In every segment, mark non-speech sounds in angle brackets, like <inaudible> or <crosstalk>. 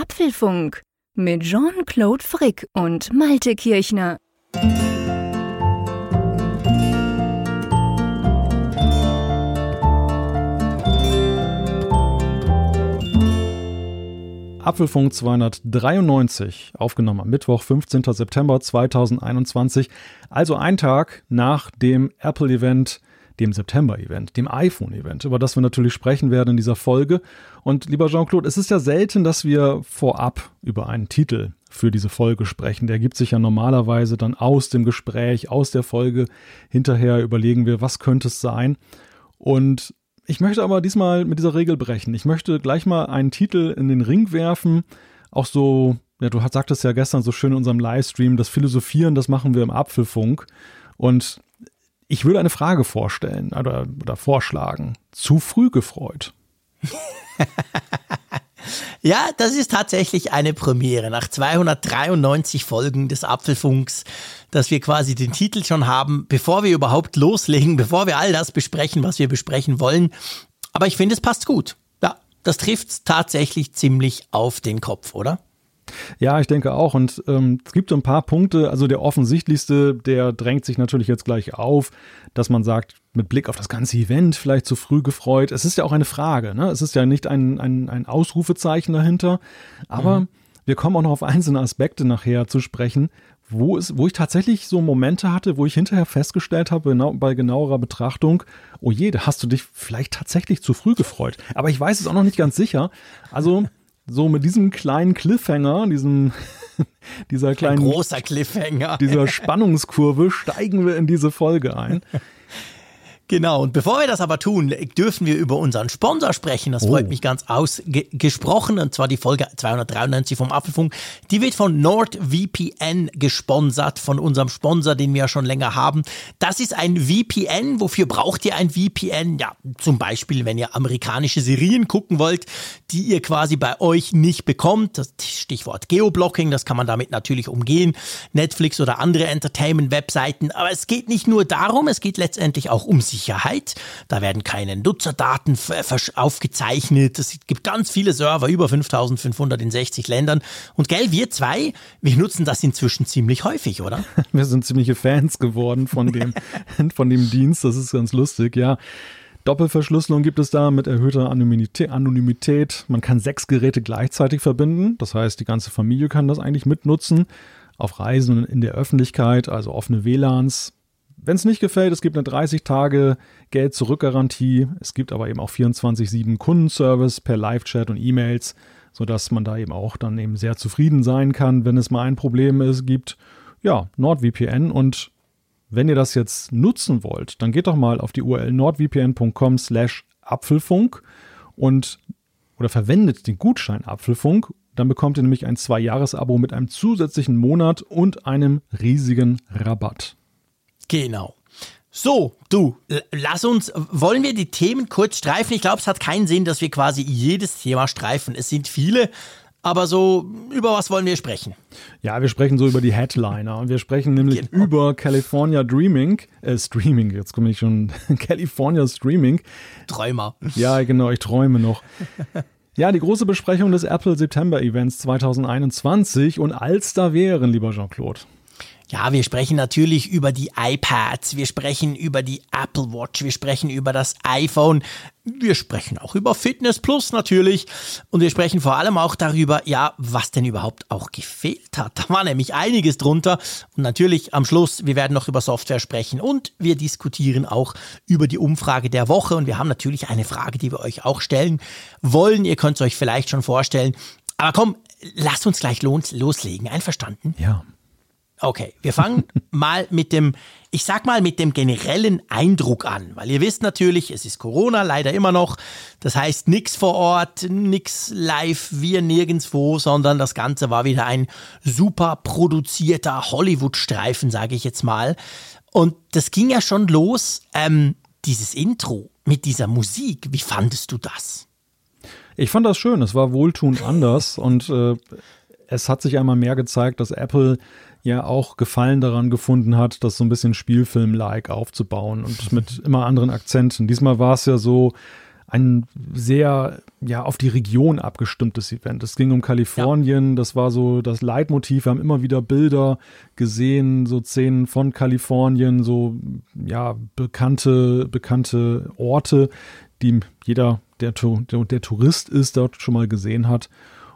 Apfelfunk mit Jean-Claude Frick und Malte Kirchner. Apfelfunk 293, aufgenommen am Mittwoch, 15. September 2021, also ein Tag nach dem Apple-Event dem September-Event, dem iPhone-Event, über das wir natürlich sprechen werden in dieser Folge. Und lieber Jean-Claude, es ist ja selten, dass wir vorab über einen Titel für diese Folge sprechen. Der gibt sich ja normalerweise dann aus dem Gespräch, aus der Folge. Hinterher überlegen wir, was könnte es sein. Und ich möchte aber diesmal mit dieser Regel brechen. Ich möchte gleich mal einen Titel in den Ring werfen. Auch so, ja, du sagtest ja gestern so schön in unserem Livestream, das Philosophieren, das machen wir im Apfelfunk. Und ich würde eine Frage vorstellen oder, oder vorschlagen. Zu früh gefreut. <laughs> ja, das ist tatsächlich eine Premiere. Nach 293 Folgen des Apfelfunks, dass wir quasi den Titel schon haben, bevor wir überhaupt loslegen, bevor wir all das besprechen, was wir besprechen wollen. Aber ich finde, es passt gut. Ja, das trifft tatsächlich ziemlich auf den Kopf, oder? Ja, ich denke auch. Und ähm, es gibt so ein paar Punkte. Also der offensichtlichste, der drängt sich natürlich jetzt gleich auf, dass man sagt, mit Blick auf das ganze Event vielleicht zu früh gefreut. Es ist ja auch eine Frage. Ne? Es ist ja nicht ein, ein, ein Ausrufezeichen dahinter. Aber mhm. wir kommen auch noch auf einzelne Aspekte nachher zu sprechen, wo, es, wo ich tatsächlich so Momente hatte, wo ich hinterher festgestellt habe, genau, bei genauerer Betrachtung, oh je, da hast du dich vielleicht tatsächlich zu früh gefreut. Aber ich weiß es auch noch nicht ganz sicher. Also so mit diesem kleinen Cliffhanger, diesem, <laughs> dieser kleinen. Ein großer Cliffhanger. Dieser Spannungskurve steigen wir in diese Folge ein. <laughs> Genau, und bevor wir das aber tun, dürfen wir über unseren Sponsor sprechen. Das oh. freut mich ganz ausgesprochen. Und zwar die Folge 293 vom Apfelfunk. Die wird von NordVPN gesponsert, von unserem Sponsor, den wir ja schon länger haben. Das ist ein VPN. Wofür braucht ihr ein VPN? Ja, zum Beispiel, wenn ihr amerikanische Serien gucken wollt, die ihr quasi bei euch nicht bekommt. Das Stichwort Geoblocking, das kann man damit natürlich umgehen. Netflix oder andere Entertainment-Webseiten. Aber es geht nicht nur darum, es geht letztendlich auch um sich Sicherheit. Da werden keine Nutzerdaten aufgezeichnet. Es gibt ganz viele Server, über 5500 in 60 Ländern. Und gell, wir zwei, wir nutzen das inzwischen ziemlich häufig, oder? <laughs> Wir sind ziemliche Fans geworden von dem, <laughs> von dem Dienst. Das ist ganz lustig, ja. Doppelverschlüsselung gibt es da mit erhöhter Anonymität. Man kann sechs Geräte gleichzeitig verbinden. Das heißt, die ganze Familie kann das eigentlich mitnutzen. Auf Reisen in der Öffentlichkeit, also offene WLANs, wenn es nicht gefällt, es gibt eine 30 Tage Geld-Zurück-Garantie. Es gibt aber eben auch 24-7 Kundenservice per Live-Chat und E-Mails, sodass man da eben auch dann eben sehr zufrieden sein kann, wenn es mal ein Problem ist, gibt. Ja, NordVPN und wenn ihr das jetzt nutzen wollt, dann geht doch mal auf die URL nordvpn.com slash Apfelfunk und oder verwendet den Gutschein Apfelfunk. Dann bekommt ihr nämlich ein Zwei-Jahres-Abo mit einem zusätzlichen Monat und einem riesigen Rabatt. Genau. So, du, lass uns, wollen wir die Themen kurz streifen? Ich glaube, es hat keinen Sinn, dass wir quasi jedes Thema streifen. Es sind viele, aber so, über was wollen wir sprechen? Ja, wir sprechen so über die Headliner und wir sprechen nämlich genau. über California Dreaming, äh, Streaming, jetzt komme ich schon, <laughs> California Streaming. Träumer. Ja, genau, ich träume noch. Ja, die große Besprechung des Apple September Events 2021 und als da wären, lieber Jean-Claude. Ja, wir sprechen natürlich über die iPads, wir sprechen über die Apple Watch, wir sprechen über das iPhone, wir sprechen auch über Fitness Plus natürlich und wir sprechen vor allem auch darüber, ja, was denn überhaupt auch gefehlt hat. Da war nämlich einiges drunter und natürlich am Schluss, wir werden noch über Software sprechen und wir diskutieren auch über die Umfrage der Woche und wir haben natürlich eine Frage, die wir euch auch stellen wollen. Ihr könnt es euch vielleicht schon vorstellen. Aber komm, lasst uns gleich loslegen. Einverstanden? Ja. Okay, wir fangen <laughs> mal mit dem, ich sag mal, mit dem generellen Eindruck an, weil ihr wisst natürlich, es ist Corona, leider immer noch. Das heißt, nichts vor Ort, nichts live, wir nirgendwo, sondern das Ganze war wieder ein super produzierter Hollywood-Streifen, sage ich jetzt mal. Und das ging ja schon los, ähm, dieses Intro mit dieser Musik. Wie fandest du das? Ich fand das schön, es war wohltuend anders und äh, es hat sich einmal mehr gezeigt, dass Apple ja auch Gefallen daran gefunden hat, das so ein bisschen Spielfilm-like aufzubauen und <laughs> mit immer anderen Akzenten. Diesmal war es ja so ein sehr ja auf die Region abgestimmtes Event. Es ging um Kalifornien, ja. das war so das Leitmotiv. Wir haben immer wieder Bilder gesehen, so Szenen von Kalifornien, so ja bekannte bekannte Orte, die jeder der, der, der Tourist ist, dort schon mal gesehen hat.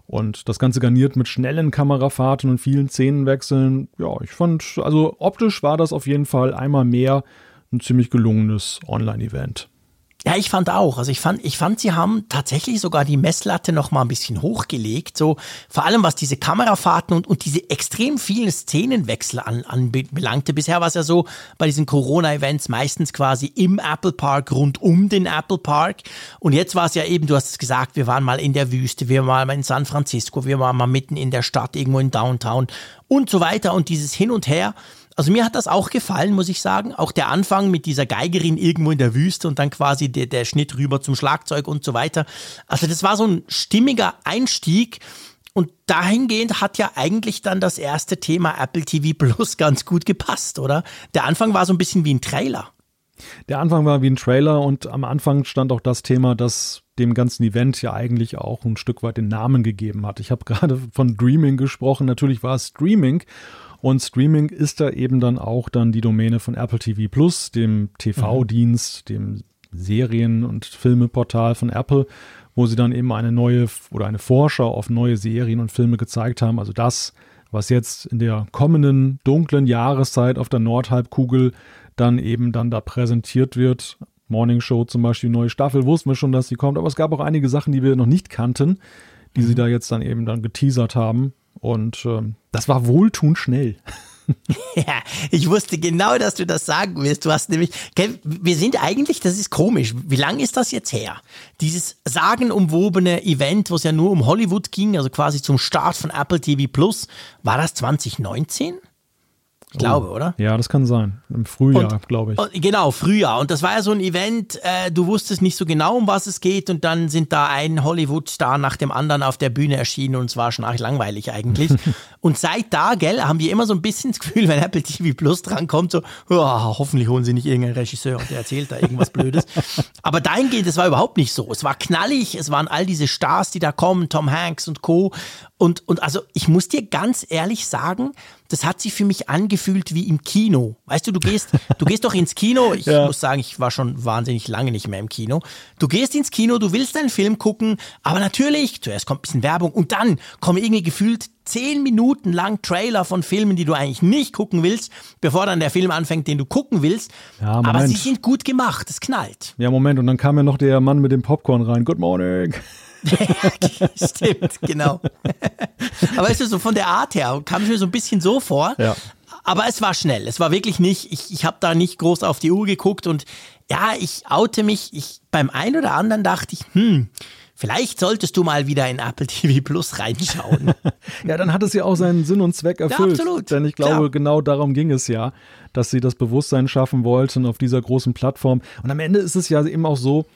Und das Ganze garniert mit schnellen Kamerafahrten und vielen Szenenwechseln. Ja, ich fand, also optisch war das auf jeden Fall einmal mehr ein ziemlich gelungenes Online-Event. Ja, ich fand auch. Also ich fand, ich fand, sie haben tatsächlich sogar die Messlatte noch mal ein bisschen hochgelegt. So vor allem was diese Kamerafahrten und, und diese extrem vielen Szenenwechsel an, anbelangte. Bisher war es ja so bei diesen Corona-Events meistens quasi im Apple Park rund um den Apple Park. Und jetzt war es ja eben, du hast es gesagt, wir waren mal in der Wüste, wir waren mal in San Francisco, wir waren mal mitten in der Stadt, irgendwo in Downtown und so weiter. Und dieses Hin und Her. Also mir hat das auch gefallen, muss ich sagen. Auch der Anfang mit dieser Geigerin irgendwo in der Wüste und dann quasi der, der Schnitt rüber zum Schlagzeug und so weiter. Also das war so ein stimmiger Einstieg. Und dahingehend hat ja eigentlich dann das erste Thema Apple TV Plus <laughs> ganz gut gepasst, oder? Der Anfang war so ein bisschen wie ein Trailer. Der Anfang war wie ein Trailer und am Anfang stand auch das Thema, das dem ganzen Event ja eigentlich auch ein Stück weit den Namen gegeben hat. Ich habe gerade von Dreaming gesprochen. Natürlich war es Streaming und Streaming ist da eben dann auch dann die Domäne von Apple TV Plus, dem TV-Dienst, mhm. dem Serien- und Filmeportal von Apple, wo sie dann eben eine neue oder eine Vorschau auf neue Serien und Filme gezeigt haben. Also das, was jetzt in der kommenden dunklen Jahreszeit auf der Nordhalbkugel dann eben dann da präsentiert wird. Morning Show zum Beispiel, neue Staffel, wussten wir schon, dass sie kommt, aber es gab auch einige Sachen, die wir noch nicht kannten, die mhm. sie da jetzt dann eben dann geteasert haben. Und ähm, das war wohltuend schnell. <laughs> ja, ich wusste genau, dass du das sagen wirst. Du hast nämlich, wir sind eigentlich, das ist komisch. Wie lange ist das jetzt her? Dieses sagenumwobene Event, wo es ja nur um Hollywood ging, also quasi zum Start von Apple TV Plus, war das 2019? Ich glaube, oh. oder? Ja, das kann sein. Im Frühjahr, glaube ich. Und, genau, Frühjahr. Und das war ja so ein Event, äh, du wusstest nicht so genau, um was es geht. Und dann sind da ein Hollywood-Star nach dem anderen auf der Bühne erschienen und es war schon arg langweilig eigentlich. <laughs> und seit da, gell, haben wir immer so ein bisschen das Gefühl, wenn Apple TV Plus drankommt, so, oh, hoffentlich holen sie nicht irgendeinen Regisseur und der erzählt da irgendwas <laughs> Blödes. Aber dahingehend, es war überhaupt nicht so. Es war knallig, es waren all diese Stars, die da kommen, Tom Hanks und Co. Und, und also ich muss dir ganz ehrlich sagen, das hat sich für mich angefühlt wie im Kino. Weißt du, du gehst, du gehst doch ins Kino. Ich <laughs> ja. muss sagen, ich war schon wahnsinnig lange nicht mehr im Kino. Du gehst ins Kino, du willst einen Film gucken, aber natürlich, zuerst kommt ein bisschen Werbung und dann kommen irgendwie gefühlt zehn Minuten lang Trailer von Filmen, die du eigentlich nicht gucken willst, bevor dann der Film anfängt, den du gucken willst. Ja, aber sie sind gut gemacht, es knallt. Ja, Moment, und dann kam ja noch der Mann mit dem Popcorn rein. Good morning. <laughs> Stimmt, genau. <laughs> Aber weißt du, so von der Art her kam es mir so ein bisschen so vor. Ja. Aber es war schnell. Es war wirklich nicht, ich, ich habe da nicht groß auf die Uhr geguckt und ja, ich oute mich. Ich, beim einen oder anderen dachte ich, hm, Vielleicht solltest du mal wieder in Apple TV Plus reinschauen. <laughs> ja, dann hat es ja auch seinen Sinn und Zweck erfüllt. Ja, absolut. Denn ich glaube, Klar. genau darum ging es ja, dass sie das Bewusstsein schaffen wollten auf dieser großen Plattform. Und am Ende ist es ja eben auch so,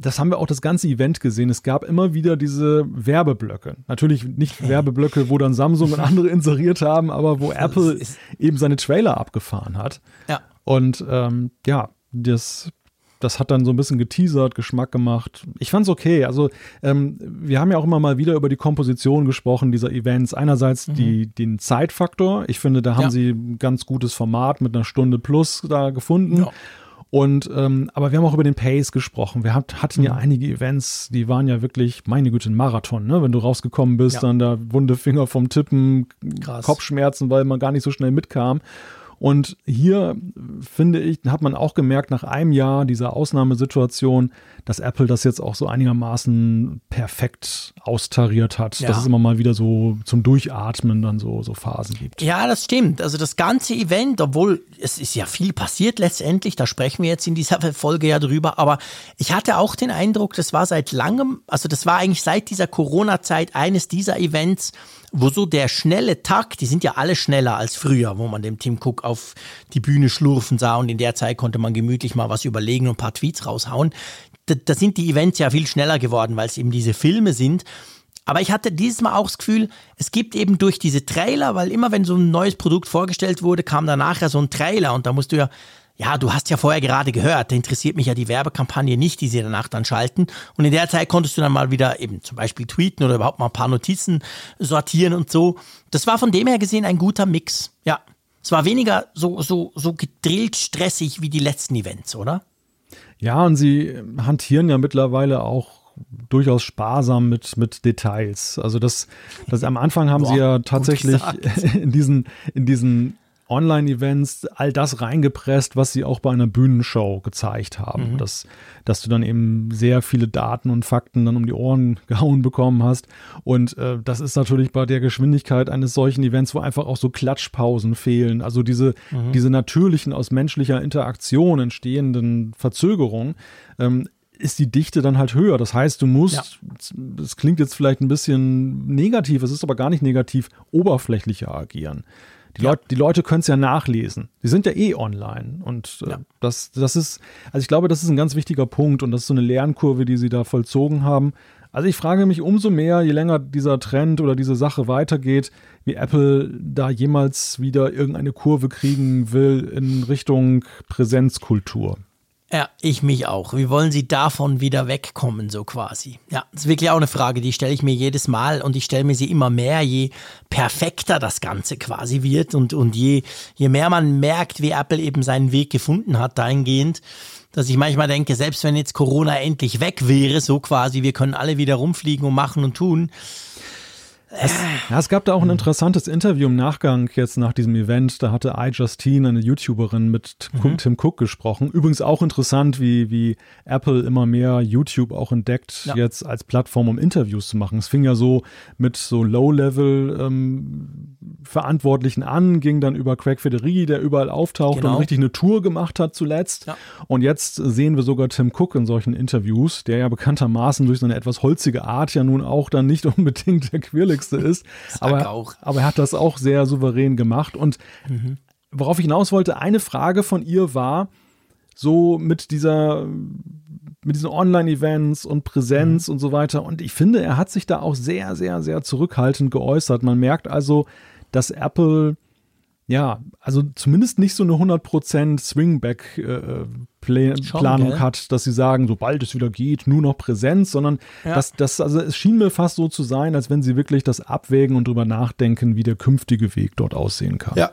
das haben wir auch das ganze Event gesehen. Es gab immer wieder diese Werbeblöcke. Natürlich nicht Werbeblöcke, wo dann Samsung und andere inseriert haben, aber wo Apple eben seine Trailer abgefahren hat. Ja. Und ähm, ja, das, das hat dann so ein bisschen geteasert, Geschmack gemacht. Ich fand's okay. Also ähm, wir haben ja auch immer mal wieder über die Komposition gesprochen dieser Events. Einerseits mhm. die, den Zeitfaktor. Ich finde, da haben ja. sie ein ganz gutes Format mit einer Stunde plus da gefunden. Ja. Und ähm, aber wir haben auch über den Pace gesprochen. Wir hat, hatten ja mhm. einige Events, die waren ja wirklich, meine Güte, ein Marathon, ne? Wenn du rausgekommen bist, ja. dann da wunde Finger vom Tippen, Krass. Kopfschmerzen, weil man gar nicht so schnell mitkam. Und hier, finde ich, hat man auch gemerkt, nach einem Jahr dieser Ausnahmesituation, dass Apple das jetzt auch so einigermaßen perfekt austariert hat, ja. dass es immer mal wieder so zum Durchatmen dann so, so Phasen gibt. Ja, das stimmt. Also das ganze Event, obwohl es ist ja viel passiert letztendlich, da sprechen wir jetzt in dieser <laughs> Folge ja drüber, aber ich hatte auch den Eindruck, das war seit langem, also das war eigentlich seit dieser Corona-Zeit eines dieser Events, wo so der schnelle Takt, die sind ja alle schneller als früher, wo man dem Tim Cook auf die Bühne schlurfen sah und in der Zeit konnte man gemütlich mal was überlegen und ein paar Tweets raushauen. Da, da sind die Events ja viel schneller geworden, weil es eben diese Filme sind. Aber ich hatte dieses Mal auch das Gefühl, es gibt eben durch diese Trailer, weil immer wenn so ein neues Produkt vorgestellt wurde, kam danach ja so ein Trailer und da musst du ja ja, du hast ja vorher gerade gehört, da interessiert mich ja die Werbekampagne nicht, die sie danach dann schalten. Und in der Zeit konntest du dann mal wieder eben zum Beispiel tweeten oder überhaupt mal ein paar Notizen sortieren und so. Das war von dem her gesehen ein guter Mix. Ja. Es war weniger so, so, so gedrillt stressig wie die letzten Events, oder? Ja, und sie hantieren ja mittlerweile auch durchaus sparsam mit, mit Details. Also das, das am Anfang haben Boah, sie ja tatsächlich <laughs> in diesen, in diesen Online-Events all das reingepresst, was sie auch bei einer Bühnenshow gezeigt haben. Mhm. Dass, dass du dann eben sehr viele Daten und Fakten dann um die Ohren <laughs> gehauen bekommen hast. Und äh, das ist natürlich bei der Geschwindigkeit eines solchen Events, wo einfach auch so Klatschpausen fehlen. Also diese, mhm. diese natürlichen aus menschlicher Interaktion entstehenden Verzögerungen. Ähm, ist die Dichte dann halt höher. Das heißt, du musst, ja. das klingt jetzt vielleicht ein bisschen negativ, es ist aber gar nicht negativ, oberflächlicher agieren. Die, ja. Leut, die Leute können es ja nachlesen. Die sind ja eh online. Und äh, ja. das, das ist, also ich glaube, das ist ein ganz wichtiger Punkt und das ist so eine Lernkurve, die sie da vollzogen haben. Also ich frage mich umso mehr, je länger dieser Trend oder diese Sache weitergeht, wie Apple da jemals wieder irgendeine Kurve kriegen will in Richtung Präsenzkultur. Ja, ich mich auch. Wie wollen Sie davon wieder wegkommen, so quasi? Ja, das ist wirklich auch eine Frage, die stelle ich mir jedes Mal und ich stelle mir sie immer mehr, je perfekter das Ganze quasi wird und, und je, je mehr man merkt, wie Apple eben seinen Weg gefunden hat dahingehend, dass ich manchmal denke, selbst wenn jetzt Corona endlich weg wäre, so quasi, wir können alle wieder rumfliegen und machen und tun, es, ja, es gab da auch ein interessantes Interview im Nachgang jetzt nach diesem Event. Da hatte iJustine, eine YouTuberin, mit mhm. Tim Cook gesprochen. Übrigens auch interessant, wie, wie Apple immer mehr YouTube auch entdeckt, ja. jetzt als Plattform, um Interviews zu machen. Es fing ja so mit so Low-Level ähm, an, ging dann über Craig Federighi, der überall auftaucht genau. und richtig eine Tour gemacht hat zuletzt. Ja. Und jetzt sehen wir sogar Tim Cook in solchen Interviews, der ja bekanntermaßen durch seine etwas holzige Art ja nun auch dann nicht <laughs> unbedingt der Quirligste ist. <laughs> aber, aber er hat das auch sehr souverän gemacht. Und mhm. worauf ich hinaus wollte, eine Frage von ihr war, so mit dieser mit diesen Online-Events und Präsenz mhm. und so weiter. Und ich finde, er hat sich da auch sehr, sehr, sehr zurückhaltend geäußert. Man merkt also, dass Apple ja, also zumindest nicht so eine 100% Swingback-Planung äh, hat, dass sie sagen, sobald es wieder geht, nur noch Präsenz, sondern ja. das, das, also es schien mir fast so zu sein, als wenn sie wirklich das abwägen und drüber nachdenken, wie der künftige Weg dort aussehen kann. Ja.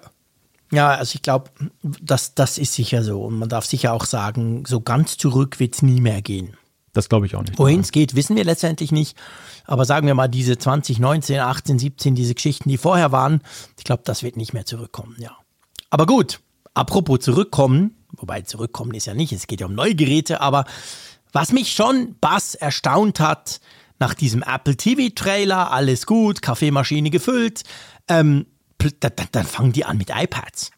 Ja, also ich glaube, das, das ist sicher so. Und man darf sicher auch sagen, so ganz zurück wird es nie mehr gehen. Das glaube ich auch nicht. Wohin es geht, wissen wir letztendlich nicht. Aber sagen wir mal, diese 2019, 18, 17, diese Geschichten, die vorher waren, ich glaube, das wird nicht mehr zurückkommen, ja. Aber gut, apropos zurückkommen, wobei zurückkommen ist ja nicht, es geht ja um neue Geräte, aber was mich schon Bass erstaunt hat, nach diesem Apple TV Trailer, alles gut, Kaffeemaschine gefüllt, ähm, dann, dann fangen die an mit iPads.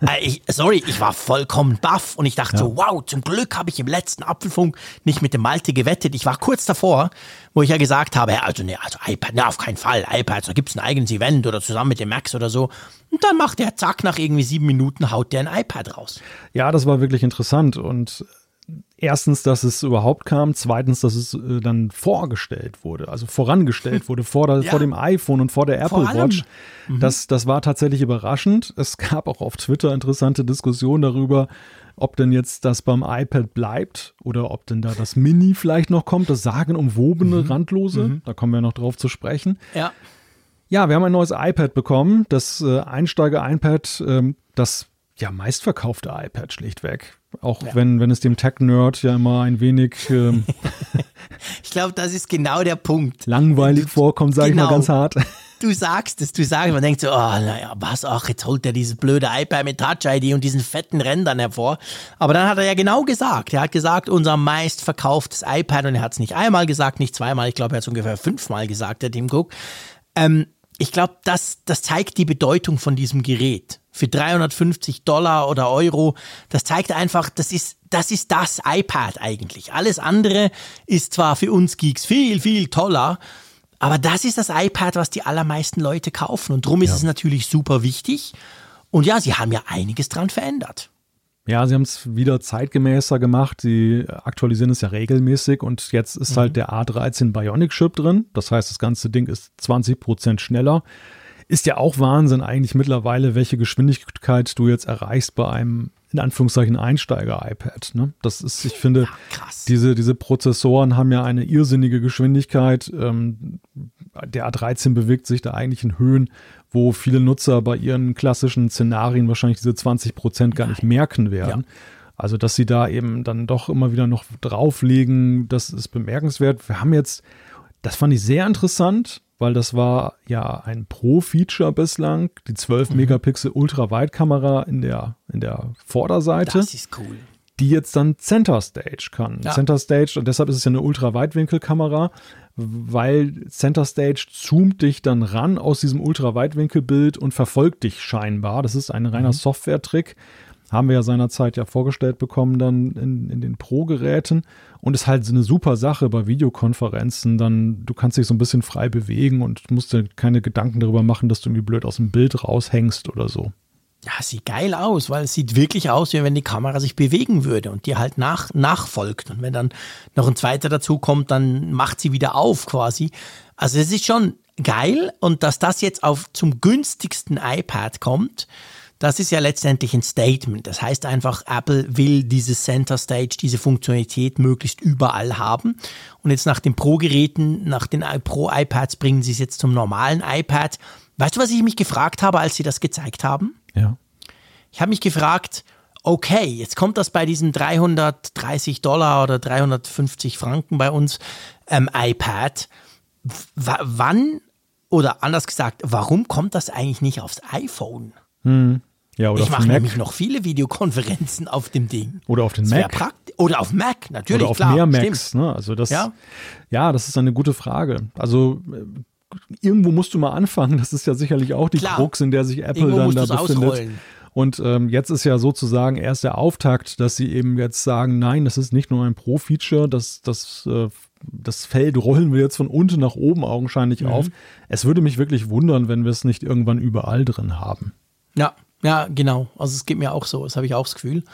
Äh, ich, sorry, ich war vollkommen baff und ich dachte ja. so, wow, zum Glück habe ich im letzten Apfelfunk nicht mit dem Malte gewettet. Ich war kurz davor, wo ich ja gesagt habe, also ne, also iPad, ne, auf keinen Fall, iPad, da gibt es ein eigenes Event oder zusammen mit dem Max oder so. Und dann macht der zack, nach irgendwie sieben Minuten haut der ein iPad raus. Ja, das war wirklich interessant und erstens, dass es überhaupt kam, zweitens, dass es äh, dann vorgestellt wurde, also vorangestellt wurde vor, der, <laughs> ja. vor dem iPhone und vor der Apple vor Watch. Mhm. Das, das war tatsächlich überraschend. Es gab auch auf Twitter interessante Diskussionen darüber, ob denn jetzt das beim iPad bleibt oder ob denn da das Mini vielleicht noch kommt, das sagenumwobene, mhm. randlose. Mhm. Da kommen wir noch drauf zu sprechen. Ja. Ja, wir haben ein neues iPad bekommen, das äh, Einsteiger-iPad, ähm, das ja meistverkaufte iPad schlichtweg. Auch ja. wenn, wenn es dem Tech-Nerd ja immer ein wenig ähm, <laughs> Ich glaube, das ist genau der Punkt. Langweilig du, vorkommt, sage genau. ich mal ganz hart. <laughs> Du sagst es, du sagst, man denkt so, oh, naja, was, ach, jetzt holt er dieses blöde iPad mit Touch-ID und diesen fetten Rändern hervor. Aber dann hat er ja genau gesagt, er hat gesagt, unser meistverkauftes iPad und er hat es nicht einmal gesagt, nicht zweimal, ich glaube, er hat es ungefähr fünfmal gesagt, der Tim Cook. Ähm, ich glaube, das, das zeigt die Bedeutung von diesem Gerät für 350 Dollar oder Euro. Das zeigt einfach, das ist, das ist das iPad eigentlich. Alles andere ist zwar für uns Geeks viel, viel toller, aber das ist das iPad, was die allermeisten Leute kaufen. Und darum ist ja. es natürlich super wichtig. Und ja, sie haben ja einiges dran verändert. Ja, sie haben es wieder zeitgemäßer gemacht. Sie aktualisieren es ja regelmäßig und jetzt ist halt mhm. halt der A13 Bionic Chip drin. Das heißt, das ganze Ding ist 20 Prozent schneller. Ist ja auch Wahnsinn eigentlich mittlerweile, welche Geschwindigkeit du jetzt erreichst bei einem in Anführungszeichen Einsteiger-iPad. Ne? Das ist, ich finde, ja, diese, diese Prozessoren haben ja eine irrsinnige Geschwindigkeit. Ähm, der A13 bewegt sich da eigentlich in Höhen, wo viele Nutzer bei ihren klassischen Szenarien wahrscheinlich diese 20 Prozent gar nicht merken werden. Ja. Also, dass sie da eben dann doch immer wieder noch drauflegen, das ist bemerkenswert. Wir haben jetzt, das fand ich sehr interessant, weil das war ja ein Pro-Feature bislang, die 12 mhm. Megapixel Ultraweitkamera in der, in der Vorderseite. Das ist cool. Die jetzt dann Center Stage kann. Ja. Center Stage, und deshalb ist es ja eine Ultraweitwinkelkamera, weil Center Stage zoomt dich dann ran aus diesem Ultraweitwinkelbild und verfolgt dich scheinbar. Das ist ein reiner mhm. Software-Trick haben wir ja seinerzeit ja vorgestellt bekommen dann in, in den Pro-Geräten und ist halt so eine super Sache bei Videokonferenzen, dann du kannst dich so ein bisschen frei bewegen und musst dir keine Gedanken darüber machen, dass du irgendwie blöd aus dem Bild raushängst oder so. Ja, sieht geil aus, weil es sieht wirklich aus, wie wenn die Kamera sich bewegen würde und dir halt nach, nachfolgt. Und wenn dann noch ein zweiter dazu kommt, dann macht sie wieder auf quasi. Also es ist schon geil und dass das jetzt auf zum günstigsten iPad kommt, das ist ja letztendlich ein Statement. Das heißt einfach, Apple will dieses Center Stage, diese Funktionalität möglichst überall haben. Und jetzt nach den Pro-Geräten, nach den Pro-iPads bringen sie es jetzt zum normalen iPad. Weißt du, was ich mich gefragt habe, als sie das gezeigt haben? Ja. Ich habe mich gefragt, okay, jetzt kommt das bei diesem 330 Dollar oder 350 Franken bei uns ähm, iPad. W wann oder anders gesagt, warum kommt das eigentlich nicht aufs iPhone? Hm. Ja, oder ich mache nämlich noch viele Videokonferenzen auf dem Ding. Oder auf den Mac. Oder auf Mac, natürlich. Oder auf klar, mehr Macs. Ne? Also das, ja? ja, das ist eine gute Frage. Also äh, irgendwo musst du mal anfangen. Das ist ja sicherlich auch die klar. Krux, in der sich Apple irgendwo dann da befindet. Ausrollen. Und ähm, jetzt ist ja sozusagen erst der Auftakt, dass sie eben jetzt sagen, nein, das ist nicht nur ein Pro-Feature, das, das, äh, das Feld rollen wir jetzt von unten nach oben augenscheinlich mhm. auf. Es würde mich wirklich wundern, wenn wir es nicht irgendwann überall drin haben. Ja, ja, genau. Also es geht mir auch so, das habe ich auch das Gefühl.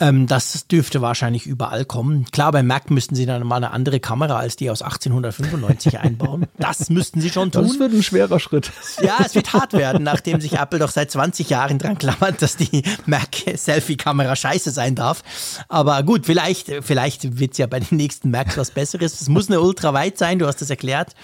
Ähm, das dürfte wahrscheinlich überall kommen. Klar, bei Mac müssten sie dann mal eine andere Kamera als die aus 1895 <laughs> einbauen. Das müssten sie schon tun. Das wird ein schwerer Schritt. Ja, es wird hart <laughs> werden, nachdem sich Apple doch seit 20 Jahren dran klammert, dass die Mac-Selfie-Kamera scheiße sein darf. Aber gut, vielleicht, vielleicht wird es ja bei den nächsten Macs was Besseres. Es muss eine ultraweit sein, du hast es erklärt.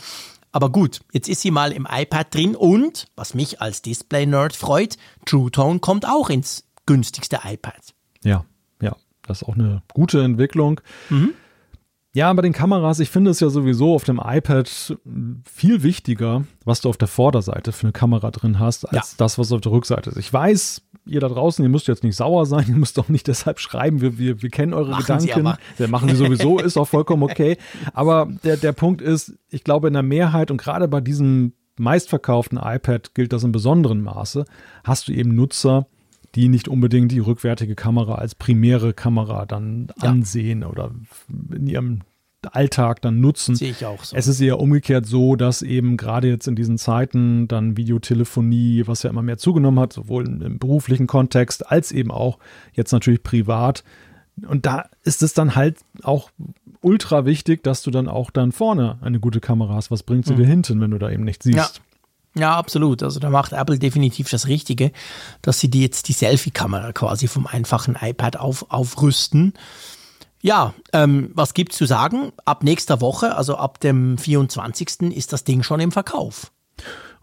Aber gut, jetzt ist sie mal im iPad drin und, was mich als Display-Nerd freut, True Tone kommt auch ins günstigste iPad. Ja, ja, das ist auch eine gute Entwicklung. Mhm. Ja, bei den Kameras, ich finde es ja sowieso auf dem iPad viel wichtiger, was du auf der Vorderseite für eine Kamera drin hast, als ja. das, was auf der Rückseite ist. Ich weiß, ihr da draußen, ihr müsst jetzt nicht sauer sein, <laughs> ihr müsst auch nicht deshalb schreiben, wir, wir, wir kennen eure machen Gedanken. Sie machen sie sowieso, <laughs> ist auch vollkommen okay. Aber der, der Punkt ist, ich glaube, in der Mehrheit und gerade bei diesem meistverkauften iPad gilt das in besonderem Maße, hast du eben Nutzer, die nicht unbedingt die rückwärtige Kamera als primäre Kamera dann ja. ansehen oder in ihrem Alltag dann nutzen. Sehe ich auch so. Es ist eher umgekehrt so, dass eben gerade jetzt in diesen Zeiten dann Videotelefonie, was ja immer mehr zugenommen hat, sowohl im beruflichen Kontext als eben auch jetzt natürlich privat. Und da ist es dann halt auch ultra wichtig, dass du dann auch dann vorne eine gute Kamera hast. Was bringt sie mhm. dir hinten, wenn du da eben nicht siehst? Ja. Ja, absolut. Also da macht Apple definitiv das Richtige, dass sie die jetzt die Selfie-Kamera quasi vom einfachen iPad auf, aufrüsten. Ja, ähm, was gibt's zu sagen? Ab nächster Woche, also ab dem 24. ist das Ding schon im Verkauf.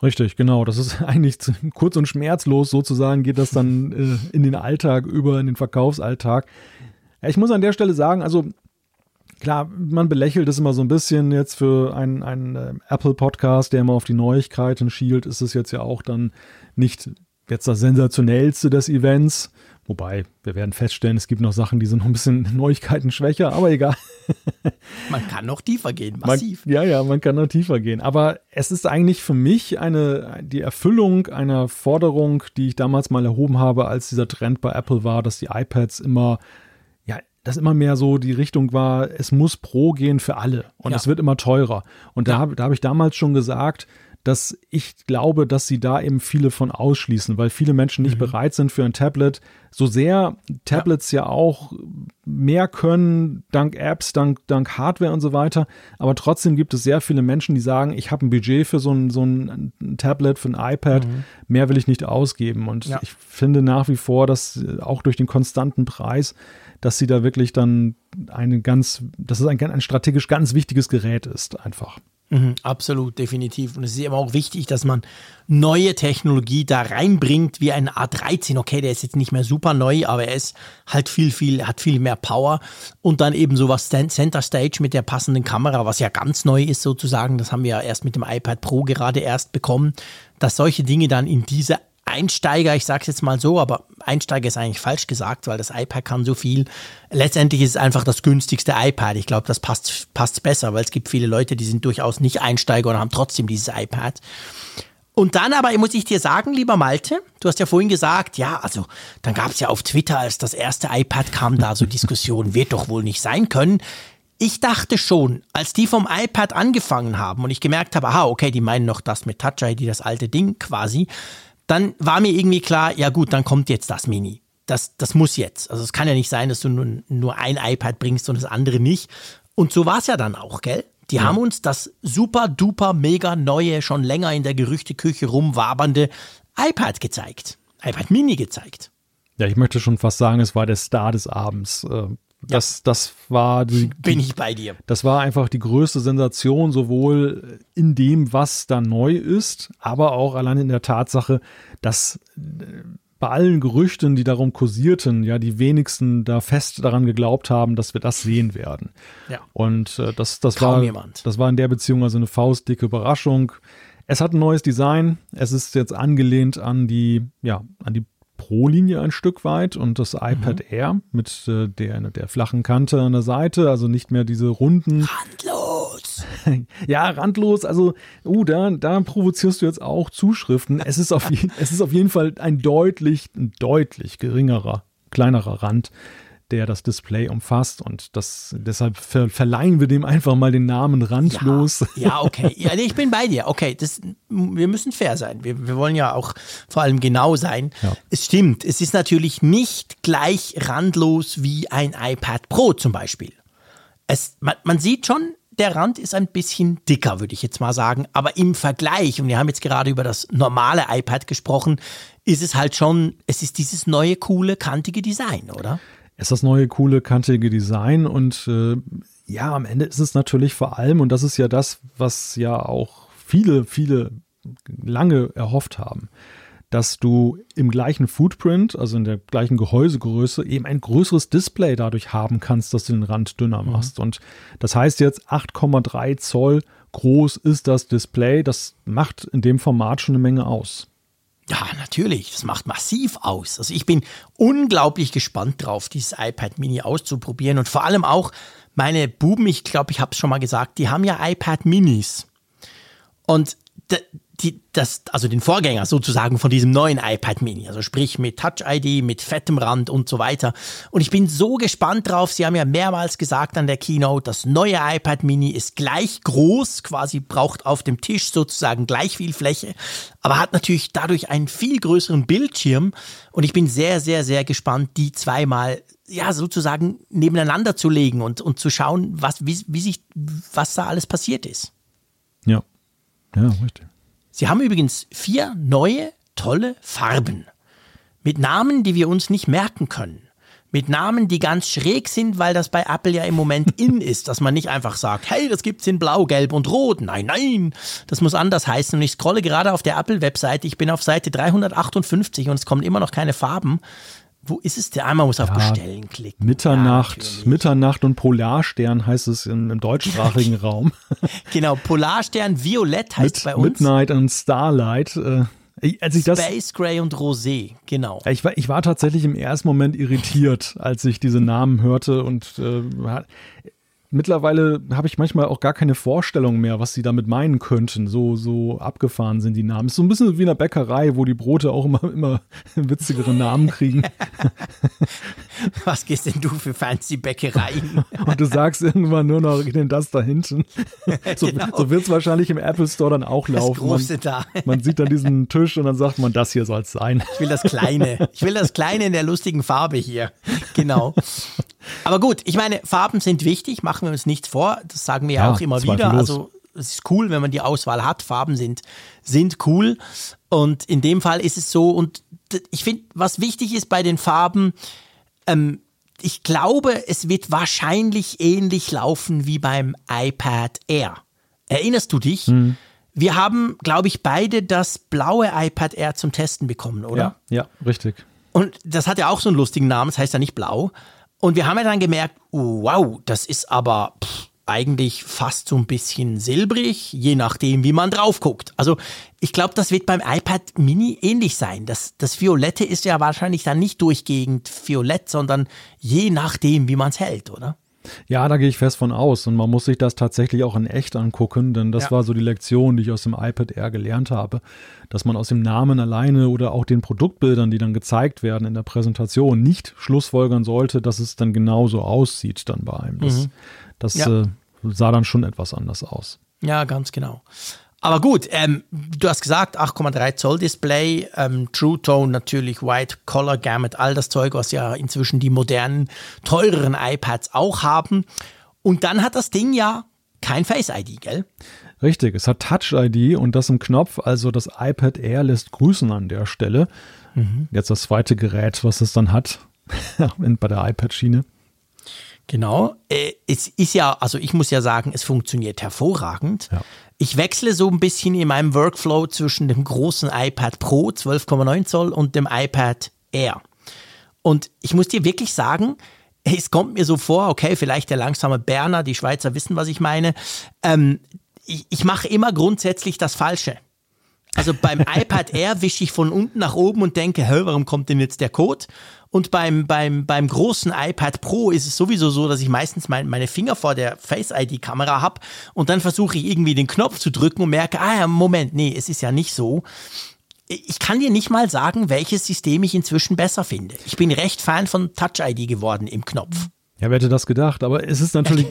Richtig, genau. Das ist <laughs> eigentlich kurz und schmerzlos sozusagen, geht das dann äh, in den Alltag über, in den Verkaufsalltag. Ich muss an der Stelle sagen, also klar, man belächelt es immer so ein bisschen jetzt für einen, einen äh, Apple-Podcast, der immer auf die Neuigkeiten schielt, ist es jetzt ja auch dann nicht jetzt das sensationellste des Events. Wobei, wir werden feststellen, es gibt noch Sachen, die sind noch ein bisschen <laughs> Neuigkeiten schwächer, aber egal. <laughs> Man kann noch tiefer gehen, massiv. Man, ja, ja, man kann noch tiefer gehen. Aber es ist eigentlich für mich eine, die Erfüllung einer Forderung, die ich damals mal erhoben habe, als dieser Trend bei Apple war, dass die iPads immer, dass immer mehr so die Richtung war, es muss Pro gehen für alle und ja. es wird immer teurer. Und da, da habe ich damals schon gesagt, dass ich glaube, dass sie da eben viele von ausschließen, weil viele Menschen nicht mhm. bereit sind für ein Tablet. So sehr Tablets ja. ja. auch mehr können, dank Apps, dank, dank Hardware und so weiter. Aber trotzdem gibt es sehr viele Menschen, die sagen, ich habe ein Budget für so ein, so ein Tablet, für ein iPad, mhm. mehr will ich nicht ausgeben. Und ja. ich finde nach wie vor, dass äh, auch durch den konstanten Preis, dass sie da wirklich dann eine ganz, dass es ein, ein strategisch ganz wichtiges Gerät ist, einfach. Mhm, absolut, definitiv. Und es ist eben auch wichtig, dass man neue Technologie da reinbringt, wie ein A13. Okay, der ist jetzt nicht mehr super neu, aber er ist halt viel, viel, hat viel mehr Power. Und dann eben sowas Center Stage mit der passenden Kamera, was ja ganz neu ist sozusagen. Das haben wir ja erst mit dem iPad Pro gerade erst bekommen, dass solche Dinge dann in diese Einsteiger, ich sage es jetzt mal so, aber Einsteiger ist eigentlich falsch gesagt, weil das iPad kann so viel. Letztendlich ist es einfach das günstigste iPad. Ich glaube, das passt, passt besser, weil es gibt viele Leute, die sind durchaus nicht Einsteiger und haben trotzdem dieses iPad. Und dann aber muss ich dir sagen, lieber Malte, du hast ja vorhin gesagt, ja, also dann gab es ja auf Twitter, als das erste iPad kam, da so Diskussionen, wird doch wohl nicht sein können. Ich dachte schon, als die vom iPad angefangen haben und ich gemerkt habe, aha, okay, die meinen noch das mit Touch ID, das alte Ding quasi, dann war mir irgendwie klar, ja gut, dann kommt jetzt das Mini. Das, das muss jetzt. Also es kann ja nicht sein, dass du nur, nur ein iPad bringst und das andere nicht. Und so war es ja dann auch, gell? Die ja. haben uns das super duper mega neue, schon länger in der Gerüchteküche rumwabernde iPad gezeigt. iPad Mini gezeigt. Ja, ich möchte schon fast sagen, es war der Star des Abends. Äh, das, ja. das war die, Bin ich bei dir. Das war einfach die größte Sensation, sowohl in dem, was da neu ist, aber auch allein in der Tatsache, dass äh, bei allen Gerüchten, die darum kursierten, ja, die wenigsten da fest daran geglaubt haben, dass wir das sehen werden. Ja. Und äh, das, das war, jemand. das war in der Beziehung also eine faustdicke Überraschung. Es hat ein neues Design. Es ist jetzt angelehnt an die, ja, an die Pro-Linie ein Stück weit und das iPad mhm. Air mit äh, der, der flachen Kante an der Seite, also nicht mehr diese runden. Randlos! <laughs> ja, randlos. Also, uh, da, da provozierst du jetzt auch Zuschriften. Es ist auf, <laughs> je, es ist auf jeden Fall ein deutlich, ein deutlich geringerer, kleinerer Rand der das Display umfasst und das deshalb ver verleihen wir dem einfach mal den Namen randlos. Ja, ja okay. Ja, ich bin bei dir. Okay, das, wir müssen fair sein. Wir, wir wollen ja auch vor allem genau sein. Ja. Es stimmt, es ist natürlich nicht gleich randlos wie ein iPad Pro zum Beispiel. Es, man, man sieht schon, der Rand ist ein bisschen dicker, würde ich jetzt mal sagen. Aber im Vergleich, und wir haben jetzt gerade über das normale iPad gesprochen, ist es halt schon, es ist dieses neue, coole, kantige Design, oder? Ist das neue, coole, kantige Design und äh, ja, am Ende ist es natürlich vor allem, und das ist ja das, was ja auch viele, viele lange erhofft haben, dass du im gleichen Footprint, also in der gleichen Gehäusegröße, eben ein größeres Display dadurch haben kannst, dass du den Rand dünner mhm. machst. Mhm. Und das heißt jetzt 8,3 Zoll groß ist das Display. Das macht in dem Format schon eine Menge aus. Ja, natürlich. Das macht massiv aus. Also ich bin unglaublich gespannt drauf, dieses iPad Mini auszuprobieren und vor allem auch meine Buben, ich glaube, ich habe es schon mal gesagt, die haben ja iPad Minis. Und die, das, also den Vorgänger sozusagen von diesem neuen iPad Mini, also sprich mit Touch ID, mit fettem Rand und so weiter. Und ich bin so gespannt drauf. Sie haben ja mehrmals gesagt an der Keynote, das neue iPad Mini ist gleich groß, quasi braucht auf dem Tisch sozusagen gleich viel Fläche, aber hat natürlich dadurch einen viel größeren Bildschirm. Und ich bin sehr, sehr, sehr gespannt, die zweimal ja, sozusagen nebeneinander zu legen und, und zu schauen, was, wie, wie sich, was da alles passiert ist. Ja. Ja, richtig. Sie haben übrigens vier neue, tolle Farben. Mit Namen, die wir uns nicht merken können. Mit Namen, die ganz schräg sind, weil das bei Apple ja im Moment <laughs> in ist, dass man nicht einfach sagt, hey, das gibt's in Blau, Gelb und Rot. Nein, nein, das muss anders heißen. Und ich scrolle gerade auf der Apple-Webseite. Ich bin auf Seite 358 und es kommen immer noch keine Farben. Wo ist es denn? Einmal muss auf ja, Bestellen klicken. Mitternacht, ja, Mitternacht und Polarstern heißt es im, im deutschsprachigen Raum. <laughs> genau, Polarstern Violett heißt Mit, bei uns. Midnight und Starlight. Äh, als ich das, Space Gray und Rosé, genau. Ich war, ich war tatsächlich im ersten Moment irritiert, als ich diese Namen hörte und äh, mittlerweile habe ich manchmal auch gar keine Vorstellung mehr, was sie damit meinen könnten. So, so abgefahren sind die Namen. Ist so ein bisschen wie in der Bäckerei, wo die Brote auch immer, immer <laughs> witzigere Namen kriegen. <laughs> Was gehst denn du für fancy Bäckereien? <laughs> Und du sagst irgendwann nur noch denn das da hinten. So, genau. so wird es wahrscheinlich im Apple Store dann auch laufen. Das man, da. man sieht dann diesen Tisch und dann sagt man, das hier soll es sein. Ich will das Kleine. Ich will das Kleine in der lustigen Farbe hier. Genau. Aber gut, ich meine, Farben sind wichtig, machen wir uns nichts vor. Das sagen wir ja, auch immer wieder. Also es ist cool, wenn man die Auswahl hat. Farben sind, sind cool. Und in dem Fall ist es so. Und ich finde, was wichtig ist bei den Farben, ähm, ich glaube, es wird wahrscheinlich ähnlich laufen wie beim iPad Air. Erinnerst du dich? Mhm. Wir haben, glaube ich, beide das blaue iPad Air zum Testen bekommen, oder? Ja, ja, richtig. Und das hat ja auch so einen lustigen Namen, das heißt ja nicht blau. Und wir haben ja dann gemerkt, wow, das ist aber pff, eigentlich fast so ein bisschen silbrig, je nachdem, wie man drauf guckt. Also ich glaube, das wird beim iPad Mini ähnlich sein. Das, das Violette ist ja wahrscheinlich dann nicht durchgehend violett, sondern je nachdem, wie man es hält, oder? Ja, da gehe ich fest von aus. Und man muss sich das tatsächlich auch in echt angucken, denn das ja. war so die Lektion, die ich aus dem iPad Air gelernt habe, dass man aus dem Namen alleine oder auch den Produktbildern, die dann gezeigt werden in der Präsentation, nicht schlussfolgern sollte, dass es dann genauso aussieht dann bei einem. Das, mhm. das ja. äh, sah dann schon etwas anders aus. Ja, ganz genau. Aber gut, ähm, du hast gesagt, 8,3 Zoll Display, ähm, True Tone natürlich, White Color Gamut, all das Zeug, was ja inzwischen die modernen, teureren iPads auch haben. Und dann hat das Ding ja kein Face ID, gell? Richtig, es hat Touch ID und das im Knopf, also das iPad Air lässt grüßen an der Stelle. Mhm. Jetzt das zweite Gerät, was es dann hat <laughs> bei der iPad-Schiene. Genau. Äh, es ist ja, also ich muss ja sagen, es funktioniert hervorragend. Ja. Ich wechsle so ein bisschen in meinem Workflow zwischen dem großen iPad Pro 12,9 Zoll und dem iPad Air. Und ich muss dir wirklich sagen, es kommt mir so vor, okay, vielleicht der langsame Berner, die Schweizer wissen, was ich meine. Ähm, ich, ich mache immer grundsätzlich das Falsche. Also beim <laughs> iPad Air wische ich von unten nach oben und denke, hä, warum kommt denn jetzt der Code? Und beim, beim, beim großen iPad Pro ist es sowieso so, dass ich meistens mein, meine Finger vor der Face-ID-Kamera habe und dann versuche ich irgendwie den Knopf zu drücken und merke, ah ja, Moment, nee, es ist ja nicht so. Ich kann dir nicht mal sagen, welches System ich inzwischen besser finde. Ich bin recht Fan von Touch-ID geworden im Knopf. Ja, wer hätte das gedacht? Aber es ist natürlich,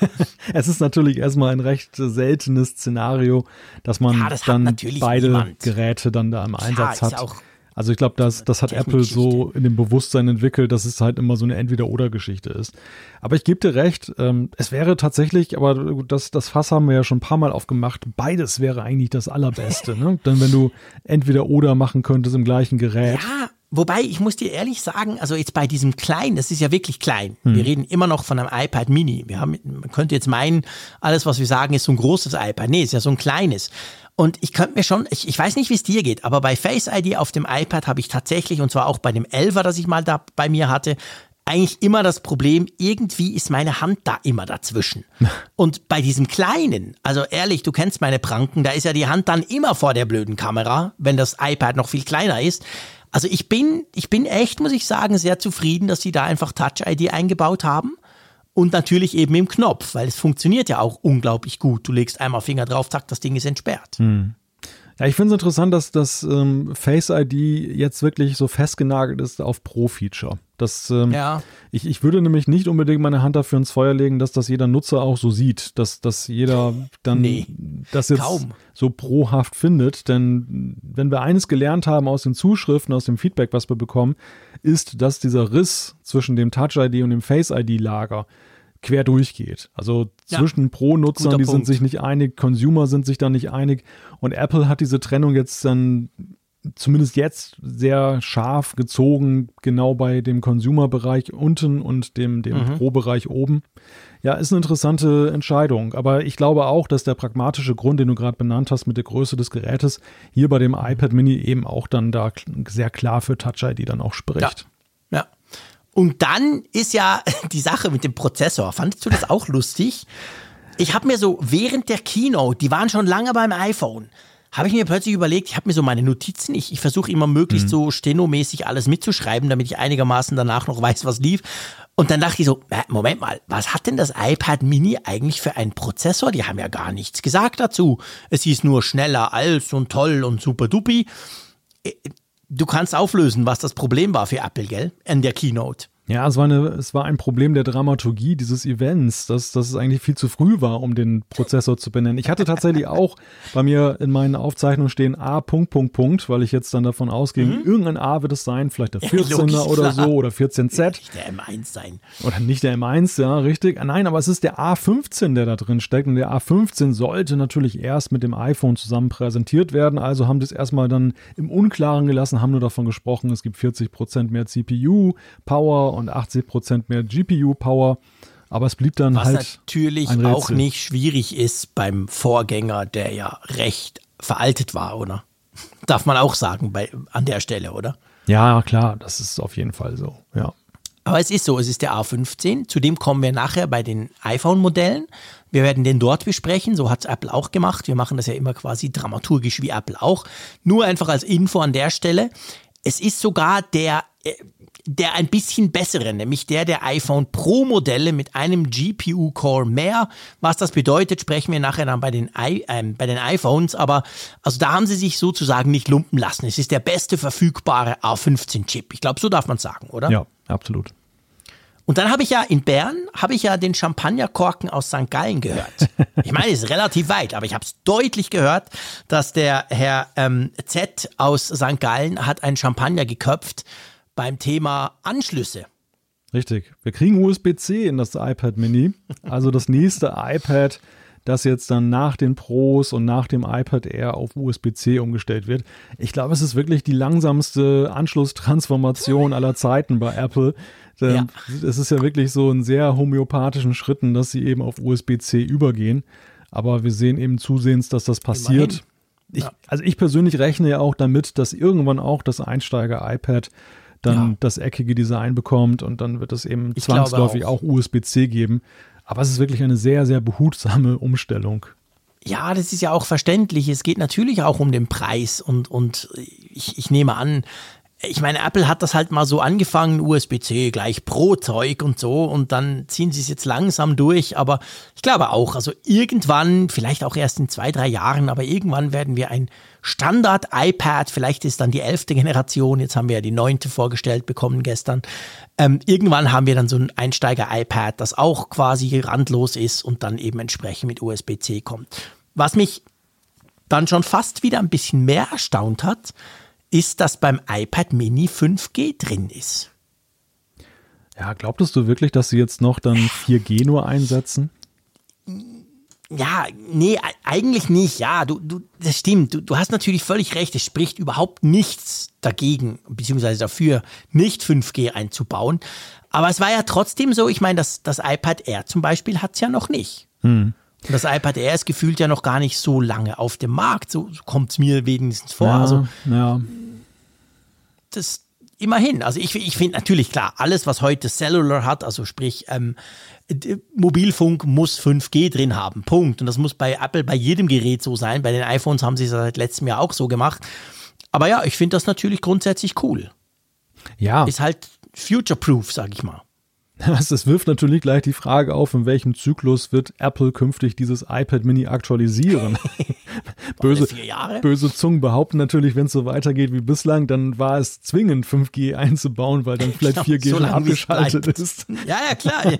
<laughs> es ist natürlich erstmal ein recht seltenes Szenario, dass man ja, das dann beide niemand. Geräte dann da im Einsatz ja, hat. Auch also ich glaube, das, das hat Apple so in dem Bewusstsein entwickelt, dass es halt immer so eine Entweder-Oder-Geschichte ist. Aber ich gebe dir recht, ähm, es wäre tatsächlich, aber das, das Fass haben wir ja schon ein paar Mal aufgemacht, beides wäre eigentlich das Allerbeste. ne? <laughs> Denn wenn du Entweder-Oder machen könntest im gleichen Gerät. Ja, Wobei, ich muss dir ehrlich sagen, also jetzt bei diesem kleinen, das ist ja wirklich klein. Hm. Wir reden immer noch von einem iPad Mini. Wir haben, man könnte jetzt meinen, alles, was wir sagen, ist so ein großes iPad. Nee, ist ja so ein kleines. Und ich könnte mir schon, ich, ich weiß nicht, wie es dir geht, aber bei Face ID auf dem iPad habe ich tatsächlich, und zwar auch bei dem 11er, das ich mal da bei mir hatte, eigentlich immer das Problem, irgendwie ist meine Hand da immer dazwischen. <laughs> Und bei diesem kleinen, also ehrlich, du kennst meine Pranken, da ist ja die Hand dann immer vor der blöden Kamera, wenn das iPad noch viel kleiner ist. Also ich bin, ich bin echt, muss ich sagen, sehr zufrieden, dass sie da einfach Touch ID eingebaut haben. Und natürlich eben im Knopf, weil es funktioniert ja auch unglaublich gut. Du legst einmal Finger drauf, zack, das Ding ist entsperrt. Hm. Ja, ich finde es interessant, dass das ähm, Face ID jetzt wirklich so festgenagelt ist auf Pro-Feature. Das, ähm, ja. ich, ich würde nämlich nicht unbedingt meine Hand dafür ins Feuer legen, dass das jeder Nutzer auch so sieht, dass, dass jeder <laughs> dann nee, das jetzt kaum. so prohaft findet. Denn wenn wir eines gelernt haben aus den Zuschriften, aus dem Feedback, was wir bekommen, ist, dass dieser Riss zwischen dem Touch-ID und dem Face-ID-Lager quer durchgeht. Also zwischen ja, Pro-Nutzern, die Punkt. sind sich nicht einig, Consumer sind sich da nicht einig und Apple hat diese Trennung jetzt dann zumindest jetzt sehr scharf gezogen, genau bei dem Consumer-Bereich unten und dem, dem mhm. Pro-Bereich oben. Ja, ist eine interessante Entscheidung. Aber ich glaube auch, dass der pragmatische Grund, den du gerade benannt hast mit der Größe des Gerätes, hier bei dem iPad Mini eben auch dann da sehr klar für Touch ID dann auch spricht. Ja. Und dann ist ja <laughs> die Sache mit dem Prozessor. Fandest du das auch lustig? Ich habe mir so während der Keynote, die waren schon lange beim iPhone, habe ich mir plötzlich überlegt, ich habe mir so meine Notizen, ich, ich versuche immer möglichst mhm. so stenomäßig alles mitzuschreiben, damit ich einigermaßen danach noch weiß, was lief. Und dann dachte ich so, Moment mal, was hat denn das iPad Mini eigentlich für einen Prozessor? Die haben ja gar nichts gesagt dazu. Es hieß nur schneller als und toll und super dupi. Du kannst auflösen, was das Problem war für Apple, gell? In der Keynote. Ja, es war, eine, es war ein Problem der Dramaturgie dieses Events, dass, dass es eigentlich viel zu früh war, um den Prozessor zu benennen. Ich hatte tatsächlich <laughs> auch bei mir in meinen Aufzeichnungen stehen A, Punkt, Punkt, Punkt, weil ich jetzt dann davon ausging, mhm. irgendein A wird es sein, vielleicht der 14er ja, oder so oder 14Z. Nicht der M1 sein. Oder nicht der M1, ja, richtig. Nein, aber es ist der A15, der da drin steckt und der A15 sollte natürlich erst mit dem iPhone zusammen präsentiert werden. Also haben das erstmal dann im Unklaren gelassen, haben nur davon gesprochen, es gibt 40 Prozent mehr CPU, Power und 80 Prozent mehr GPU-Power. Aber es blieb dann Was halt. Was natürlich auch nicht schwierig ist beim Vorgänger, der ja recht veraltet war, oder? <laughs> Darf man auch sagen bei, an der Stelle, oder? Ja, klar, das ist auf jeden Fall so, ja. Aber es ist so, es ist der A15. Zudem kommen wir nachher bei den iPhone-Modellen. Wir werden den dort besprechen. So hat es Apple auch gemacht. Wir machen das ja immer quasi dramaturgisch wie Apple auch. Nur einfach als Info an der Stelle. Es ist sogar der der ein bisschen bessere, nämlich der der iPhone Pro Modelle mit einem GPU Core mehr. Was das bedeutet, sprechen wir nachher dann bei den, I, äh, bei den iPhones. Aber also da haben sie sich sozusagen nicht lumpen lassen. Es ist der beste verfügbare A15 Chip. Ich glaube, so darf man sagen, oder? Ja, absolut. Und dann habe ich ja in Bern, habe ich ja den Champagnerkorken aus St. Gallen gehört. <laughs> Ich meine, es ist relativ weit, aber ich habe es deutlich gehört, dass der Herr ähm, Z aus St. Gallen hat einen Champagner geköpft beim Thema Anschlüsse. Richtig. Wir kriegen USB-C in das iPad Mini. Also das nächste iPad, das jetzt dann nach den Pros und nach dem iPad Air auf USB-C umgestellt wird. Ich glaube, es ist wirklich die langsamste Anschlusstransformation aller Zeiten bei Apple. Ja. Es ist ja wirklich so in sehr homöopathischen Schritten, dass sie eben auf USB-C übergehen. Aber wir sehen eben zusehends, dass das passiert. Ich, also ich persönlich rechne ja auch damit, dass irgendwann auch das Einsteiger-iPad dann ja. das eckige Design bekommt und dann wird es eben ich zwangsläufig auch, auch USB-C geben. Aber es ist wirklich eine sehr, sehr behutsame Umstellung. Ja, das ist ja auch verständlich. Es geht natürlich auch um den Preis und, und ich, ich nehme an, ich meine, Apple hat das halt mal so angefangen, USB-C gleich pro Zeug und so, und dann ziehen sie es jetzt langsam durch. Aber ich glaube auch, also irgendwann, vielleicht auch erst in zwei, drei Jahren, aber irgendwann werden wir ein Standard-iPad, vielleicht ist dann die elfte Generation, jetzt haben wir ja die neunte vorgestellt bekommen gestern. Ähm, irgendwann haben wir dann so ein Einsteiger-iPad, das auch quasi randlos ist und dann eben entsprechend mit USB-C kommt. Was mich dann schon fast wieder ein bisschen mehr erstaunt hat, ist, dass beim iPad Mini 5G drin ist. Ja, glaubtest du wirklich, dass sie jetzt noch dann 4G nur einsetzen? Ja, nee, eigentlich nicht. Ja, du, du, das stimmt. Du, du hast natürlich völlig recht. Es spricht überhaupt nichts dagegen, beziehungsweise dafür, nicht 5G einzubauen. Aber es war ja trotzdem so, ich meine, das, das iPad Air zum Beispiel hat es ja noch nicht. Hm. Und das iPad Air ist gefühlt ja noch gar nicht so lange auf dem Markt. So, so kommt es mir wenigstens vor. Ja, also, ja. das immerhin. Also ich, ich finde natürlich klar, alles, was heute Cellular hat, also sprich ähm, Mobilfunk muss 5G drin haben. Punkt. Und das muss bei Apple bei jedem Gerät so sein. Bei den iPhones haben sie es seit letztem Jahr auch so gemacht. Aber ja, ich finde das natürlich grundsätzlich cool. Ja. Ist halt future-proof, sag ich mal. <laughs> Das wirft natürlich gleich die Frage auf, in welchem Zyklus wird Apple künftig dieses iPad Mini aktualisieren. <laughs> böse, böse Zungen behaupten natürlich, wenn es so weitergeht wie bislang, dann war es zwingend, 5G einzubauen, weil dann vielleicht 4G schon abgeschaltet ist. Ja, ja, klar.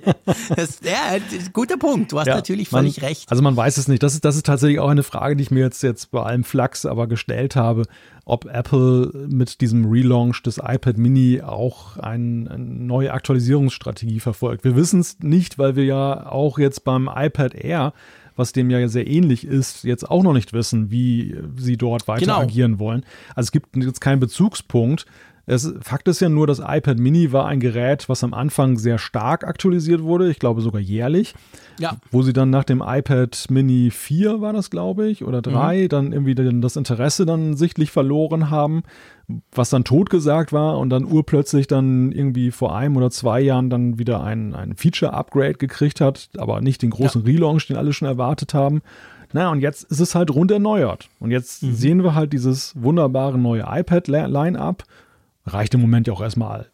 Das, ja, guter Punkt. Du hast ja, natürlich völlig man, recht. Also man weiß es nicht. Das ist, das ist tatsächlich auch eine Frage, die ich mir jetzt, jetzt bei allem Flachs aber gestellt habe ob Apple mit diesem Relaunch des iPad Mini auch ein, eine neue Aktualisierungsstrategie verfolgt. Wir wissen es nicht, weil wir ja auch jetzt beim iPad Air, was dem ja sehr ähnlich ist, jetzt auch noch nicht wissen, wie sie dort weiter genau. agieren wollen. Also es gibt jetzt keinen Bezugspunkt. Es, Fakt ist ja nur, das iPad Mini war ein Gerät, was am Anfang sehr stark aktualisiert wurde, ich glaube sogar jährlich. Ja. Wo sie dann nach dem iPad Mini 4 war das, glaube ich, oder 3, mhm. dann irgendwie das Interesse dann sichtlich verloren haben, was dann totgesagt war und dann urplötzlich dann irgendwie vor einem oder zwei Jahren dann wieder ein, ein Feature-Upgrade gekriegt hat, aber nicht den großen ja. Relaunch, den alle schon erwartet haben. Naja, und jetzt ist es halt rund erneuert. Und jetzt mhm. sehen wir halt dieses wunderbare neue iPad-Line-Up reicht im Moment ja auch erstmal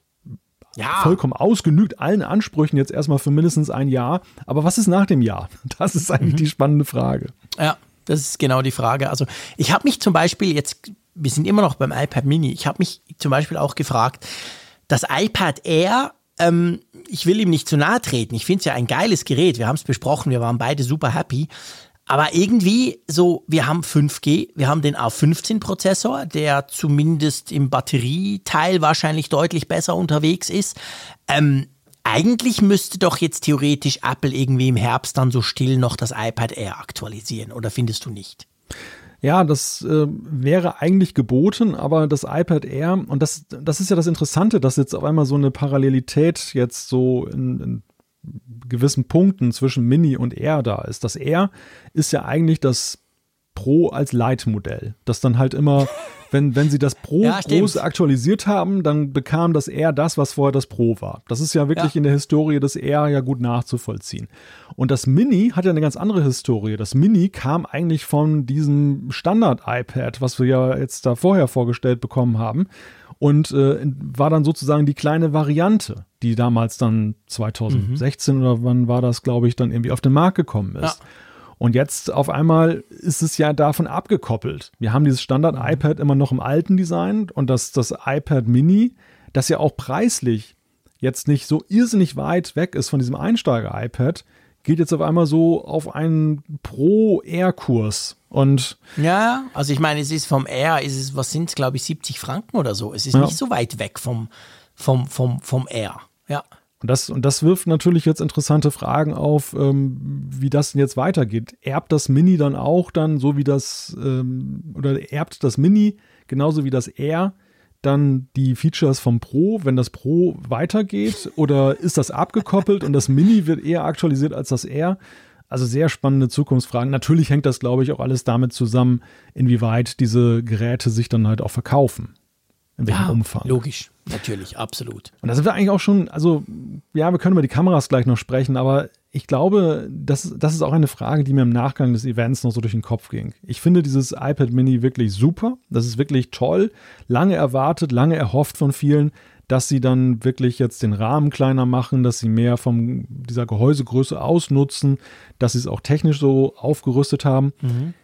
ja. vollkommen ausgenügt, allen Ansprüchen jetzt erstmal für mindestens ein Jahr. Aber was ist nach dem Jahr? <laughs> Das ist eigentlich mhm. die spannende Frage. Ja, das ist genau die Frage. Also ich habe mich zum Beispiel jetzt, wir sind immer noch beim iPad Mini, ich habe mich zum Beispiel auch gefragt, das iPad Air ähm, ich will ihm nicht zu nahe treten. Ich finde es ja ein geiles Gerät. Wir haben es besprochen, wir waren beide super happy. Aber irgendwie so, wir haben 5G, wir haben den A15-Prozessor, der zumindest im Batterieteil wahrscheinlich deutlich besser unterwegs ist. Ähm, eigentlich müsste doch jetzt theoretisch Apple irgendwie im Herbst dann so still noch das iPad Air aktualisieren, oder findest du nicht? Ja, das äh, wäre eigentlich geboten, aber das iPad Air, und das, das ist ja das Interessante, dass jetzt auf einmal so eine Parallelität jetzt so in, in gewissen Punkten zwischen Mini und Air da ist. Das Air ist ja eigentlich das Pro als Leitmodell, das dann halt immer <laughs> wenn, wenn sie das Pro ja, groß aktualisiert haben, dann bekam das R das, was vorher das Pro war. Das ist ja wirklich ja. in der Historie des R ja gut nachzuvollziehen. Und das Mini hat ja eine ganz andere Historie. Das Mini kam eigentlich von diesem Standard-iPad, was wir ja jetzt da vorher vorgestellt bekommen haben. Und äh, war dann sozusagen die kleine Variante, die damals dann 2016 mhm. oder wann war das, glaube ich, dann irgendwie auf den Markt gekommen ist. Ja. Und jetzt auf einmal ist es ja davon abgekoppelt. Wir haben dieses Standard-iPad immer noch im alten Design und das, das iPad Mini, das ja auch preislich jetzt nicht so irrsinnig weit weg ist von diesem Einsteiger-iPad, geht jetzt auf einmal so auf einen Pro-Air-Kurs. Und ja, also ich meine, es ist vom Air, ist es, was sind es, glaube ich, 70 Franken oder so. Es ist ja. nicht so weit weg vom, vom, vom, vom Air. Ja. Und das, und das wirft natürlich jetzt interessante Fragen auf, ähm, wie das denn jetzt weitergeht. Erbt das Mini dann auch dann, so wie das, ähm, oder erbt das Mini genauso wie das R dann die Features vom Pro, wenn das Pro weitergeht? Oder ist das abgekoppelt und das Mini wird eher aktualisiert als das R? Also sehr spannende Zukunftsfragen. Natürlich hängt das, glaube ich, auch alles damit zusammen, inwieweit diese Geräte sich dann halt auch verkaufen in welchem ja, Umfang. Logisch, natürlich, absolut. Und da sind wir eigentlich auch schon, also ja, wir können über die Kameras gleich noch sprechen, aber ich glaube, das, das ist auch eine Frage, die mir im Nachgang des Events noch so durch den Kopf ging. Ich finde dieses iPad Mini wirklich super. Das ist wirklich toll. Lange erwartet, lange erhofft von vielen, dass sie dann wirklich jetzt den Rahmen kleiner machen, dass sie mehr von dieser Gehäusegröße ausnutzen, dass sie es auch technisch so aufgerüstet haben. Mhm.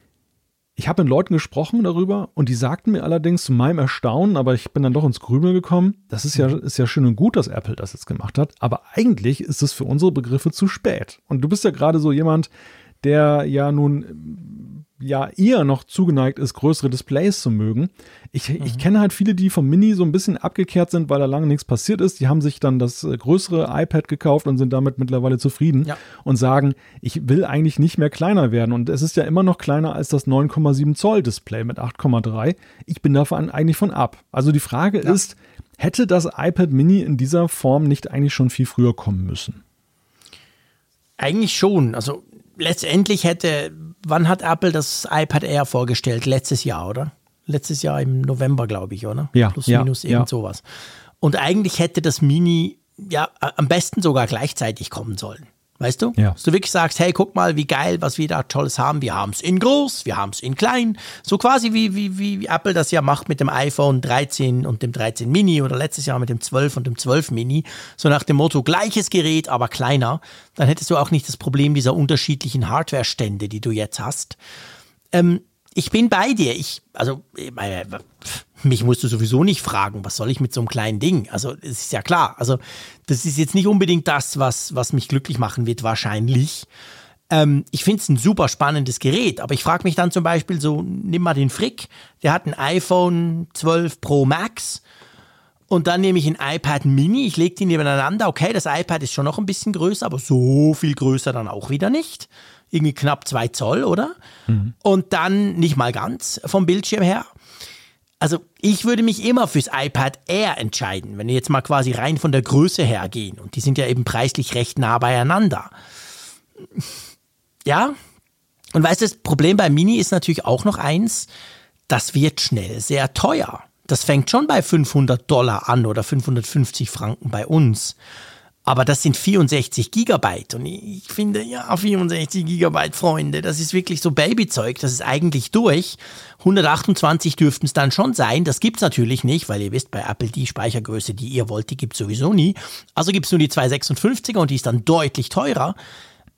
Ich habe mit Leuten gesprochen darüber und die sagten mir allerdings zu meinem Erstaunen, aber ich bin dann doch ins Grübeln gekommen, das ist ja, mhm. ist ja schön und gut, dass Apple das jetzt gemacht hat, aber eigentlich ist es für unsere Begriffe zu spät. Und du bist ja gerade so jemand, der ja nun ja eher noch zugeneigt ist, größere Displays zu mögen. Ich, mhm. ich kenne halt viele, die vom Mini so ein bisschen abgekehrt sind, weil da lange nichts passiert ist. Die haben sich dann das äh, größere iPad gekauft und sind damit mittlerweile zufrieden ja. und sagen, ich will eigentlich nicht mehr kleiner werden. Und es ist ja immer noch kleiner als das 9,7 Zoll Display mit 8,3. Ich bin davon eigentlich von ab. Also die Frage ja. ist, hätte das iPad Mini in dieser Form nicht eigentlich schon viel früher kommen müssen? Eigentlich schon. Also letztendlich hätte, wann hat Apple das iPad Air vorgestellt? Letztes Jahr, oder? Letztes Jahr im November, glaube ich, oder? Ja. Plus, ja, minus, irgend ja. sowas. Und eigentlich hätte das Mini ja am besten sogar gleichzeitig kommen sollen. Weißt du? Ja. Dass du wirklich sagst, hey, guck mal, wie geil, was wir da Tolles haben. Wir haben es in groß, wir haben es in klein. So quasi wie, wie, wie Apple das ja macht mit dem iPhone 13 und dem 13 Mini oder letztes Jahr mit dem 12 und dem 12 Mini. So nach dem Motto, gleiches Gerät, aber kleiner. Dann hättest du auch nicht das Problem dieser unterschiedlichen Hardware-Stände, die du jetzt hast. Ähm, ich bin bei dir. Ich, also, meine, mich musst du sowieso nicht fragen, was soll ich mit so einem kleinen Ding? Also, es ist ja klar. Also, das ist jetzt nicht unbedingt das, was, was mich glücklich machen wird, wahrscheinlich. Ähm, ich finde es ein super spannendes Gerät, aber ich frage mich dann zum Beispiel so, nimm mal den Frick, der hat ein iPhone 12 Pro Max und dann nehme ich ein iPad Mini, ich lege die nebeneinander. Okay, das iPad ist schon noch ein bisschen größer, aber so viel größer dann auch wieder nicht irgendwie knapp zwei Zoll, oder? Mhm. Und dann nicht mal ganz vom Bildschirm her. Also ich würde mich immer fürs iPad Air entscheiden, wenn wir jetzt mal quasi rein von der Größe her gehen. Und die sind ja eben preislich recht nah beieinander. Ja. Und weißt du, das Problem bei Mini ist natürlich auch noch eins, das wird schnell sehr teuer. Das fängt schon bei 500 Dollar an oder 550 Franken bei uns. Aber das sind 64 Gigabyte. Und ich finde, ja, 64 Gigabyte, Freunde, das ist wirklich so Babyzeug. Das ist eigentlich durch. 128 dürften es dann schon sein. Das gibt's natürlich nicht, weil ihr wisst, bei Apple die Speichergröße, die ihr wollt, die gibt's sowieso nie. Also gibt's nur die 256er und die ist dann deutlich teurer.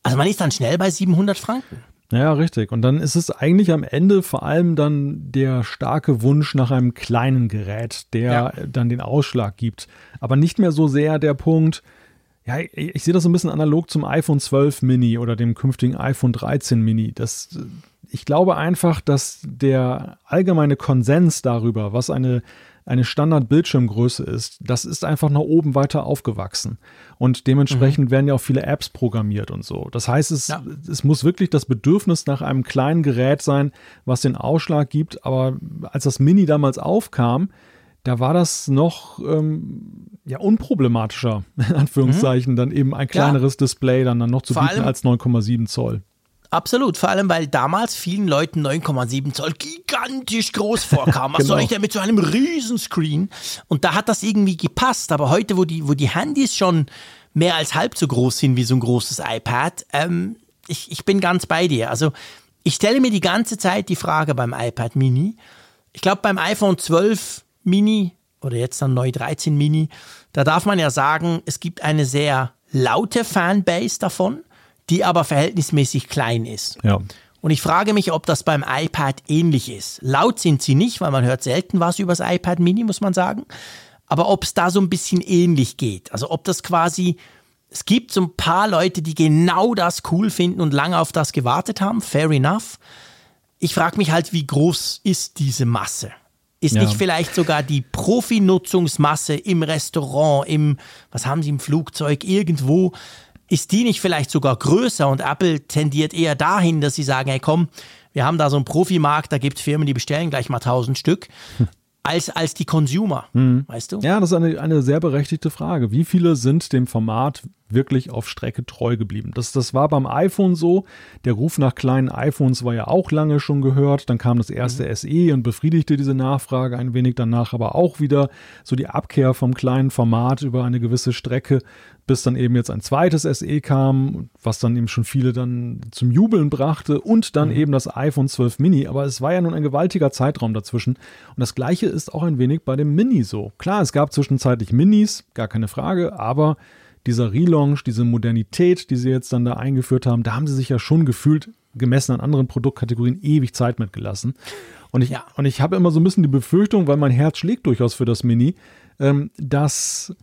Also man ist dann schnell bei 700 Franken. Ja, richtig. Und dann ist es eigentlich am Ende vor allem dann der starke Wunsch nach einem kleinen Gerät, der ja. dann den Ausschlag gibt. Aber nicht mehr so sehr der Punkt, ja, ich, ich sehe das so ein bisschen analog zum iPhone 12 Mini oder dem künftigen iPhone 13 Mini. Das, ich glaube einfach, dass der allgemeine Konsens darüber, was eine eine Standard-Bildschirmgröße ist, das ist einfach nach oben weiter aufgewachsen. Und dementsprechend mhm. werden ja auch viele Apps programmiert und so. Das heißt, es, ja. es muss wirklich das Bedürfnis nach einem kleinen Gerät sein, was den Ausschlag gibt. Aber als das Mini damals aufkam, da war das noch ähm, ja unproblematischer, <laughs> in Anführungszeichen, mhm. dann eben ein kleineres ja. Display dann, dann noch zu Vor bieten als 9,7 Zoll. Absolut, vor allem weil damals vielen Leuten 9,7 Zoll gigantisch groß vorkam. <laughs> Was genau. soll ich denn mit so einem Riesenscreen? Und da hat das irgendwie gepasst. Aber heute, wo die, wo die Handys schon mehr als halb so groß sind wie so ein großes iPad, ähm, ich, ich bin ganz bei dir. Also ich stelle mir die ganze Zeit die Frage beim iPad Mini. Ich glaube, beim iPhone 12 Mini oder jetzt dann neu 13 Mini, da darf man ja sagen, es gibt eine sehr laute Fanbase davon die aber verhältnismäßig klein ist. Ja. Und ich frage mich, ob das beim iPad ähnlich ist. Laut sind sie nicht, weil man hört selten was über das iPad Mini, muss man sagen. Aber ob es da so ein bisschen ähnlich geht. Also ob das quasi, es gibt so ein paar Leute, die genau das cool finden und lange auf das gewartet haben. Fair enough. Ich frage mich halt, wie groß ist diese Masse? Ist ja. nicht vielleicht sogar die Profi-Nutzungsmasse im Restaurant, im, was haben sie im Flugzeug, irgendwo ist die nicht vielleicht sogar größer und Apple tendiert eher dahin, dass sie sagen, hey komm, wir haben da so einen Profimarkt, da gibt es Firmen, die bestellen gleich mal 1000 Stück. <laughs> Als, als die Consumer, mhm. weißt du? Ja, das ist eine, eine sehr berechtigte Frage. Wie viele sind dem Format wirklich auf Strecke treu geblieben? Das, das war beim iPhone so. Der Ruf nach kleinen iPhones war ja auch lange schon gehört. Dann kam das erste mhm. SE und befriedigte diese Nachfrage ein wenig danach, aber auch wieder so die Abkehr vom kleinen Format über eine gewisse Strecke bis dann eben jetzt ein zweites SE kam, was dann eben schon viele dann zum Jubeln brachte und dann mhm. eben das iPhone 12 Mini. Aber es war ja nun ein gewaltiger Zeitraum dazwischen. Und das gleiche ist auch ein wenig bei dem Mini so. Klar, es gab zwischenzeitlich Minis, gar keine Frage, aber dieser Relaunch, diese Modernität, die sie jetzt dann da eingeführt haben, da haben sie sich ja schon gefühlt, gemessen an anderen Produktkategorien, ewig Zeit mitgelassen. Und ich, ja. und ich habe immer so ein bisschen die Befürchtung, weil mein Herz schlägt durchaus für das Mini, ähm, dass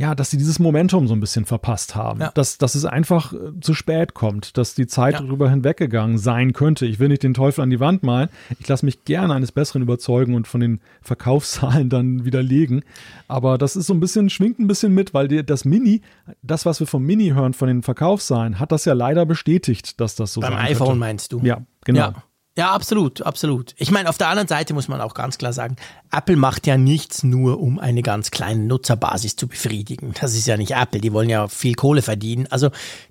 ja, dass sie dieses Momentum so ein bisschen verpasst haben. Ja. Dass, dass es einfach äh, zu spät kommt, dass die Zeit ja. darüber hinweggegangen sein könnte. Ich will nicht den Teufel an die Wand malen. Ich lasse mich gerne eines Besseren überzeugen und von den Verkaufszahlen dann widerlegen. Aber das ist so ein bisschen, schwingt ein bisschen mit, weil die, das Mini, das, was wir vom Mini hören, von den Verkaufszahlen, hat das ja leider bestätigt, dass das so Beim iPhone könnte. meinst du? Ja, genau. Ja. Ja, absolut, absolut. Ich meine, auf der anderen Seite muss man auch ganz klar sagen, Apple macht ja nichts nur, um eine ganz kleine Nutzerbasis zu befriedigen. Das ist ja nicht Apple, die wollen ja viel Kohle verdienen. Also,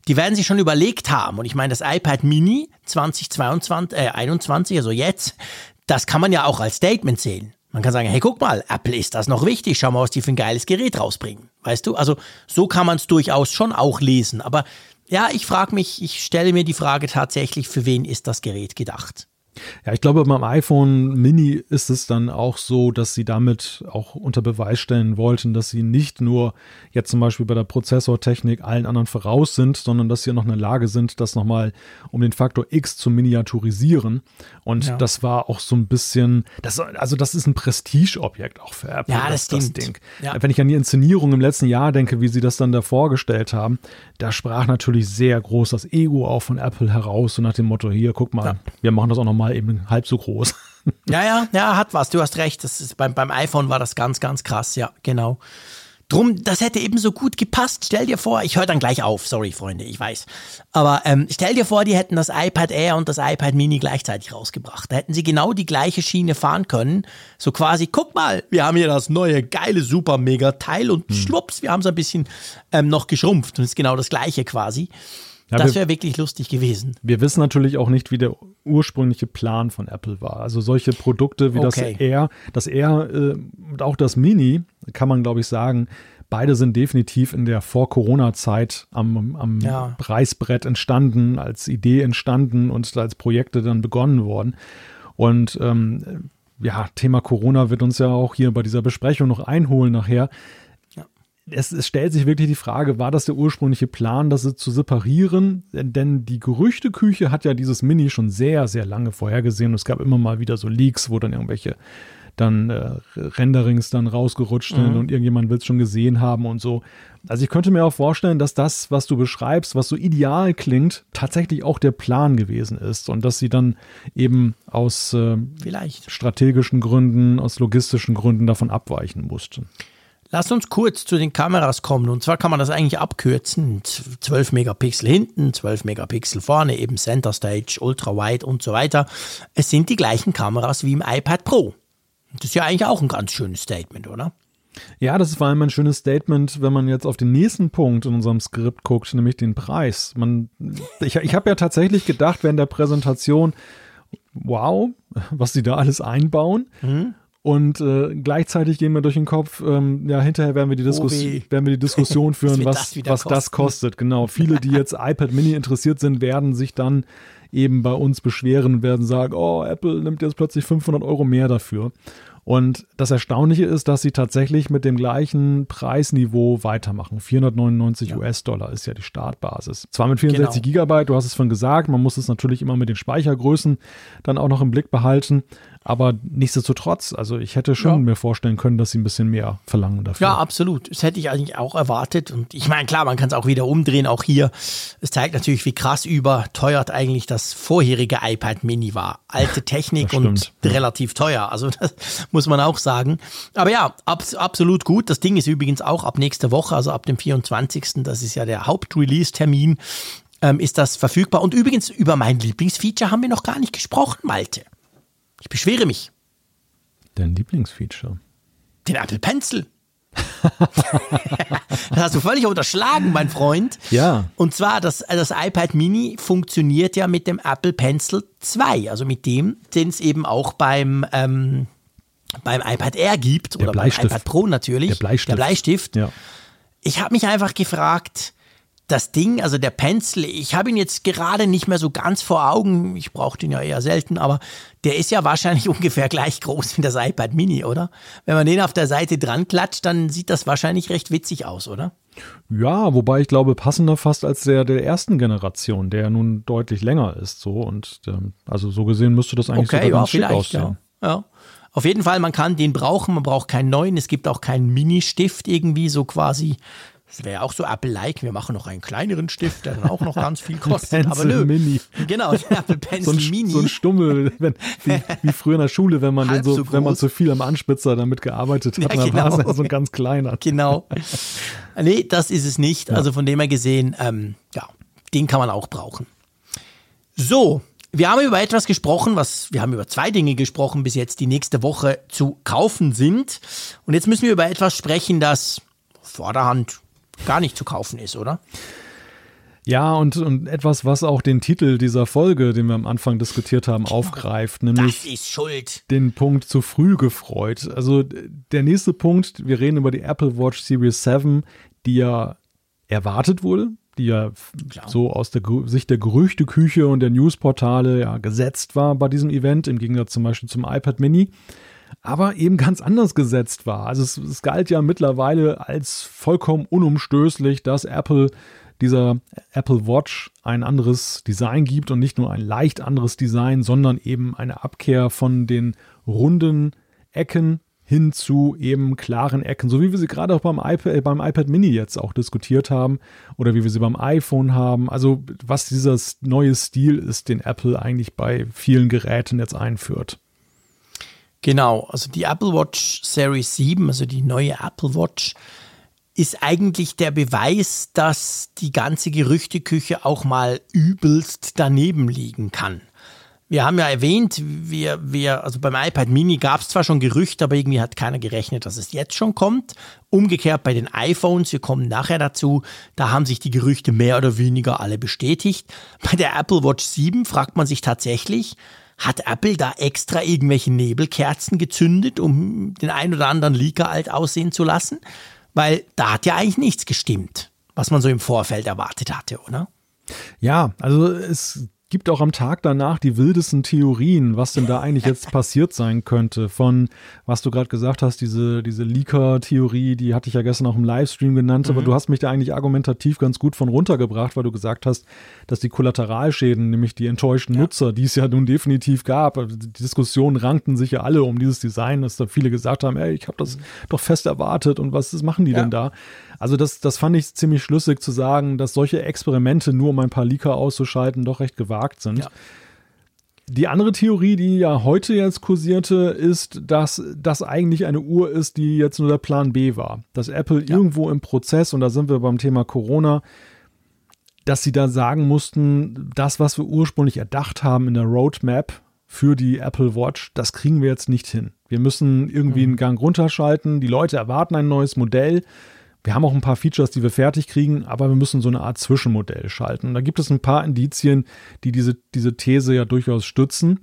die werden sich schon überlegt haben. Und ich meine, das iPad Mini 2022, äh, 21, also jetzt, das kann man ja auch als Statement sehen. Man kann sagen, hey, guck mal, Apple ist das noch wichtig, schau mal, was die für ein geiles Gerät rausbringen. Weißt du? Also, so kann man es durchaus schon auch lesen. Aber ja, ich frage mich, ich stelle mir die Frage tatsächlich, für wen ist das Gerät gedacht? Ja, ich glaube, beim iPhone Mini ist es dann auch so, dass sie damit auch unter Beweis stellen wollten, dass sie nicht nur jetzt zum Beispiel bei der Prozessortechnik allen anderen voraus sind, sondern dass sie noch in der Lage sind, das nochmal um den Faktor X zu miniaturisieren. Und ja. das war auch so ein bisschen, das, also das ist ein Prestigeobjekt auch für Apple. Ja, das, das, Ding. Ja. Wenn ich an die Inszenierung im letzten Jahr denke, wie sie das dann da vorgestellt haben, da sprach natürlich sehr groß das Ego auch von Apple heraus, so nach dem Motto, hier, guck mal, ja. wir machen das auch nochmal eben halb so groß. Ja, ja, ja, hat was. Du hast recht. Das ist beim, beim iPhone war das ganz, ganz krass. Ja, genau. Drum, das hätte eben so gut gepasst. Stell dir vor, ich höre dann gleich auf, sorry Freunde, ich weiß. Aber ähm, stell dir vor, die hätten das iPad Air und das iPad Mini gleichzeitig rausgebracht. Da hätten sie genau die gleiche Schiene fahren können. So quasi, guck mal, wir haben hier das neue, geile, super, mega Teil und hm. schwupps, wir haben es ein bisschen ähm, noch geschrumpft und es ist genau das gleiche quasi. Ja, das wäre wirklich lustig gewesen. Wir wissen natürlich auch nicht, wie der ursprüngliche Plan von Apple war. Also solche Produkte wie okay. das Air, das Air äh, und auch das Mini, kann man glaube ich sagen, beide sind definitiv in der Vor-Corona-Zeit am, am ja. Preisbrett entstanden, als Idee entstanden und als Projekte dann begonnen worden. Und ähm, ja, Thema Corona wird uns ja auch hier bei dieser Besprechung noch einholen nachher. Es, es, stellt sich wirklich die Frage, war das der ursprüngliche Plan, das zu separieren? Denn die Gerüchteküche hat ja dieses Mini schon sehr, sehr lange vorhergesehen und es gab immer mal wieder so Leaks, wo dann irgendwelche dann äh, Renderings dann rausgerutscht sind mhm. und irgendjemand will es schon gesehen haben und so. Also ich könnte mir auch vorstellen, dass das, was du beschreibst, was so ideal klingt, tatsächlich auch der Plan gewesen ist und dass sie dann eben aus äh, Vielleicht. strategischen Gründen, aus logistischen Gründen davon abweichen mussten. Lass uns kurz zu den Kameras kommen. Und zwar kann man das eigentlich abkürzen. 12 Megapixel hinten, 12 Megapixel vorne, eben Center Stage, Ultra Wide und so weiter. Es sind die gleichen Kameras wie im iPad Pro. Das ist ja eigentlich auch ein ganz schönes Statement, oder? Ja, das ist vor allem ein schönes Statement, wenn man jetzt auf den nächsten Punkt in unserem Skript guckt, nämlich den Preis. Man, ich ich habe ja tatsächlich gedacht während der Präsentation, wow, was sie da alles einbauen. Mhm. Und äh, gleichzeitig gehen wir durch den Kopf, ähm, ja, hinterher werden wir die, Diskus oh werden wir die Diskussion <laughs> führen, was, das, was das kostet. Genau. Viele, die jetzt <laughs> iPad Mini interessiert sind, werden sich dann eben bei uns beschweren und werden sagen, oh, Apple nimmt jetzt plötzlich 500 Euro mehr dafür. Und das Erstaunliche ist, dass sie tatsächlich mit dem gleichen Preisniveau weitermachen. 499 ja. US-Dollar ist ja die Startbasis. Zwar mit 64 genau. Gigabyte, du hast es schon gesagt, man muss es natürlich immer mit den Speichergrößen dann auch noch im Blick behalten. Aber nichtsdestotrotz, also ich hätte schon ja. mir vorstellen können, dass sie ein bisschen mehr verlangen dafür. Ja, absolut. Das hätte ich eigentlich auch erwartet. Und ich meine, klar, man kann es auch wieder umdrehen. Auch hier, es zeigt natürlich, wie krass überteuert eigentlich das vorherige iPad Mini war. Alte Technik und relativ teuer. Also <laughs> das muss man auch sagen. Aber ja, ab, absolut gut. Das Ding ist übrigens auch ab nächster Woche, also ab dem 24. Das ist ja der Hauptrelease-Termin. Ähm, ist das verfügbar. Und übrigens, über mein Lieblingsfeature haben wir noch gar nicht gesprochen, Malte. Ich beschwere mich. Dein Lieblingsfeature? Den Apple Pencil. <laughs> das hast du völlig unterschlagen, mein Freund. Ja. Und zwar, das, das iPad Mini funktioniert ja mit dem Apple Pencil 2, also mit dem, den es eben auch beim, ähm, beim iPad Air gibt Der oder Bleistift. beim iPad Pro natürlich. Der Bleistift. Der Bleistift. Ja. Ich habe mich einfach gefragt, das Ding, also der Pencil, ich habe ihn jetzt gerade nicht mehr so ganz vor Augen. Ich brauche den ja eher selten, aber der ist ja wahrscheinlich <laughs> ungefähr gleich groß wie das iPad Mini, oder? Wenn man den auf der Seite dran klatscht, dann sieht das wahrscheinlich recht witzig aus, oder? Ja, wobei ich glaube, passender fast als der der ersten Generation, der nun deutlich länger ist, so und ähm, also so gesehen müsste das eigentlich okay, sogar ganz ja, schick aussehen. Ja. ja. Auf jeden Fall, man kann den brauchen, man braucht keinen neuen. Es gibt auch keinen Mini-Stift irgendwie, so quasi das wäre auch so Apple-like. Wir machen noch einen kleineren Stift, der dann auch noch ganz viel <laughs> kostet. Pencil aber nö. Mini. Genau, Apple Pencil <laughs> so ein, Mini. So ein Stummel, wenn, wie, wie, früher in der Schule, wenn man, so, so wenn man zu viel am Anspitzer damit gearbeitet hat. Ja, genau. dann war es so ein ganz kleiner. Genau. <laughs> Nee, das ist es nicht. Ja. Also von dem her gesehen, ähm, ja, den kann man auch brauchen. So, wir haben über etwas gesprochen, was wir haben über zwei Dinge gesprochen bis jetzt, die nächste Woche zu kaufen sind. Und jetzt müssen wir über etwas sprechen, das Vorderhand gar nicht zu kaufen ist, oder? Ja, und, und etwas, was auch den Titel dieser Folge, den wir am Anfang diskutiert haben, aufgreift, nämlich den Punkt zu früh gefreut. Also der nächste Punkt, wir reden über die Apple Watch Series 7, die ja erwartet wurde, die ja Klar. so aus der Sicht der Gerüchteküche und der Newsportale ja gesetzt war bei diesem Event, im Gegensatz zum Beispiel zum iPad Mini aber eben ganz anders gesetzt war. Also es, es galt ja mittlerweile als vollkommen unumstößlich, dass Apple dieser Apple Watch ein anderes Design gibt und nicht nur ein leicht anderes Design, sondern eben eine Abkehr von den runden Ecken hin zu eben klaren Ecken, so wie wir sie gerade auch beim iPad, äh, beim iPad Mini jetzt auch diskutiert haben oder wie wir sie beim iPhone haben. Also was dieser neue Stil ist, den Apple eigentlich bei vielen Geräten jetzt einführt. Genau, also die Apple Watch Series 7, also die neue Apple Watch, ist eigentlich der Beweis, dass die ganze Gerüchteküche auch mal übelst daneben liegen kann. Wir haben ja erwähnt, wir, wir, also beim iPad Mini gab es zwar schon Gerüchte, aber irgendwie hat keiner gerechnet, dass es jetzt schon kommt. Umgekehrt bei den iPhones, wir kommen nachher dazu, da haben sich die Gerüchte mehr oder weniger alle bestätigt. Bei der Apple Watch 7 fragt man sich tatsächlich, hat Apple da extra irgendwelche Nebelkerzen gezündet, um den ein oder anderen Leaker alt aussehen zu lassen? Weil da hat ja eigentlich nichts gestimmt, was man so im Vorfeld erwartet hatte, oder? Ja, also es gibt auch am Tag danach die wildesten Theorien, was denn da eigentlich jetzt <laughs> passiert sein könnte. Von, was du gerade gesagt hast, diese, diese Leaker-Theorie, die hatte ich ja gestern auch im Livestream genannt, mhm. aber du hast mich da eigentlich argumentativ ganz gut von runtergebracht, weil du gesagt hast, dass die Kollateralschäden, nämlich die enttäuschten ja. Nutzer, die es ja nun definitiv gab, also die Diskussionen rankten sich ja alle um dieses Design, dass da viele gesagt haben, ey, ich habe das mhm. doch fest erwartet und was machen die ja. denn da? Also das, das fand ich ziemlich schlüssig zu sagen, dass solche Experimente nur um ein paar Leaker auszuschalten doch recht gewagt sind. Ja. Die andere Theorie, die ja heute jetzt kursierte, ist, dass das eigentlich eine Uhr ist, die jetzt nur der Plan B war. Dass Apple ja. irgendwo im Prozess, und da sind wir beim Thema Corona, dass sie da sagen mussten, das, was wir ursprünglich erdacht haben in der Roadmap für die Apple Watch, das kriegen wir jetzt nicht hin. Wir müssen irgendwie mhm. einen Gang runterschalten. Die Leute erwarten ein neues Modell. Wir haben auch ein paar Features, die wir fertig kriegen, aber wir müssen so eine Art Zwischenmodell schalten. Und da gibt es ein paar Indizien, die diese, diese These ja durchaus stützen.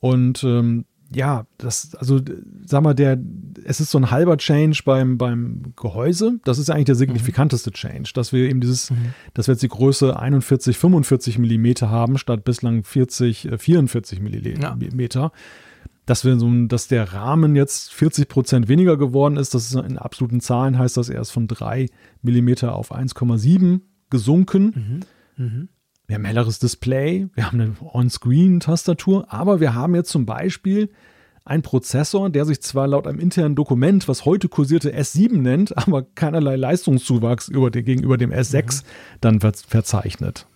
Und ähm, ja, das, also sag mal, der, es ist so ein halber Change beim, beim Gehäuse. Das ist eigentlich der signifikanteste Change, dass wir eben dieses, mhm. dass wir jetzt die Größe 41, 45 Millimeter haben, statt bislang 40, 44 Millimeter. Ja dass wir so, dass der Rahmen jetzt 40 Prozent weniger geworden ist. Das ist in absoluten Zahlen heißt das, er ist von 3 Millimeter auf 1,7 gesunken. Mhm. Mhm. Wir haben ein helleres Display, wir haben eine On-Screen-Tastatur, aber wir haben jetzt zum Beispiel einen Prozessor, der sich zwar laut einem internen Dokument, was heute kursierte S7 nennt, aber keinerlei Leistungszuwachs über den, gegenüber dem S6 mhm. dann verzeichnet.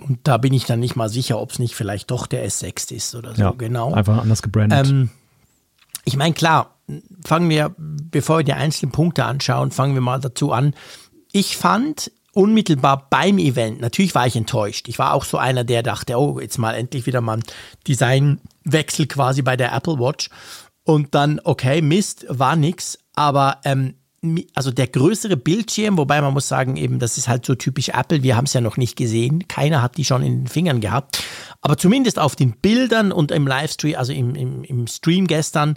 Und da bin ich dann nicht mal sicher, ob es nicht vielleicht doch der S6 ist oder so, ja, genau. Einfach anders gebrandet. Ähm, ich meine, klar, fangen wir, bevor wir die einzelnen Punkte anschauen, fangen wir mal dazu an. Ich fand unmittelbar beim Event, natürlich war ich enttäuscht. Ich war auch so einer, der dachte, oh, jetzt mal endlich wieder mal ein Designwechsel quasi bei der Apple Watch. Und dann, okay, Mist, war nix. Aber ähm, also der größere Bildschirm, wobei man muss sagen, eben, das ist halt so typisch Apple, wir haben es ja noch nicht gesehen, keiner hat die schon in den Fingern gehabt, aber zumindest auf den Bildern und im Livestream, also im, im, im Stream gestern,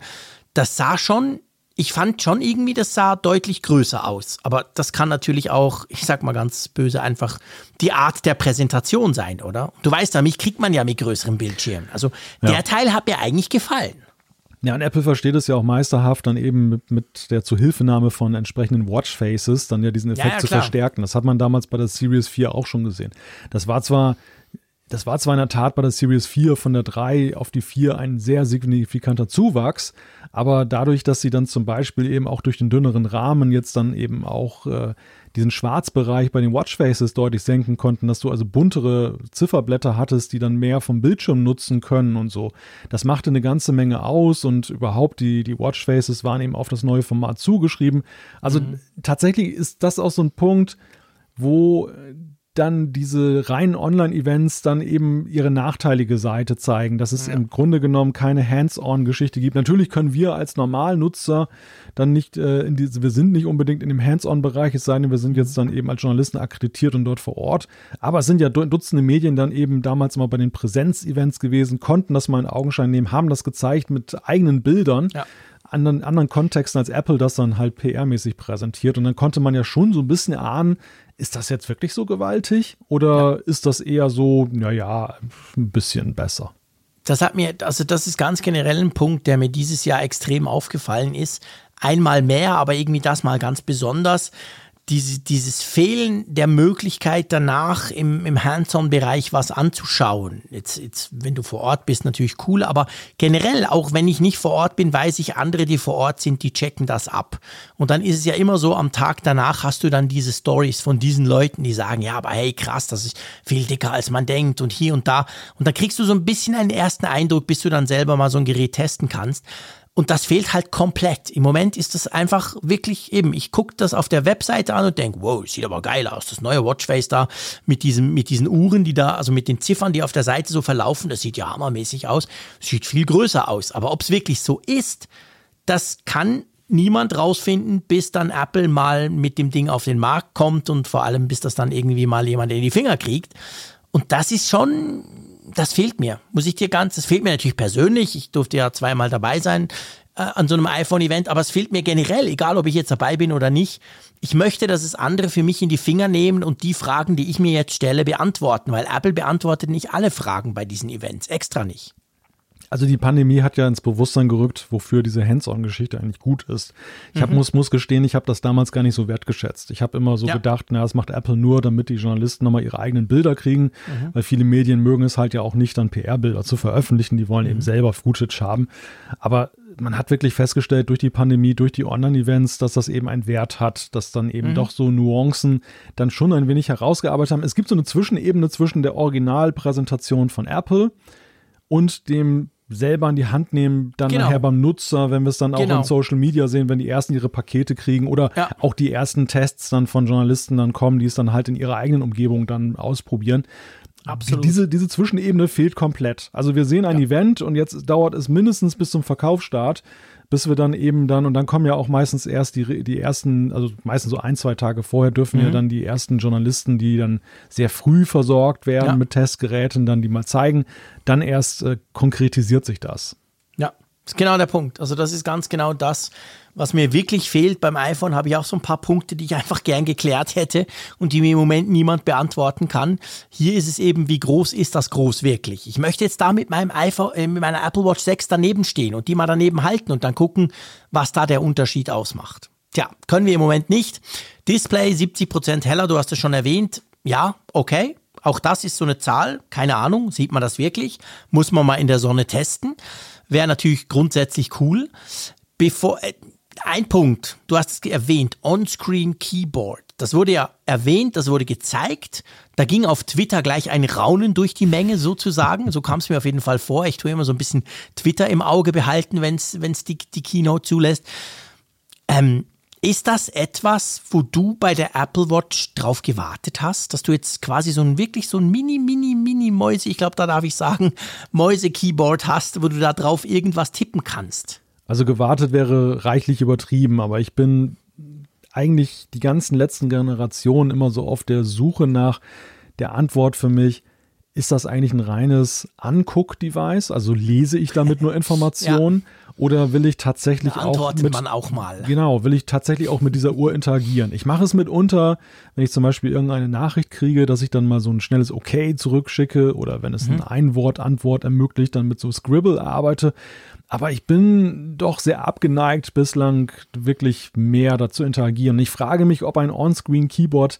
das sah schon, ich fand schon irgendwie, das sah deutlich größer aus, aber das kann natürlich auch, ich sag mal ganz böse, einfach die Art der Präsentation sein, oder? Du weißt ja, mich kriegt man ja mit größerem Bildschirm, also ja. der Teil hat mir eigentlich gefallen. Ja, und Apple versteht es ja auch meisterhaft, dann eben mit, mit der Zuhilfenahme von entsprechenden Watchfaces dann ja diesen Effekt ja, ja, zu verstärken. Das hat man damals bei der Series 4 auch schon gesehen. Das war zwar das war zwar in der Tat bei der Series 4 von der 3 auf die 4 ein sehr signifikanter Zuwachs, aber dadurch, dass sie dann zum Beispiel eben auch durch den dünneren Rahmen jetzt dann eben auch äh, diesen Schwarzbereich bei den Watchfaces deutlich senken konnten, dass du also buntere Zifferblätter hattest, die dann mehr vom Bildschirm nutzen können und so. Das machte eine ganze Menge aus und überhaupt die, die Watchfaces waren eben auf das neue Format zugeschrieben. Also mhm. tatsächlich ist das auch so ein Punkt, wo dann diese reinen Online-Events dann eben ihre nachteilige Seite zeigen, dass es ja. im Grunde genommen keine Hands-on-Geschichte gibt. Natürlich können wir als Normalnutzer dann nicht äh, in diese, wir sind nicht unbedingt in dem Hands-on-Bereich, es sei denn, wir sind jetzt dann eben als Journalisten akkreditiert und dort vor Ort. Aber es sind ja Dutzende Medien dann eben damals mal bei den Präsenz-Events gewesen, konnten das mal in Augenschein nehmen, haben das gezeigt mit eigenen Bildern. Ja anderen, anderen Kontexten als Apple das dann halt PR-mäßig präsentiert. Und dann konnte man ja schon so ein bisschen erahnen, ist das jetzt wirklich so gewaltig oder ja. ist das eher so, naja, ein bisschen besser? Das hat mir, also das ist ganz generell ein Punkt, der mir dieses Jahr extrem aufgefallen ist. Einmal mehr, aber irgendwie das mal ganz besonders diese, dieses Fehlen der Möglichkeit danach im, im Hands-on-Bereich was anzuschauen. Jetzt, jetzt, wenn du vor Ort bist, natürlich cool, aber generell, auch wenn ich nicht vor Ort bin, weiß ich, andere, die vor Ort sind, die checken das ab. Und dann ist es ja immer so, am Tag danach hast du dann diese Stories von diesen Leuten, die sagen, ja, aber hey, krass, das ist viel dicker, als man denkt und hier und da. Und dann kriegst du so ein bisschen einen ersten Eindruck, bis du dann selber mal so ein Gerät testen kannst. Und das fehlt halt komplett. Im Moment ist das einfach wirklich eben, ich gucke das auf der Webseite an und denke, wow, sieht aber geil aus. Das neue Watchface da mit, diesem, mit diesen Uhren, die da, also mit den Ziffern, die auf der Seite so verlaufen, das sieht ja hammermäßig aus. Sieht viel größer aus. Aber ob es wirklich so ist, das kann niemand rausfinden, bis dann Apple mal mit dem Ding auf den Markt kommt und vor allem bis das dann irgendwie mal jemand in die Finger kriegt. Und das ist schon das fehlt mir, muss ich dir ganz, das fehlt mir natürlich persönlich. Ich durfte ja zweimal dabei sein. äh, an so einem iPhone-Event, aber es fehlt mir generell, egal ob ich jetzt dabei bin oder nicht. Ich möchte, dass es andere für mich in die Finger nehmen und die Fragen, die ich mir jetzt stelle, beantworten, weil Apple beantwortet nicht alle Fragen bei diesen Events, extra nicht. Also die Pandemie hat ja ins Bewusstsein gerückt, wofür diese Hands-on-Geschichte eigentlich gut ist. Ich hab, mhm. muss, muss gestehen, ich habe das damals gar nicht so wertgeschätzt. Ich habe immer so ja. gedacht, na, das macht Apple nur, damit die Journalisten nochmal ihre eigenen Bilder kriegen, mhm. weil viele Medien mögen es halt ja auch nicht, dann PR-Bilder zu veröffentlichen. Die wollen mhm. eben selber Footage haben. Aber man hat wirklich festgestellt durch die Pandemie, durch die Online-Events, dass das eben einen Wert hat, dass dann eben mhm. doch so Nuancen dann schon ein wenig herausgearbeitet haben. Es gibt so eine Zwischenebene zwischen der Originalpräsentation von Apple und dem selber in die Hand nehmen, dann genau. nachher beim Nutzer, wenn wir es dann auch genau. in Social Media sehen, wenn die ersten ihre Pakete kriegen oder ja. auch die ersten Tests dann von Journalisten dann kommen, die es dann halt in ihrer eigenen Umgebung dann ausprobieren. Absolut. Diese, diese Zwischenebene fehlt komplett. Also wir sehen ein ja. Event und jetzt dauert es mindestens bis zum Verkaufsstart bis wir dann eben dann, und dann kommen ja auch meistens erst die, die ersten, also meistens so ein, zwei Tage vorher dürfen mhm. ja dann die ersten Journalisten, die dann sehr früh versorgt werden ja. mit Testgeräten, dann die mal zeigen. Dann erst äh, konkretisiert sich das. Ja, ist genau der Punkt. Also das ist ganz genau das, was mir wirklich fehlt beim iPhone, habe ich auch so ein paar Punkte, die ich einfach gern geklärt hätte und die mir im Moment niemand beantworten kann. Hier ist es eben, wie groß ist das groß wirklich? Ich möchte jetzt da mit meinem iPhone, äh, mit meiner Apple Watch 6 daneben stehen und die mal daneben halten und dann gucken, was da der Unterschied ausmacht. Tja, können wir im Moment nicht. Display 70% heller, du hast es schon erwähnt. Ja, okay. Auch das ist so eine Zahl. Keine Ahnung, sieht man das wirklich? Muss man mal in der Sonne testen. Wäre natürlich grundsätzlich cool. Bevor, äh, ein Punkt, du hast es erwähnt, On-Screen Keyboard. Das wurde ja erwähnt, das wurde gezeigt. Da ging auf Twitter gleich ein Raunen durch die Menge sozusagen. So kam es mir auf jeden Fall vor. Ich tue immer so ein bisschen Twitter im Auge behalten, wenn es die, die Keynote zulässt. Ähm, ist das etwas, wo du bei der Apple Watch drauf gewartet hast, dass du jetzt quasi so ein wirklich so ein mini, mini, mini Mäuse, ich glaube, da darf ich sagen, Mäuse-Keyboard hast, wo du da drauf irgendwas tippen kannst? Also gewartet wäre reichlich übertrieben, aber ich bin eigentlich die ganzen letzten Generationen immer so auf der Suche nach der Antwort für mich, ist das eigentlich ein reines Anguck-Device? Also lese ich damit nur <laughs> Informationen? ja. Oder will ich tatsächlich da auch mit, man auch mal. Genau, will ich tatsächlich auch mit dieser Uhr interagieren. Ich mache es mitunter, wenn ich zum Beispiel irgendeine Nachricht kriege, dass ich dann mal so ein schnelles Okay zurückschicke oder wenn es mhm. eine Einwort-Antwort ermöglicht, dann mit so Scribble arbeite. Aber ich bin doch sehr abgeneigt, bislang wirklich mehr dazu interagieren. Ich frage mich, ob ein On-Screen-Keyboard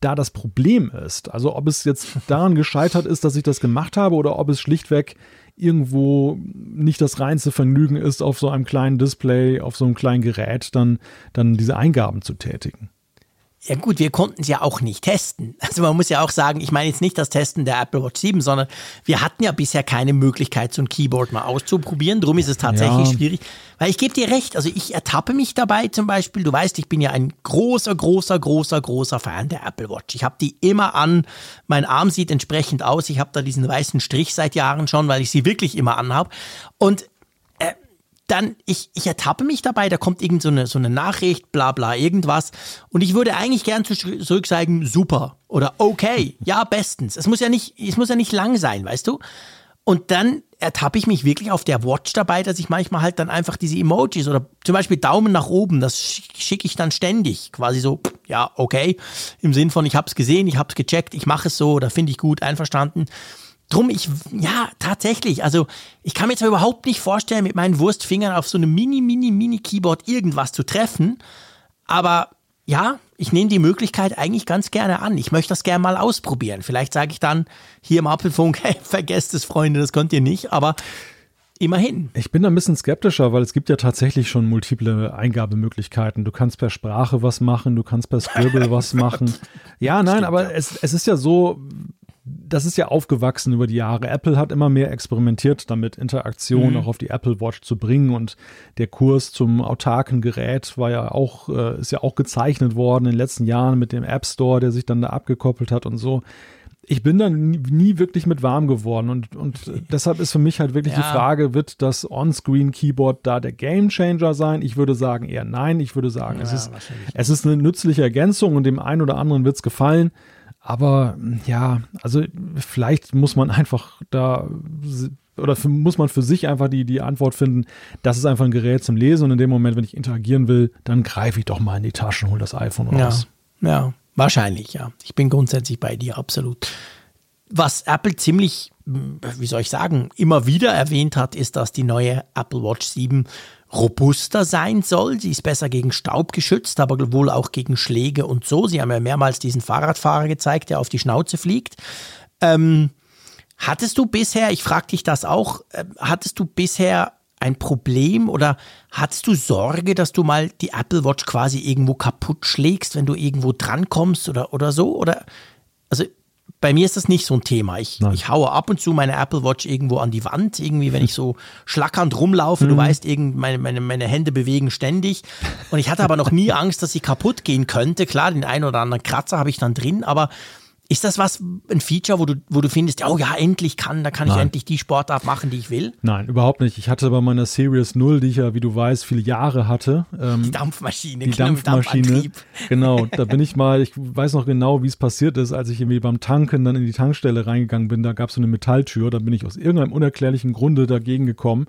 da das Problem ist. Also ob es jetzt <laughs> daran gescheitert ist, dass ich das gemacht habe oder ob es schlichtweg irgendwo nicht das reinste Vergnügen ist, auf so einem kleinen Display, auf so einem kleinen Gerät dann, dann diese Eingaben zu tätigen. Ja gut, wir konnten es ja auch nicht testen. <laughs> Also man muss ja auch sagen, ich meine jetzt nicht das Testen der Apple Watch 7, sondern wir hatten ja bisher keine Möglichkeit, so ein Keyboard mal auszuprobieren. Drum ist es tatsächlich ja. schwierig. Weil ich gebe dir recht, also ich ertappe mich dabei zum Beispiel. Du weißt, ich bin ja ein großer, großer, großer, großer Fan der Apple Watch. Ich habe die immer an. Mein Arm sieht entsprechend aus. Ich habe da diesen weißen Strich seit Jahren schon, weil ich sie wirklich immer anhabe. Und dann, ich, ich ertappe mich dabei, da kommt irgend so eine, so eine Nachricht, bla bla, irgendwas. Und ich würde eigentlich gern zurück sagen, super oder okay, ja, bestens. Es muss ja nicht, es muss ja nicht lang sein, weißt du? Und dann ertappe ich mich wirklich auf der Watch dabei, dass ich manchmal halt dann einfach diese Emojis oder zum Beispiel Daumen nach oben, das schicke ich dann ständig. Quasi so, ja, okay. Im Sinn von, ich habe es gesehen, ich habe es gecheckt, ich mache es so oder finde ich gut, einverstanden. Drum, ich, ja, tatsächlich. Also, ich kann mir zwar überhaupt nicht vorstellen, mit meinen Wurstfingern auf so einem mini, mini, mini Keyboard irgendwas zu treffen, aber ja, ich nehme die Möglichkeit eigentlich ganz gerne an. Ich möchte das gerne mal ausprobieren. Vielleicht sage ich dann hier im Apfelfunk, <laughs> hey, vergesst es, Freunde, das könnt ihr nicht, aber immerhin. Ich bin da ein bisschen skeptischer, weil es gibt ja tatsächlich schon multiple Eingabemöglichkeiten. Du kannst per Sprache was machen, du kannst per Scribble <laughs> was machen. Ja, nein, aber es, es ist ja so, das ist ja aufgewachsen über die Jahre. Apple hat immer mehr experimentiert damit, Interaktion mhm. auch auf die Apple Watch zu bringen und der Kurs zum autarken Gerät war ja auch, äh, ist ja auch gezeichnet worden in den letzten Jahren mit dem App Store, der sich dann da abgekoppelt hat und so. Ich bin da nie, nie wirklich mit warm geworden und, und deshalb ist für mich halt wirklich ja. die Frage, wird das On-Screen-Keyboard da der Gamechanger sein? Ich würde sagen eher nein. Ich würde sagen, ja, es, ist, es ist eine nützliche Ergänzung und dem einen oder anderen wird es gefallen. Aber ja, also vielleicht muss man einfach da oder für, muss man für sich einfach die, die Antwort finden, das ist einfach ein Gerät zum Lesen und in dem Moment, wenn ich interagieren will, dann greife ich doch mal in die Tasche und hole das iPhone raus. Ja, ja, wahrscheinlich, ja. Ich bin grundsätzlich bei dir, absolut. Was Apple ziemlich, wie soll ich sagen, immer wieder erwähnt hat, ist, dass die neue Apple Watch 7 robuster sein soll. Sie ist besser gegen Staub geschützt, aber wohl auch gegen Schläge und so. Sie haben ja mehrmals diesen Fahrradfahrer gezeigt, der auf die Schnauze fliegt. Ähm, hattest du bisher, ich frage dich das auch, äh, hattest du bisher ein Problem oder hattest du Sorge, dass du mal die Apple Watch quasi irgendwo kaputt schlägst, wenn du irgendwo drankommst oder, oder so? Oder also bei mir ist das nicht so ein Thema. Ich, ich haue ab und zu meine Apple Watch irgendwo an die Wand, irgendwie, wenn ich so schlackernd rumlaufe. Du mhm. weißt, irgend, meine, meine, meine Hände bewegen ständig. Und ich hatte aber noch nie <laughs> Angst, dass sie kaputt gehen könnte. Klar, den einen oder anderen Kratzer habe ich dann drin, aber ist das was, ein Feature, wo du, wo du findest, oh ja, endlich kann, da kann Nein. ich endlich die Sportart machen, die ich will? Nein, überhaupt nicht. Ich hatte bei meiner Series 0, die ich ja, wie du weißt, viele Jahre hatte. Ähm, die Dampfmaschine, die Dampfmaschine. Genau, da bin ich mal, ich weiß noch genau, wie es passiert ist, als ich irgendwie beim Tanken dann in die Tankstelle reingegangen bin, da gab es so eine Metalltür, da bin ich aus irgendeinem unerklärlichen Grunde dagegen gekommen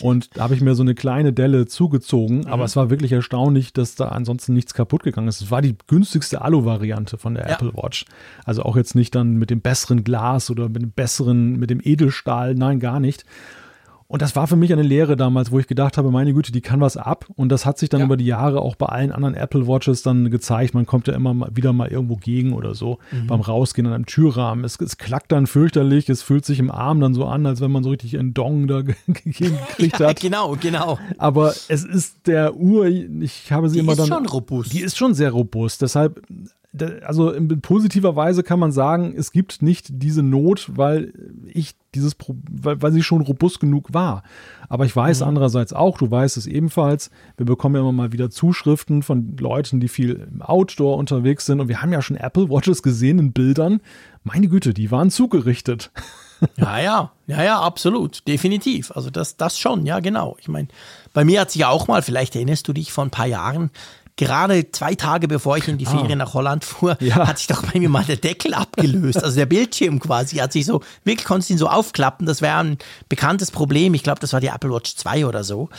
und da habe ich mir so eine kleine Delle zugezogen, mhm. aber es war wirklich erstaunlich, dass da ansonsten nichts kaputt gegangen ist. Es war die günstigste Alu-Variante von der ja. Apple Watch. Also also auch jetzt nicht dann mit dem besseren Glas oder mit dem besseren, mit dem Edelstahl, nein, gar nicht. Und das war für mich eine Lehre damals, wo ich gedacht habe, meine Güte, die kann was ab. Und das hat sich dann ja. über die Jahre auch bei allen anderen Apple Watches dann gezeigt. Man kommt ja immer wieder mal irgendwo gegen oder so mhm. beim Rausgehen an einem Türrahmen. Es, es, klackt dann fürchterlich. Es fühlt sich im Arm dann so an, als wenn man so richtig einen Dong da <laughs> gekriegt hat. genau, genau. Aber es ist der Uhr, ich habe sie die immer dann. Die ist schon robust. Die ist schon sehr robust. Deshalb also in positiver Weise kann man sagen, es gibt nicht diese Not, weil ich dieses, weil, weil sie schon robust genug war. Aber ich weiß mhm. andererseits auch, du weißt es ebenfalls, wir bekommen ja immer mal wieder Zuschriften von Leuten, die viel im Outdoor unterwegs sind und wir haben ja schon Apple Watches gesehen in Bildern. Meine Güte, die waren zugerichtet. Ja, ja, ja, ja, absolut, definitiv. Also das, das schon, ja, genau. Ich meine, bei mir hat sich ja auch mal, vielleicht erinnerst du dich vor ein paar Jahren, gerade zwei Tage bevor ich in die ah. Ferien nach Holland fuhr, ja. hat sich doch bei mir mal der Deckel abgelöst. Also der Bildschirm quasi hat sich so, wirklich konntest ihn so aufklappen. Das wäre ein bekanntes Problem. Ich glaube, das war die Apple Watch 2 oder so.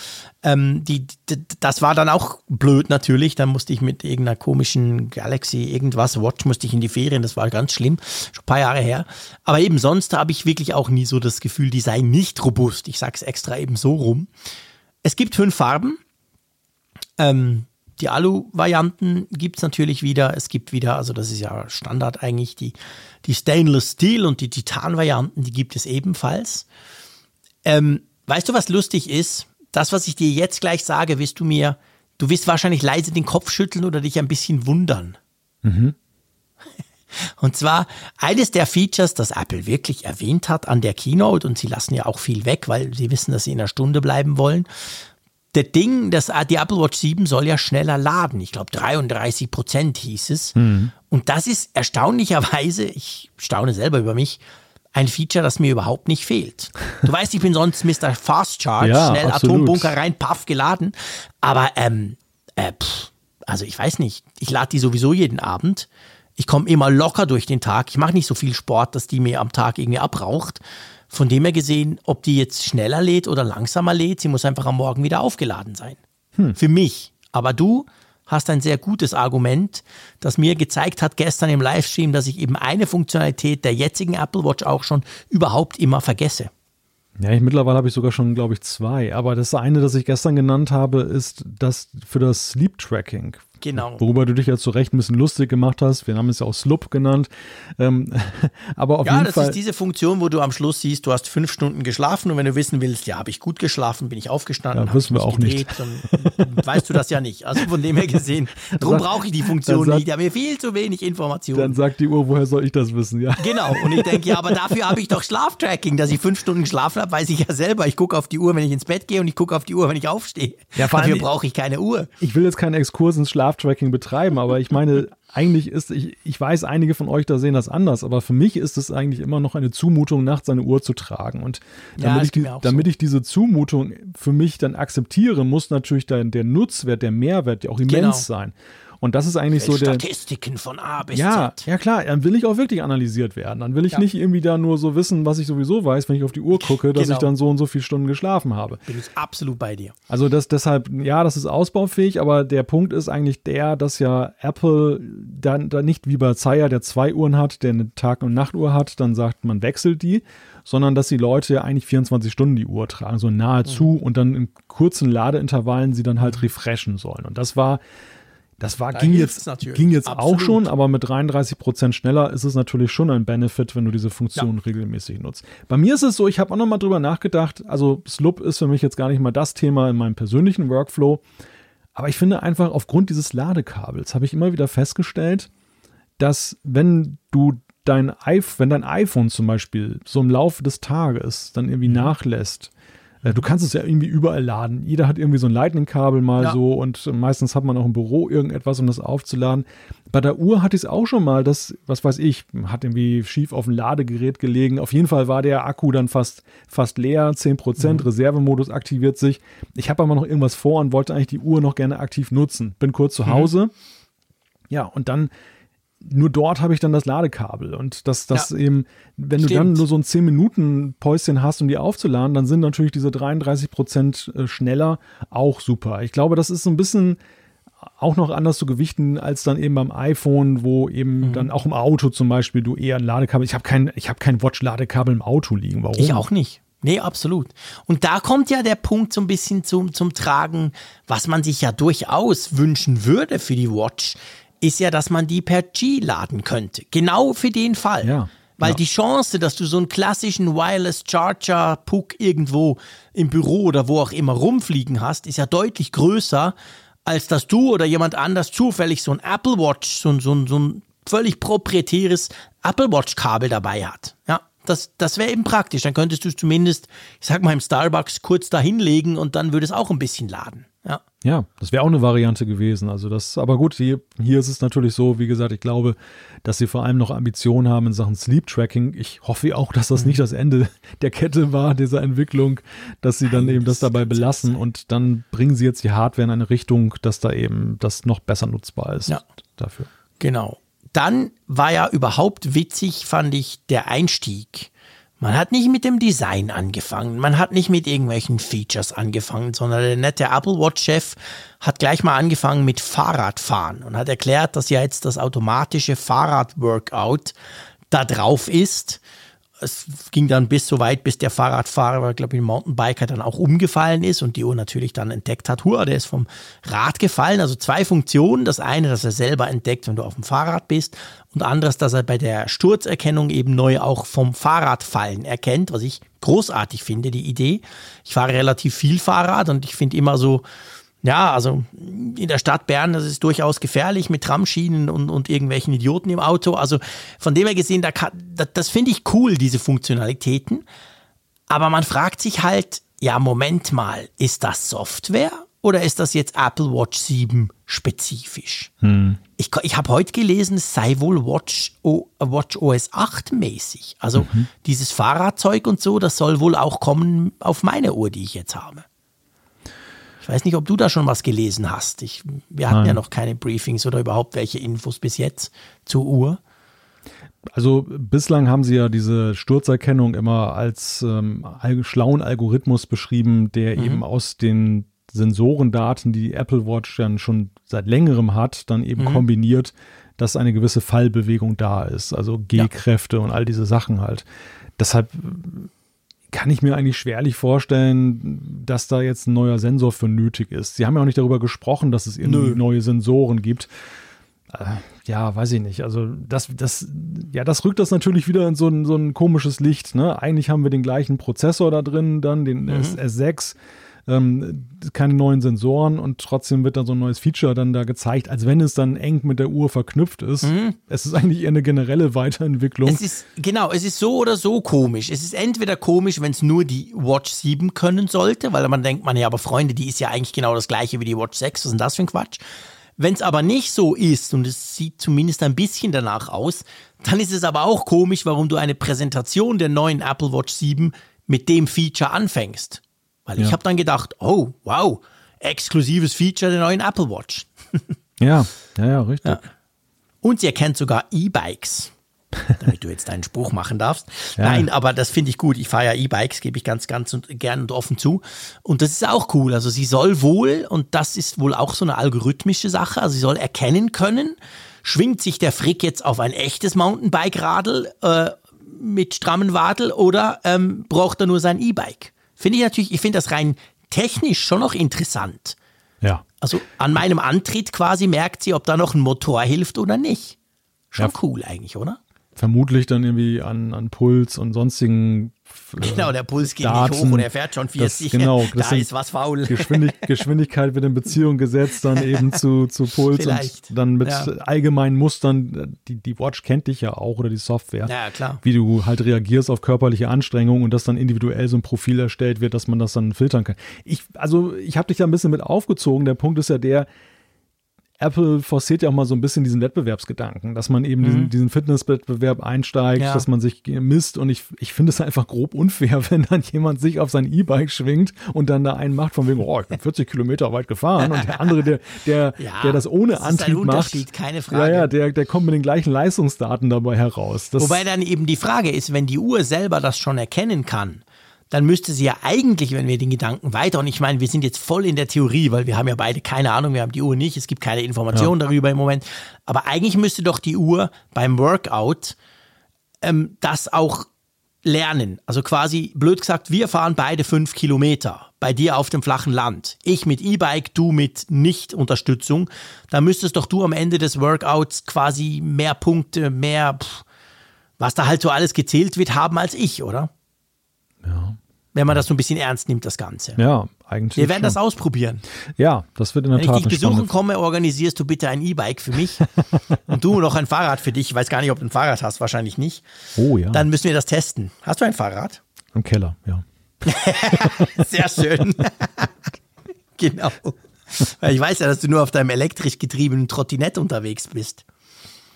Ähm, die, die, das war dann auch blöd natürlich. Dann musste ich mit irgendeiner komischen Galaxy irgendwas Watch musste ich in die Ferien. Das war ganz schlimm. Schon ein paar Jahre her. Aber eben sonst habe ich wirklich auch nie so das Gefühl, die sei nicht robust. Ich sage es extra eben so rum. Es gibt fünf Farben. Ähm, die Alu-Varianten gibt es natürlich wieder. Es gibt wieder, also das ist ja Standard eigentlich, die, die Stainless Steel und die Titan-Varianten, die gibt es ebenfalls. Ähm, weißt du, was lustig ist? Das, was ich dir jetzt gleich sage, wirst du mir, du wirst wahrscheinlich leise den Kopf schütteln oder dich ein bisschen wundern. Mhm. <laughs> Und zwar eines der Features, das Apple wirklich erwähnt hat an der Keynote, und sie lassen ja auch viel weg, weil sie wissen, dass sie in einer Stunde bleiben wollen, der Ding, das, die Apple Watch 7 soll ja schneller laden. Ich glaube 33 Prozent hieß es. Mhm. Und das ist erstaunlicherweise, ich staune selber über mich, ein Feature, das mir überhaupt nicht fehlt. Du weißt, ich bin sonst Mr. Fast Charge, ja, schnell absolut. Atombunker rein, paff, geladen. Aber, ähm, äh, pff, also ich weiß nicht, ich lade die sowieso jeden Abend. Ich komme immer locker durch den Tag. Ich mache nicht so viel Sport, dass die mir am Tag irgendwie abraucht. Von dem her gesehen, ob die jetzt schneller lädt oder langsamer lädt, sie muss einfach am Morgen wieder aufgeladen sein. Hm. Für mich. Aber du hast ein sehr gutes Argument, das mir gezeigt hat gestern im Livestream, dass ich eben eine Funktionalität der jetzigen Apple Watch auch schon überhaupt immer vergesse. Ja, ich, mittlerweile habe ich sogar schon, glaube ich, zwei. Aber das eine, das ich gestern genannt habe, ist das für das Sleep Tracking. Genau. Worüber du dich ja zu Recht ein bisschen lustig gemacht hast. Wir haben es ja auch Slup genannt. Ähm, <laughs> aber auf ja, jeden das Fall. ist diese Funktion, wo du am Schluss siehst, du hast fünf Stunden geschlafen und wenn du wissen willst, ja, habe ich gut geschlafen, bin ich aufgestanden. Ja, wissen wir auch nicht. Dann weißt du das ja nicht. Also von dem her gesehen, <laughs> darum brauche ich die Funktion sagt, nicht. Da haben wir viel zu wenig Informationen. Dann sagt die Uhr, woher soll ich das wissen? Ja. <laughs> Genau. Und ich denke, ja, aber dafür habe ich doch Schlaftracking, dass ich fünf Stunden geschlafen habe, weiß ich ja selber. Ich gucke auf die Uhr, wenn ich ins Bett gehe und ich gucke auf die Uhr, wenn ich aufstehe. Ja, dafür brauche ich keine Uhr. Ich will jetzt keinen Exkurs ins Schlaftracking betreiben aber ich meine, eigentlich ist, ich, ich weiß, einige von euch da sehen das anders, aber für mich ist es eigentlich immer noch eine Zumutung, nachts seine Uhr zu tragen. Und damit, ja, ich, die, damit so. ich diese Zumutung für mich dann akzeptiere, muss natürlich der, der Nutzwert, der Mehrwert ja auch immens genau. sein. Und das ist eigentlich so der. Statistiken von A bis Ja, Z. ja klar, dann will ich auch wirklich analysiert werden. Dann will ich nicht irgendwie da nur so wissen, was ich sowieso weiß, wenn ich auf die Uhr gucke, dass Genau. ich dann so und so viele Stunden geschlafen habe. Bin ich absolut bei dir. Also das deshalb, ja, das ist ausbaufähig, aber der Punkt ist eigentlich der, dass ja Apple dann, dann nicht wie bei Zayer, der zwei Uhren hat, der eine Tag- und Nachtuhr hat, dann sagt man wechselt die, sondern dass die Leute ja eigentlich 24 Stunden die Uhr tragen, so nahezu Mhm. und dann in kurzen Ladeintervallen sie dann halt refreshen sollen. Und das war das war, Da ging jetzt, ging jetzt auch Absolut. schon, aber mit 33 Prozent schneller ist es natürlich schon ein Benefit, wenn du diese Funktion regelmäßig nutzt. Bei mir ist es so, ich habe auch noch mal drüber nachgedacht, also Slup ist für mich jetzt gar nicht mal das Thema in meinem persönlichen Workflow, aber ich finde einfach aufgrund dieses Ladekabels habe ich immer wieder festgestellt, dass wenn du dein iPhone, wenn dein iPhone zum Beispiel so im Laufe des Tages dann irgendwie nachlässt, äh, du kannst es ja irgendwie überall laden. Jeder hat irgendwie so ein Lightning-Kabel mal Ja. so und meistens hat man auch im Büro irgendetwas, um das aufzuladen. Bei der Uhr hatte ich es auch schon mal, das, was weiß ich, hat irgendwie schief auf dem Ladegerät gelegen. Auf jeden Fall war der Akku dann fast, fast leer, 10%, Reservemodus aktiviert sich. Ich habe aber noch irgendwas vor und wollte eigentlich die Uhr noch gerne aktiv nutzen. Bin kurz zu Hause. Ja, und dann nur dort habe ich dann das Ladekabel und das, das Ja. eben, wenn du dann Stimmt. nur so ein 10 Minuten Päuschen hast, um die aufzuladen, dann sind natürlich diese 33 Prozent äh, schneller auch super. Ich glaube, das ist so ein bisschen auch noch anders zu gewichten als dann eben beim iPhone, wo eben Mhm. dann auch im Auto zum Beispiel du eher ein Ladekabel. Ich habe kein, ich habe kein Watch-Ladekabel im Auto liegen. Warum? Ich auch nicht. Nee, absolut. Und da kommt ja der Punkt so ein bisschen zum, zum Tragen, was man sich ja durchaus wünschen würde für die Watch, ist ja, dass man die per G laden könnte. Genau für den Fall. Ja. Weil Ja. die Chance, dass du so einen klassischen Wireless Charger Puck irgendwo im Büro oder wo auch immer rumfliegen hast, ist ja deutlich größer, als dass du oder jemand anders zufällig so ein Apple Watch, so ein, so so ein völlig proprietäres Apple Watch Kabel dabei hat. Ja. Das, das wäre eben praktisch. Dann könntest du es zumindest, ich sag mal, im Starbucks kurz da hinlegen und dann würde es auch ein bisschen laden. Ja. Ja, das wäre auch eine Variante gewesen. Also das, aber gut, hier, hier ist es natürlich so, wie gesagt, ich glaube, dass sie vor allem noch Ambitionen haben in Sachen Sleep Tracking. Ich hoffe auch, dass Mhm. das nicht das Ende der Kette war, dieser Entwicklung, dass sie dann Nein, eben das das dabei belassen und dann bringen sie jetzt die Hardware in eine Richtung, dass da eben das noch besser nutzbar ist Ja. dafür. Genau. Dann war ja überhaupt witzig, fand ich, der Einstieg. Man hat nicht mit dem Design angefangen, man hat nicht mit irgendwelchen Features angefangen, sondern der nette Apple Watch-Chef hat gleich mal angefangen mit Fahrradfahren und hat erklärt, dass ja jetzt das automatische Fahrrad-Workout da drauf ist. Es ging dann bis so weit, bis der Fahrradfahrer, glaube ich, Mountainbiker dann auch umgefallen ist und die Uhr natürlich dann entdeckt hat, hua, der ist vom Rad gefallen. Also zwei Funktionen. Das eine, dass er selber entdeckt, wenn du auf dem Fahrrad bist und anderes, dass er bei der Sturzerkennung eben neu auch vom Fahrradfallen erkennt, was ich großartig finde, die Idee. Ich fahre relativ viel Fahrrad und ich finde immer so, ja, also in der Stadt Bern, das ist durchaus gefährlich mit Tramschienen und, und irgendwelchen Idioten im Auto. Also von dem her gesehen, da kann, das, das finde ich cool, diese Funktionalitäten. Aber man fragt sich halt, ja, Moment mal, ist das Software oder ist das jetzt Apple Watch 7 spezifisch? Ich, ich habe heute gelesen, es sei wohl Watch, o, Watch OS 8 mäßig. Also dieses Fahrradzeug und so, das soll wohl auch kommen auf meine Uhr, die ich jetzt habe. Weiß nicht, ob du da schon was gelesen hast. Ich, wir hatten Nein. ja noch keine Briefings oder überhaupt welche Infos bis jetzt zur Uhr. Also bislang haben sie ja diese Sturzerkennung immer als ähm, schlauen Algorithmus beschrieben, der Mhm. eben aus den Sensorendaten, die die Apple Watch dann schon seit längerem hat, dann eben Mhm. kombiniert, dass eine gewisse Fallbewegung da ist, also G-Kräfte und all diese Sachen halt. Deshalb kann ich mir eigentlich schwerlich vorstellen, dass da jetzt ein neuer Sensor für nötig ist. Sie haben ja auch nicht darüber gesprochen, dass es irgendwie neue Sensoren gibt. Äh, ja, weiß ich nicht. Also das, das, ja, das rückt das natürlich wieder in so ein, so ein komisches Licht. Ne? Eigentlich haben wir den gleichen Prozessor da drin, dann den S S6, ähm, keine neuen Sensoren und trotzdem wird dann so ein neues Feature dann da gezeigt, als wenn es dann eng mit der Uhr verknüpft ist. Es ist eigentlich eher eine generelle Weiterentwicklung. Es ist, genau, es ist so oder so komisch. Es ist entweder komisch, wenn es nur die Watch 7 können sollte, weil man denkt man, ja, aber Freunde, die ist ja eigentlich genau das gleiche wie die Watch 6. Was ist denn das für ein Quatsch? Wenn es aber nicht so ist und es sieht zumindest ein bisschen danach aus, dann ist es aber auch komisch, warum du eine Präsentation der neuen Apple Watch 7 mit dem Feature anfängst. Weil ich Ja. habe dann gedacht, oh, wow, exklusives Feature der neuen Apple Watch. <laughs> Ja, ja, ja, richtig. Ja. Und sie erkennt sogar E-Bikes. <laughs> damit du jetzt deinen Spruch machen darfst. Ja. Nein, aber das finde ich gut. Ich fahre ja E-Bikes, gebe ich ganz, ganz und gern und offen zu. Und das ist auch cool. Also sie soll wohl, und das ist wohl auch so eine algorithmische Sache, also sie soll erkennen können, schwingt sich der Frick jetzt auf ein echtes Mountainbike-Radl äh, mit strammen Wadel oder ähm, braucht er nur sein E-Bike? Finde ich natürlich, ich finde das rein technisch schon noch interessant. Ja. Also an meinem Antritt quasi merkt sie, ob da noch ein Motor hilft oder nicht. Schon ja. cool eigentlich, oder? Vermutlich dann irgendwie an, an Puls und sonstigen äh, Genau, der Puls geht Daten, nicht hoch und er fährt schon 40. Das, genau, das da ist was faul. Geschwindig, <laughs> Geschwindigkeit wird in Beziehung gesetzt, dann eben zu, zu Puls Vielleicht. und dann mit ja. allgemeinen Mustern. Die, die Watch kennt dich ja auch oder die Software. Ja, klar. Wie du halt reagierst auf körperliche Anstrengungen und dass dann individuell so ein Profil erstellt wird, dass man das dann filtern kann. Ich, also ich habe dich da ein bisschen mit aufgezogen. Der Punkt ist ja der, Apple forciert ja auch mal so ein bisschen diesen Wettbewerbsgedanken, dass man eben mhm. diesen, diesen Fitnesswettbewerb einsteigt, ja. dass man sich misst. Und ich, ich finde es einfach grob unfair, <laughs> wenn dann jemand sich auf sein E-Bike schwingt und dann da einen macht von wegen, oh, ich bin 40 Kilometer weit gefahren. Und der andere, der, der, <laughs> ja, der das ohne das Antrieb macht, keine Frage. Ja, ja, der, der kommt mit den gleichen Leistungsdaten dabei heraus. Das Wobei dann eben die Frage ist, wenn die Uhr selber das schon erkennen kann, dann müsste sie ja eigentlich, wenn wir den Gedanken weiter, und ich meine, wir sind jetzt voll in der Theorie, weil wir haben ja beide keine Ahnung, wir haben die Uhr nicht, es gibt keine Informationen ja. darüber im Moment, aber eigentlich müsste doch die Uhr beim Workout ähm, das auch lernen. Also quasi, blöd gesagt, wir fahren beide fünf Kilometer bei dir auf dem flachen Land. Ich mit E-Bike, du mit Nicht-Unterstützung. Da müsstest doch du am Ende des Workouts quasi mehr Punkte, mehr, pff, was da halt so alles gezählt wird, haben als ich, oder? Ja wenn man das so ein bisschen ernst nimmt, das Ganze. Ja, eigentlich. Wir werden schon. das ausprobieren. Ja, das wird in der wenn Tat. Wenn ich dich besuchen komme, organisierst du bitte ein E-Bike für mich <laughs> und du noch ein Fahrrad für dich. Ich weiß gar nicht, ob du ein Fahrrad hast, wahrscheinlich nicht. Oh ja. Dann müssen wir das testen. Hast du ein Fahrrad? Im Keller, ja. <laughs> Sehr schön. <laughs> genau. Weil ich weiß ja, dass du nur auf deinem elektrisch getriebenen Trottinett unterwegs bist.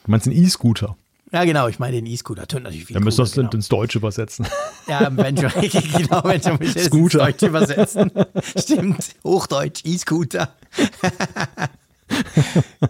Du meinst einen E-Scooter? Ja, genau, ich meine den E-Scooter. Tönt natürlich viel Dann müssen wir das genau. ins Deutsche übersetzen. <laughs> Ja, wenn schon, <laughs> genau, wenn schon ins Deutsche übersetzen. <laughs> Stimmt, Hochdeutsch, E-Scooter.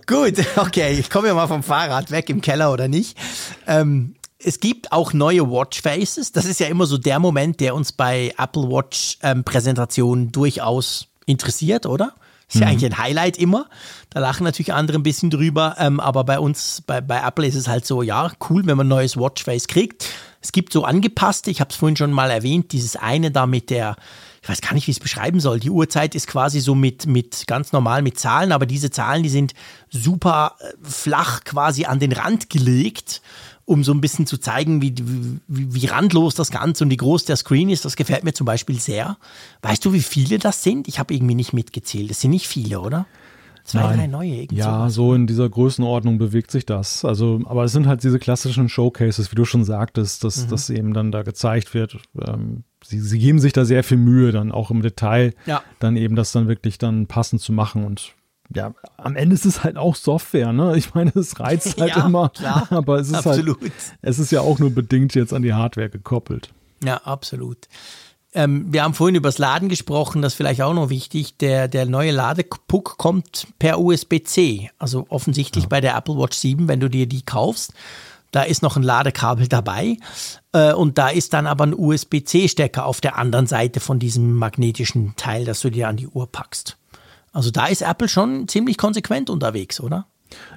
Gut, okay, ich komme ja mal vom Fahrrad weg, im Keller oder nicht. Ähm, es gibt auch neue Watch Faces. Das ist ja immer so der Moment, der uns bei Apple Watch ähm, Präsentationen durchaus interessiert, oder? Ist ja mhm. eigentlich ein Highlight immer. Da lachen natürlich andere ein bisschen drüber. Ähm, aber bei uns, bei, bei Apple ist es halt so, ja, cool, wenn man ein neues Watchface kriegt. Es gibt so angepasste, ich habe es vorhin schon mal erwähnt, dieses eine da mit der, ich weiß gar nicht, wie ich es beschreiben soll. Die Uhrzeit ist quasi so mit, mit ganz normal mit Zahlen, aber diese Zahlen, die sind super äh, flach quasi an den Rand gelegt um so ein bisschen zu zeigen, wie, wie, wie randlos das Ganze und wie groß der Screen ist. Das gefällt mir zum Beispiel sehr. Weißt du, wie viele das sind? Ich habe irgendwie nicht mitgezählt. Das sind nicht viele, oder? Zwei, Nein. drei neue. Ja, so in dieser Größenordnung bewegt sich das. Also, aber es sind halt diese klassischen Showcases, wie du schon sagtest, dass mhm. das eben dann da gezeigt wird. Ähm, sie, sie geben sich da sehr viel Mühe, dann auch im Detail, ja. dann eben das dann wirklich dann passend zu machen und ja, am Ende ist es halt auch Software, ne? Ich meine, es reizt <laughs> halt ja, immer, klar, <laughs> aber es ist halt absolut. halt, es ist ja auch nur bedingt jetzt an die Hardware gekoppelt. Ja, absolut. Ähm, wir haben vorhin über das Laden gesprochen, das ist vielleicht auch noch wichtig. Der, der neue Ladepuck kommt per USB-C, also offensichtlich ja. bei der Apple Watch 7, wenn du dir die kaufst. Da ist noch ein Ladekabel dabei äh, und da ist dann aber ein USB-C-Stecker auf der anderen Seite von diesem magnetischen Teil, das du dir an die Uhr packst. Also da ist Apple schon ziemlich konsequent unterwegs, oder?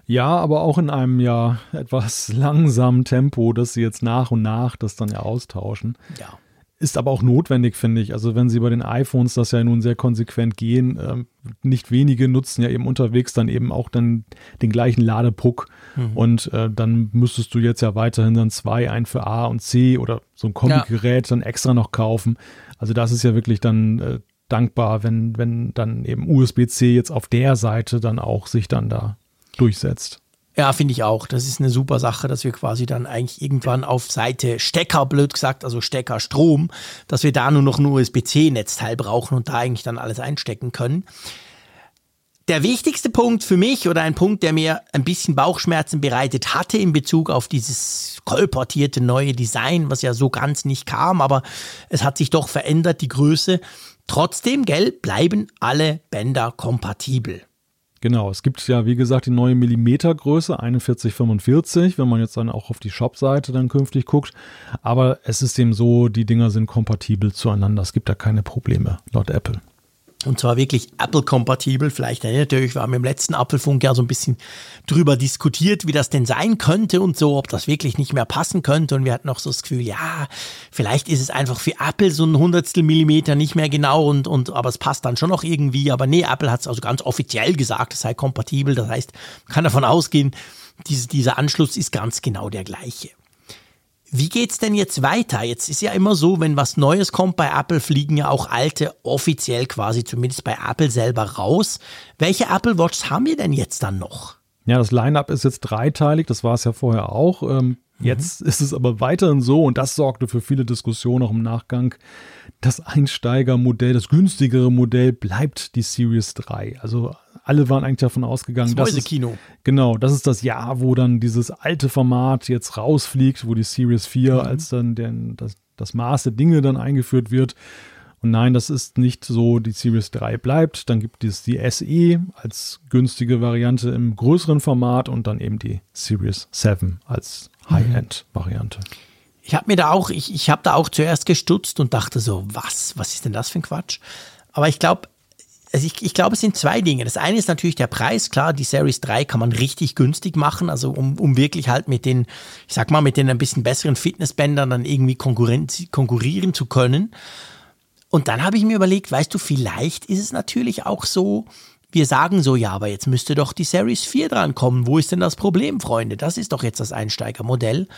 Ja, aber auch in einem ja etwas langsamen Tempo, dass sie jetzt nach und nach das dann ja austauschen. Ja. Ist aber auch notwendig, finde ich. Also wenn sie bei den iPhones das ja nun sehr konsequent gehen, äh, nicht wenige nutzen ja eben unterwegs dann eben auch dann den gleichen Ladepuck. Mhm. Und äh, dann müsstest du jetzt ja weiterhin dann zwei, ein für A und C oder so ein Kombigerät ja. dann extra noch kaufen. Also das ist ja wirklich dann äh, dankbar, wenn, wenn dann eben USB-C jetzt auf der Seite dann auch sich dann da durchsetzt. Ja, finde ich auch. Das ist eine super Sache, dass wir quasi dann eigentlich irgendwann auf Seite Stecker, blöd gesagt, also Stecker Strom, dass wir da nur noch ein USB-C-Netzteil brauchen und da eigentlich dann alles einstecken können. Der wichtigste Punkt für mich oder ein Punkt, der mir ein bisschen Bauchschmerzen bereitet hatte in Bezug auf dieses kolportierte neue Design, was ja so ganz nicht kam, aber es hat sich doch verändert, die Größe, Trotzdem, gell, bleiben alle Bänder kompatibel. Genau, es gibt ja, wie gesagt, die neue Millimetergröße 4145, wenn man jetzt dann auch auf die Shop-Seite dann künftig guckt. Aber es ist eben so, die Dinger sind kompatibel zueinander. Es gibt da keine Probleme, laut Apple. Und zwar wirklich Apple-kompatibel. Vielleicht erinnert ihr euch, wir haben im letzten Apfelfunk ja so ein bisschen drüber diskutiert, wie das denn sein könnte und so, ob das wirklich nicht mehr passen könnte. Und wir hatten auch so das Gefühl, ja, vielleicht ist es einfach für Apple so ein Hundertstel Millimeter nicht mehr genau und, und, aber es passt dann schon noch irgendwie. Aber nee, Apple hat es also ganz offiziell gesagt, es sei kompatibel. Das heißt, man kann davon ausgehen, diese, dieser Anschluss ist ganz genau der gleiche. Wie geht's denn jetzt weiter? Jetzt ist ja immer so, wenn was Neues kommt bei Apple, fliegen ja auch alte offiziell quasi zumindest bei Apple selber raus. Welche Apple Watches haben wir denn jetzt dann noch? Ja, das Line-up ist jetzt dreiteilig, das war es ja vorher auch. Ähm, jetzt mhm. ist es aber weiterhin so, und das sorgte für viele Diskussionen auch im Nachgang. Das Einsteigermodell, das günstigere Modell bleibt die Series 3. Also alle waren eigentlich davon ausgegangen, das dass Kino. Es, genau, das ist das Jahr, wo dann dieses alte Format jetzt rausfliegt, wo die Series 4 mhm. als dann den, das, das Maß der Dinge dann eingeführt wird. Und nein, das ist nicht so, die Series 3 bleibt. Dann gibt es die SE als günstige Variante im größeren Format und dann eben die Series 7 als High-End-Variante. Ich habe mir da auch, ich, ich habe da auch zuerst gestutzt und dachte so, was, was ist denn das für ein Quatsch? Aber ich glaube, also ich, ich glaube, es sind zwei Dinge. Das eine ist natürlich der Preis. Klar, die Series 3 kann man richtig günstig machen, also um, um wirklich halt mit den, ich sag mal, mit den ein bisschen besseren Fitnessbändern dann irgendwie konkurrieren zu können. Und dann habe ich mir überlegt, weißt du, vielleicht ist es natürlich auch so, wir sagen so, ja, aber jetzt müsste doch die Series 4 dran kommen. Wo ist denn das Problem, Freunde? Das ist doch jetzt das Einsteigermodell.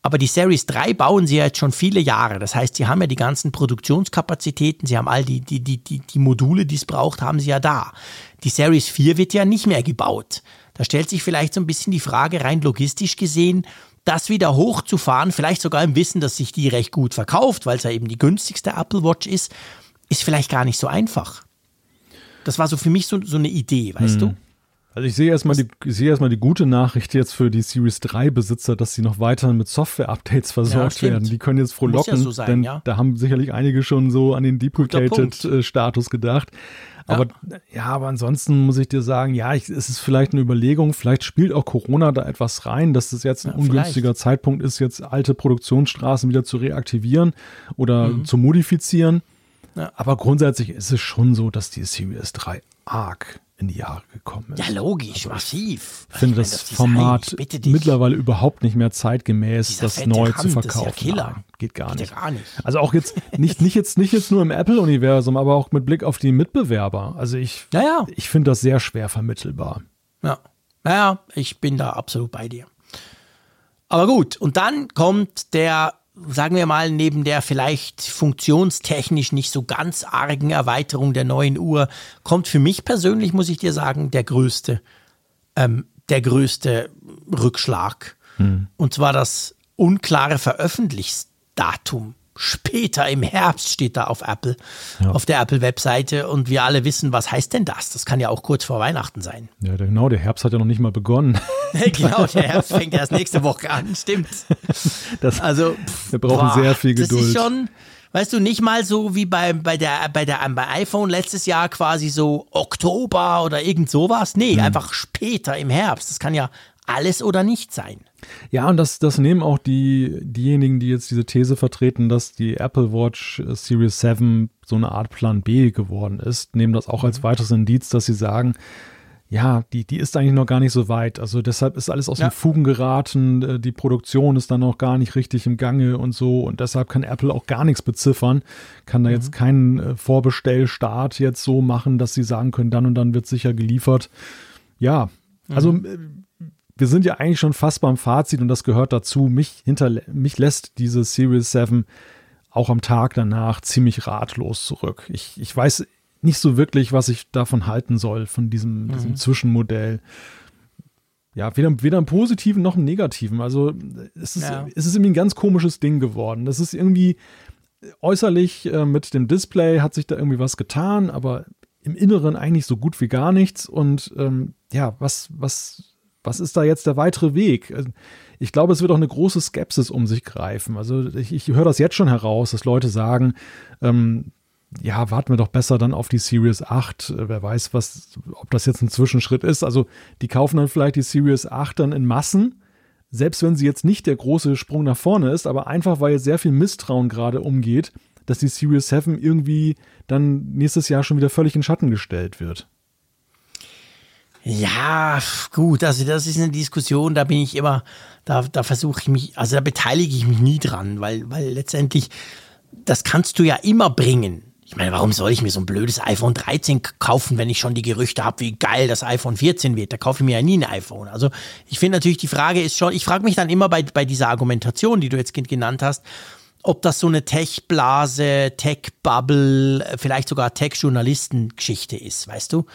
Aber die Series 3 bauen sie ja jetzt schon viele Jahre. Das heißt, sie haben ja die ganzen Produktionskapazitäten, sie haben all die, die, die, die, die Module, die es braucht, haben sie ja da. Die Series 4 wird ja nicht mehr gebaut. Da stellt sich vielleicht so ein bisschen die Frage, rein logistisch gesehen, das wieder hochzufahren, vielleicht sogar im Wissen, dass sich die recht gut verkauft, weil es ja eben die günstigste Apple Watch ist, ist vielleicht gar nicht so einfach. Das war so für mich so, so eine Idee, weißt hm. du? Also ich sehe erstmal die, ich sehe erstmal die gute Nachricht jetzt für die Series 3 Besitzer, dass sie noch weiterhin mit Software-Updates versorgt ja, werden. Die können jetzt frohlocken, ja so sein, denn ja. da haben sicherlich einige schon so an den Deprecated-Status gedacht. Aber ja. aber ansonsten muss ich dir sagen, ja, ich, es ist vielleicht eine Überlegung, vielleicht spielt auch Corona da etwas rein, dass es jetzt ein ungünstiger vielleicht. Zeitpunkt ist, jetzt alte Produktionsstraßen wieder zu reaktivieren oder mhm. zu modifizieren. Aber grundsätzlich ist es schon so, dass die Series 3 arg in die Jahre gekommen ist. Ja, logisch, also massiv. Ich finde das, das Format mittlerweile überhaupt nicht mehr zeitgemäß, das neu zu verkaufen. Das ist ja Killer. Nein, geht gar geht nicht. gar nicht. Also auch jetzt nicht, nicht jetzt nicht jetzt nur im Apple-Universum, aber auch mit Blick auf die Mitbewerber. Also ich, ja, ich finde das sehr schwer vermittelbar. Ja. Naja, ich bin da absolut bei dir. Aber gut, und dann kommt der sagen wir mal, neben der vielleicht funktionstechnisch nicht so ganz argen Erweiterung der neuen Uhr, kommt für mich persönlich, muss ich dir sagen, der größte, ähm, der größte Rückschlag. Hm. Und zwar das unklare Veröffentlichsdatum später im Herbst steht da auf Apple, ja. auf der Apple-Webseite. Und wir alle wissen, was heißt denn das? Das kann ja auch kurz vor Weihnachten sein. Ja, genau, der Herbst hat ja noch nicht mal begonnen. <laughs> genau, der Herbst fängt erst nächste Woche an, stimmt. <laughs> Das, also, wir brauchen boah, sehr viel Geduld. Das ist schon, weißt du, nicht mal so wie bei, bei, der, bei, der, bei iPhone letztes Jahr quasi so Oktober oder irgend sowas. Nee, mhm. einfach später im Herbst. Das kann ja alles oder nicht sein. Ja, und das, das nehmen auch die, diejenigen, die jetzt diese These vertreten, dass die Apple Watch Series 7 so eine Art Plan B geworden ist, nehmen das auch als mhm. weiteres Indiz, dass sie sagen, ja, die, die ist eigentlich noch gar nicht so weit. Also deshalb ist alles aus ja. den Fugen geraten. Äh, die Produktion ist dann noch gar nicht richtig im Gange und so. Und deshalb kann Apple auch gar nichts beziffern. Kann da mhm. jetzt keinen äh, Vorbestellstart jetzt so machen, dass sie sagen können, dann und dann wird sicher geliefert. Ja, also mhm. Wir sind ja eigentlich schon fast beim Fazit und das gehört dazu. Mich, hinter, mich lässt diese Series 7 auch am Tag danach ziemlich ratlos zurück. Ich, ich weiß nicht so wirklich, was ich davon halten soll, von diesem, mhm. diesem Zwischenmodell. Ja, weder, weder im Positiven noch im Negativen. Also es ist, ja. es ist irgendwie ein ganz komisches Ding geworden. Das ist irgendwie äußerlich äh, mit dem Display hat sich da irgendwie was getan, aber im Inneren eigentlich so gut wie gar nichts. Und ähm, ja, was, was was ist da jetzt der weitere Weg? Also, ich glaube, es wird auch eine große Skepsis um sich greifen. Also ich, ich höre das jetzt schon heraus, dass Leute sagen, ähm, ja, warten wir doch besser dann auf die Series 8. Äh, wer weiß, was, ob das jetzt ein Zwischenschritt ist. Also die kaufen dann vielleicht die Series 8 dann in Massen, selbst wenn sie jetzt nicht der große Sprung nach vorne ist, aber einfach, weil sehr viel Misstrauen gerade umgeht, dass die Series 7 irgendwie dann nächstes Jahr schon wieder völlig in Schatten gestellt wird. Ja, gut, also das ist eine Diskussion, da bin ich immer, da, da versuche ich mich, also da beteilige ich mich nie dran, weil, weil letztendlich, das kannst du ja immer bringen. Ich meine, warum soll ich mir so ein blödes iPhone 13 kaufen, wenn ich schon die Gerüchte habe, wie geil das iPhone 14 wird? Da kaufe ich mir ja nie ein iPhone. Also ich finde natürlich, die Frage ist schon, ich frage mich dann immer bei, bei dieser Argumentation, die du jetzt genannt hast, ob das so eine Tech-Blase, Tech-Bubble, vielleicht sogar Tech-Journalisten-Geschichte ist, weißt du?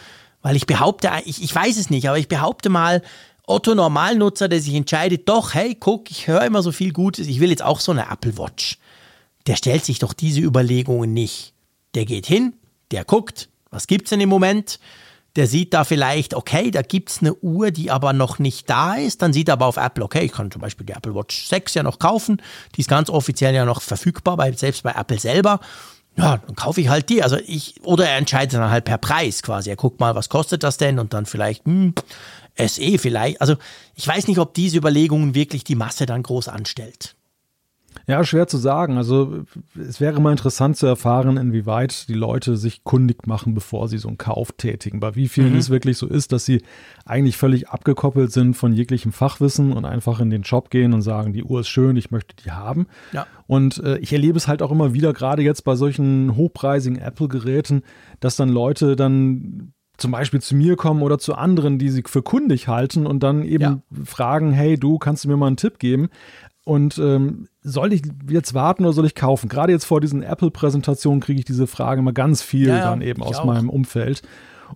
Weil ich behaupte, ich, ich weiß es nicht, aber ich behaupte mal, Otto Normalnutzer, der sich entscheidet, doch, hey, guck, ich höre immer so viel Gutes, ich will jetzt auch so eine Apple Watch. Der stellt sich doch diese Überlegungen nicht. Der geht hin, der guckt, was gibt's denn im Moment? Der sieht da vielleicht, okay, da gibt's eine Uhr, die aber noch nicht da ist. Dann sieht er aber auf Apple, okay, ich kann zum Beispiel die Apple Watch 6 ja noch kaufen. Die ist ganz offiziell ja noch verfügbar, bei, selbst bei Apple selber. Ja, dann kaufe ich halt die. Also ich, oder er entscheidet dann halt per Preis quasi. Er guckt mal, was kostet das denn? Und dann vielleicht, hm, SE vielleicht. Also ich weiß nicht, ob diese Überlegungen wirklich die Masse dann groß anstellt. Ja, schwer zu sagen. Also es wäre mal interessant zu erfahren, inwieweit die Leute sich kundig machen, bevor sie so einen Kauf tätigen. Bei wie vielen mhm. es wirklich so ist, dass sie eigentlich völlig abgekoppelt sind von jeglichem Fachwissen und einfach in den Shop gehen und sagen, die Uhr ist schön, ich möchte die haben. Ja. Und äh, ich erlebe es halt auch immer wieder, gerade jetzt bei solchen hochpreisigen Apple-Geräten, dass dann Leute dann zum Beispiel zu mir kommen oder zu anderen, die sie für kundig halten und dann eben ja. fragen, hey, du kannst du mir mal einen Tipp geben? Und ähm, soll ich jetzt warten oder soll ich kaufen? Gerade jetzt vor diesen Apple-Präsentationen kriege ich diese Frage immer ganz viel ja, dann eben aus auch. meinem Umfeld.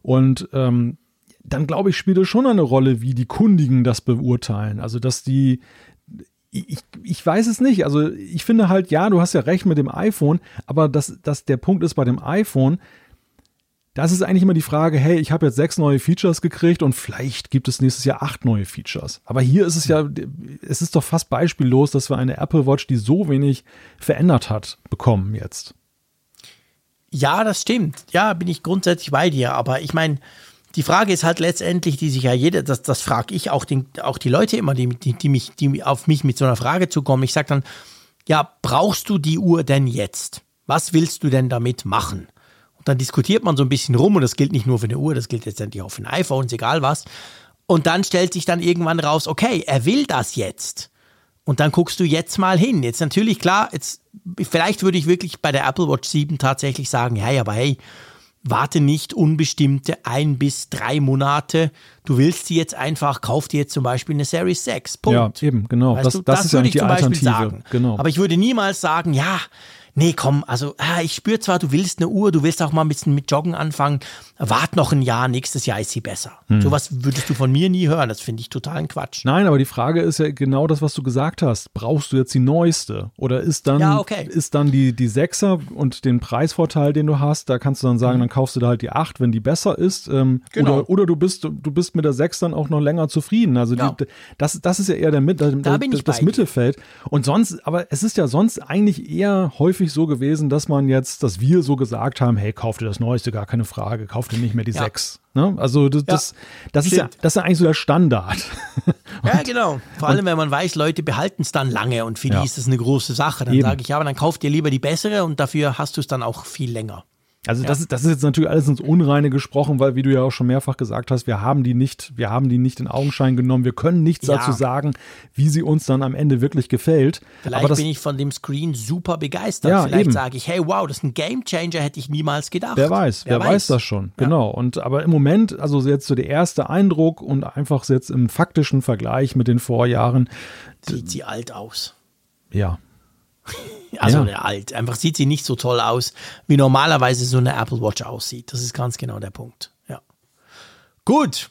Und ähm, dann glaube ich, spielt es schon eine Rolle, wie die Kundigen das beurteilen. Also, dass die, ich, ich weiß es nicht. Also, ich finde halt, ja, du hast ja recht mit dem iPhone, aber dass, dass der Punkt ist bei dem iPhone, das ist eigentlich immer die Frage, hey, ich habe jetzt sechs neue Features gekriegt und vielleicht gibt es nächstes Jahr acht neue Features. Aber hier ist es ja, es ist doch fast beispiellos, dass wir eine Apple Watch, die so wenig verändert hat, bekommen jetzt. Ja, das stimmt. Ja, bin ich grundsätzlich bei dir. Aber ich meine, die Frage ist halt letztendlich, die sich ja jeder, das, das frage ich auch, den, auch die Leute immer, die, die, die, mich, die auf mich mit so einer Frage zukommen. Ich sage dann, ja, brauchst du die Uhr denn jetzt? Was willst du denn damit machen? Dann diskutiert man so ein bisschen rum und das gilt nicht nur für eine Uhr, das gilt letztendlich auch für ein iPhone, egal was. Und dann stellt sich dann irgendwann raus, okay, er will das jetzt. Und dann guckst du jetzt mal hin. Jetzt natürlich klar, jetzt vielleicht würde ich wirklich bei der Apple Watch 7 tatsächlich sagen, hey, aber hey, warte nicht unbestimmte ein bis drei Monate. Du willst sie jetzt einfach, kauf dir jetzt zum Beispiel eine Series 6. Punkt. Ja, eben, genau. das, das, das ist ja nicht die Alternative. Sagen. Genau. Aber ich würde niemals sagen, ja, nee, komm, also ah, ich spüre zwar, du willst eine Uhr, du willst auch mal ein bisschen mit Joggen anfangen, wart noch ein Jahr, nächstes Jahr ist sie besser. Hm. Sowas würdest du von mir nie hören, das finde ich totalen Quatsch. Nein, aber die Frage ist ja genau das, was du gesagt hast. Brauchst du jetzt die neueste? Oder ist dann, ja, okay. ist dann die, die Sechser und den Preisvorteil, den du hast, da kannst du dann sagen, hm. dann kaufst du da halt die acht, wenn die besser ist. Ähm, genau. oder, oder du bist, du bist mit der Sechs dann auch noch länger zufrieden. Also ja. die, das, das ist ja eher der, der, da der das Mittelfeld. Und sonst, aber es ist ja sonst eigentlich eher häufig so gewesen, dass man jetzt, dass wir so gesagt haben, hey, kauf dir das Neueste, gar keine Frage, kauf dir nicht mehr die ja. sechs. Ne? Also das, ja. das, das ist ja, das ist ja eigentlich so der Standard. <laughs> ja, genau. Vor allem, wenn man weiß, Leute behalten es dann lange und für die ist das eine große Sache. Dann sage ich, ja, aber dann kauf dir lieber die bessere und dafür hast du es dann auch viel länger. Also ja. das, ist, das ist jetzt natürlich alles ins Unreine gesprochen, weil, wie du ja auch schon mehrfach gesagt hast, wir haben die nicht, wir haben die nicht in Augenschein genommen. Wir können nichts ja. dazu sagen, wie sie uns dann am Ende wirklich gefällt. Vielleicht das, bin ich von dem Screen super begeistert. Ja, Vielleicht sage ich, hey, wow, das ist ein Gamechanger, hätte ich niemals gedacht. Wer weiß, wer, wer weiß. weiß. das schon, genau. Und aber im Moment, also jetzt so der erste Eindruck und einfach jetzt im faktischen Vergleich mit den Vorjahren. Sieht sie alt aus. Ja, <laughs> also ja. alt. Einfach sieht sie nicht so toll aus, wie normalerweise so eine Apple Watch aussieht. Das ist ganz genau der Punkt. Ja. Gut.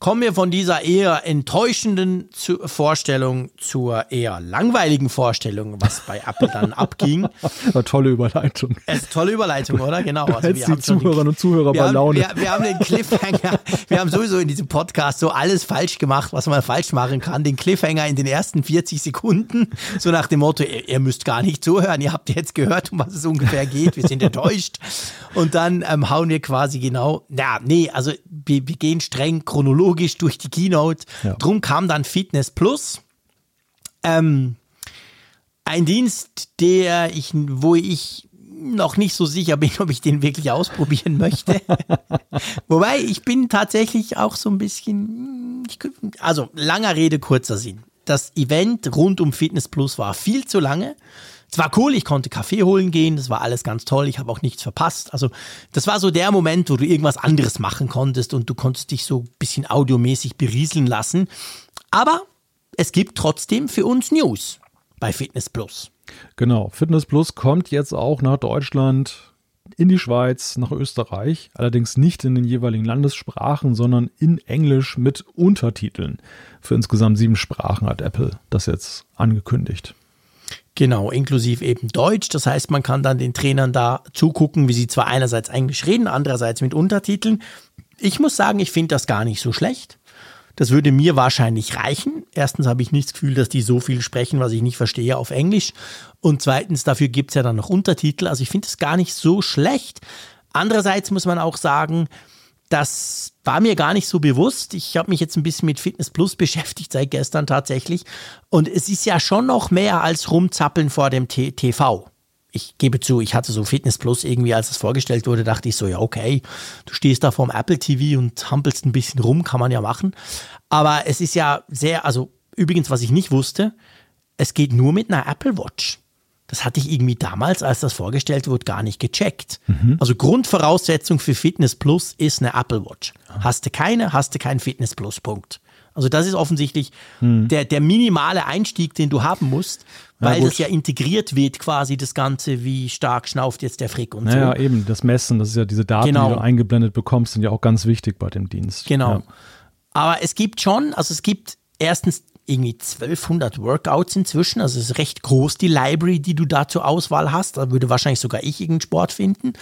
Kommen wir von dieser eher enttäuschenden zu Vorstellung zur eher langweiligen Vorstellung, was bei Apple dann <laughs> abging. Eine tolle Überleitung. Es ist tolle Überleitung, oder? Genau. Also wir die Zuhörerinnen und Zuhörer bei Laune. Wir, wir, haben den Cliffhanger, wir haben sowieso in diesem Podcast so alles falsch gemacht, was man falsch machen kann. Den Cliffhanger in den ersten 40 Sekunden, so nach dem Motto, ihr, ihr müsst gar nicht zuhören, ihr habt jetzt gehört, um was es ungefähr geht, wir sind enttäuscht. Und dann ähm, hauen wir quasi genau, ja, nee, also wir, wir gehen streng chronologisch chronologisch durch die Keynote. Ja. Drum kam dann Fitness Plus. Ähm, ein Dienst, der ich, wo ich noch nicht so sicher bin, <laughs> ob ich den wirklich ausprobieren möchte. <laughs> Wobei ich bin tatsächlich auch so ein bisschen, also langer Rede, kurzer Sinn. Das Event rund um Fitness Plus war viel zu lange. Es war cool, ich konnte Kaffee holen gehen, das war alles ganz toll, ich habe auch nichts verpasst. Also das war so der Moment, wo du irgendwas anderes machen konntest und du konntest dich so ein bisschen audiomäßig berieseln lassen. Aber es gibt trotzdem für uns News bei Fitness Plus. Genau, Fitness Plus kommt jetzt auch nach Deutschland, in die Schweiz, nach Österreich, allerdings nicht in den jeweiligen Landessprachen, sondern in Englisch mit Untertiteln. Für insgesamt sieben Sprachen hat Apple das jetzt angekündigt. Genau, inklusive eben Deutsch. Das heißt, man kann dann den Trainern da zugucken, wie sie zwar einerseits Englisch reden, andererseits mit Untertiteln. Ich muss sagen, ich finde das gar nicht so schlecht. Das würde mir wahrscheinlich reichen. Erstens habe ich nicht das Gefühl, dass die so viel sprechen, was ich nicht verstehe, auf Englisch. Und zweitens, dafür gibt es ja dann noch Untertitel. Also ich finde es gar nicht so schlecht. Andererseits muss man auch sagen, das war mir gar nicht so bewusst. Ich habe mich jetzt ein bisschen mit Fitness Plus <laughs> beschäftigt seit gestern tatsächlich. Und es ist ja schon noch mehr als rumzappeln vor dem T TV. Ich gebe zu, ich hatte so Fitness Plus irgendwie, als es vorgestellt wurde, dachte ich so, ja, okay, du stehst da vorm Apple TV und hampelst ein bisschen rum, kann man ja machen. Aber es ist ja sehr, also übrigens, was ich nicht wusste, es geht nur mit einer Apple Watch. Das hatte ich irgendwie damals, als das vorgestellt wurde, gar nicht gecheckt. Mhm. Also Grundvoraussetzung für Fitness Plus ist eine Apple Watch. Ah. Hast du keine, hast du keinen Fitness Plus Punkt. Also das ist offensichtlich mhm. der, der minimale Einstieg, den du haben musst, weil ja, das ja integriert wird quasi das Ganze, wie stark schnauft jetzt der Frick und naja, so. Ja, eben, das Messen, das ist ja diese Daten, genau. die du eingeblendet bekommst, sind ja auch ganz wichtig bei dem Dienst. Genau. Ja. Aber es gibt schon, also es gibt erstens irgendwie 1200 Workouts inzwischen. Also es ist recht groß, die Library, die du da zur Auswahl hast. Da würde wahrscheinlich sogar ich irgendeinen Sport finden.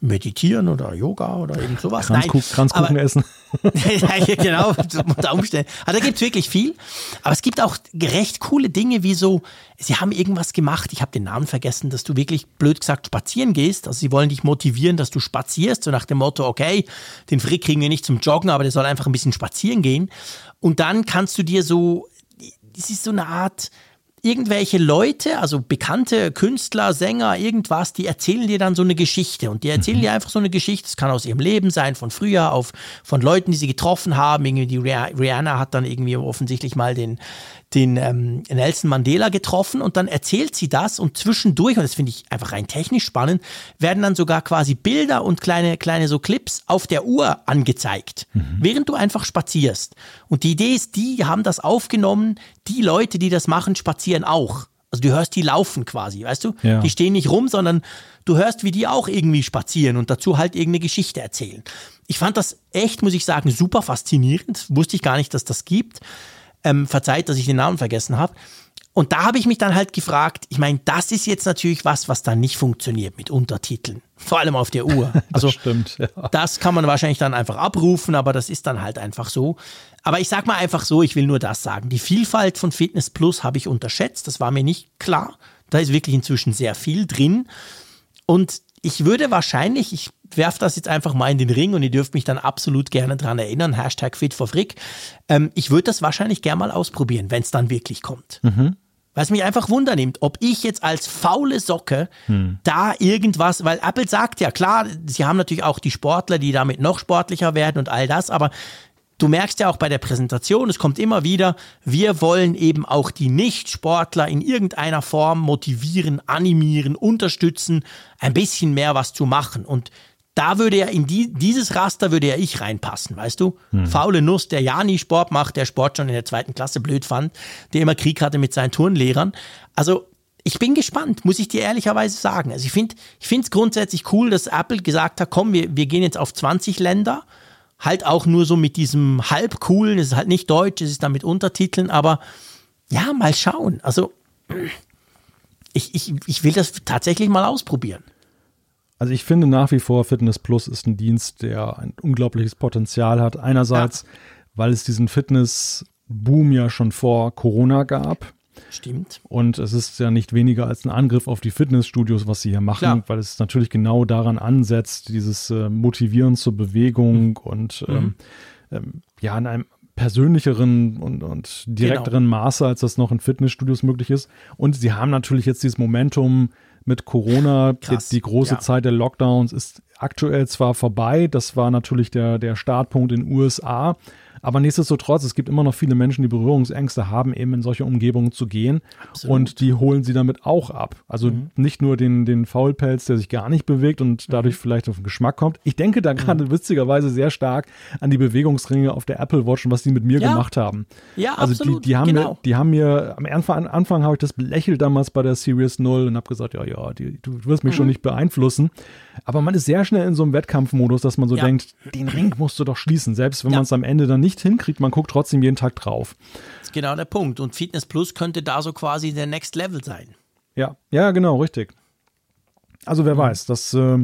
Meditieren oder Yoga oder irgend sowas. Kranzkuchen, Kranzkuchen essen. <laughs> ja, genau, unter Umständen. Also da gibt es wirklich viel. Aber es gibt auch recht coole Dinge, wie so, sie haben irgendwas gemacht, ich habe den Namen vergessen, dass du wirklich, blöd gesagt, spazieren gehst. Also sie wollen dich motivieren, dass du spazierst, so nach dem Motto, okay, den Frick kriegen wir nicht zum Joggen, aber der soll einfach ein bisschen spazieren gehen. Und dann kannst du dir so das ist so eine Art, irgendwelche Leute, also bekannte Künstler, Sänger, irgendwas, die erzählen dir dann so eine Geschichte und die erzählen mhm. dir einfach so eine Geschichte. Es kann aus ihrem Leben sein, von früher, auf, von Leuten, die sie getroffen haben. Irgendwie die Rihanna hat dann irgendwie offensichtlich mal den, den ähm, Nelson Mandela getroffen und dann erzählt sie das und zwischendurch, und das finde ich einfach rein technisch spannend, werden dann sogar quasi Bilder und kleine, kleine so Clips auf der Uhr angezeigt, mhm. während du einfach spazierst. Und die Idee ist, die haben das aufgenommen, die Leute, die das machen, spazieren auch. Also du hörst die laufen quasi, weißt du? Ja. Die stehen nicht rum, sondern du hörst, wie die auch irgendwie spazieren und dazu halt irgendeine Geschichte erzählen. Ich fand das echt, muss ich sagen, super faszinierend. Wusste ich gar nicht, dass das gibt. Ähm, verzeiht, dass ich den Namen vergessen habe. Und da habe ich mich dann halt gefragt, ich meine, das ist jetzt natürlich was, was dann nicht funktioniert mit Untertiteln. Vor allem auf der Uhr. <laughs> Also, das stimmt, ja. Das kann man wahrscheinlich dann einfach abrufen, aber das ist dann halt einfach so. Aber ich sag mal einfach so, ich will nur das sagen. Die Vielfalt von Fitness Plus habe ich unterschätzt. Das war mir nicht klar. Da ist wirklich inzwischen sehr viel drin. Und ich würde wahrscheinlich, ich werfe das jetzt einfach mal in den Ring und ihr dürft mich dann absolut gerne daran erinnern, Hashtag Fit for Frick. Ähm, ich würde das wahrscheinlich gerne mal ausprobieren, wenn es dann wirklich kommt. Mhm. Weil es mich einfach wundernimmt, ob ich jetzt als faule Socke hm. da irgendwas, weil Apple sagt ja, klar, sie haben natürlich auch die Sportler, die damit noch sportlicher werden und all das, aber du merkst ja auch bei der Präsentation, es kommt immer wieder, wir wollen eben auch die Nicht-Sportler in irgendeiner Form motivieren, animieren, unterstützen, ein bisschen mehr was zu machen. Und da würde ja in die, dieses Raster würde ja ich reinpassen, weißt du? Hm. Faule Nuss, der ja nie Sport macht, der Sport schon in der zweiten Klasse blöd fand, der immer Krieg hatte mit seinen Turnlehrern. Also ich bin gespannt, muss ich dir ehrlicherweise sagen. Also ich finde ich finde es grundsätzlich cool, dass Apple gesagt hat, komm, wir, wir gehen jetzt auf 20 Länder halt auch nur so mit diesem halb coolen, es ist halt nicht deutsch, es ist dann mit Untertiteln, aber ja, mal schauen. Also ich, ich, ich will das tatsächlich mal ausprobieren. Also ich finde nach wie vor Fitness Plus ist ein Dienst, der ein unglaubliches Potenzial hat. Einerseits, ja. weil es diesen Fitness-Boom ja schon vor Corona gab. Stimmt. Und es ist ja nicht weniger als ein Angriff auf die Fitnessstudios, was sie hier machen, Klar. weil es natürlich genau daran ansetzt, dieses äh, Motivieren zur Bewegung mhm. und ähm, mhm. ähm, ja, in einem persönlicheren und, und direkteren genau. Maße, als das noch in Fitnessstudios möglich ist. Und sie haben natürlich jetzt dieses Momentum mit Corona. Krass. Die, die große ja. Zeit der Lockdowns ist aktuell zwar vorbei, das war natürlich der, der Startpunkt in den USA, aber nichtsdestotrotz, es gibt immer noch viele Menschen, die Berührungsängste haben, eben in solche Umgebungen zu gehen. Absolut. Und die holen sie damit auch ab. Also mhm. nicht nur den, den Faulpelz, der sich gar nicht bewegt und dadurch mhm. vielleicht auf den Geschmack kommt. Ich denke da gerade mhm. witzigerweise sehr stark an die Bewegungsringe auf der Apple Watch und was die mit mir ja. gemacht haben. Ja, also absolut. Die, die, haben genau. mir, die haben mir, am Anfang, Anfang habe ich das belächelt damals bei der Series 0 und habe gesagt, ja, ja, die, du wirst mich schon mhm. nicht beeinflussen. Aber man ist sehr schnell in so einem Wettkampfmodus, dass man so ja. denkt, den Ring musst du doch schließen, selbst wenn ja. man es am Ende dann nicht hinkriegt, man guckt trotzdem jeden Tag drauf. Das ist genau der Punkt. Und Fitness Plus könnte da so quasi der Next Level sein. Ja, ja, genau, richtig. Also wer mhm. weiß, das, äh,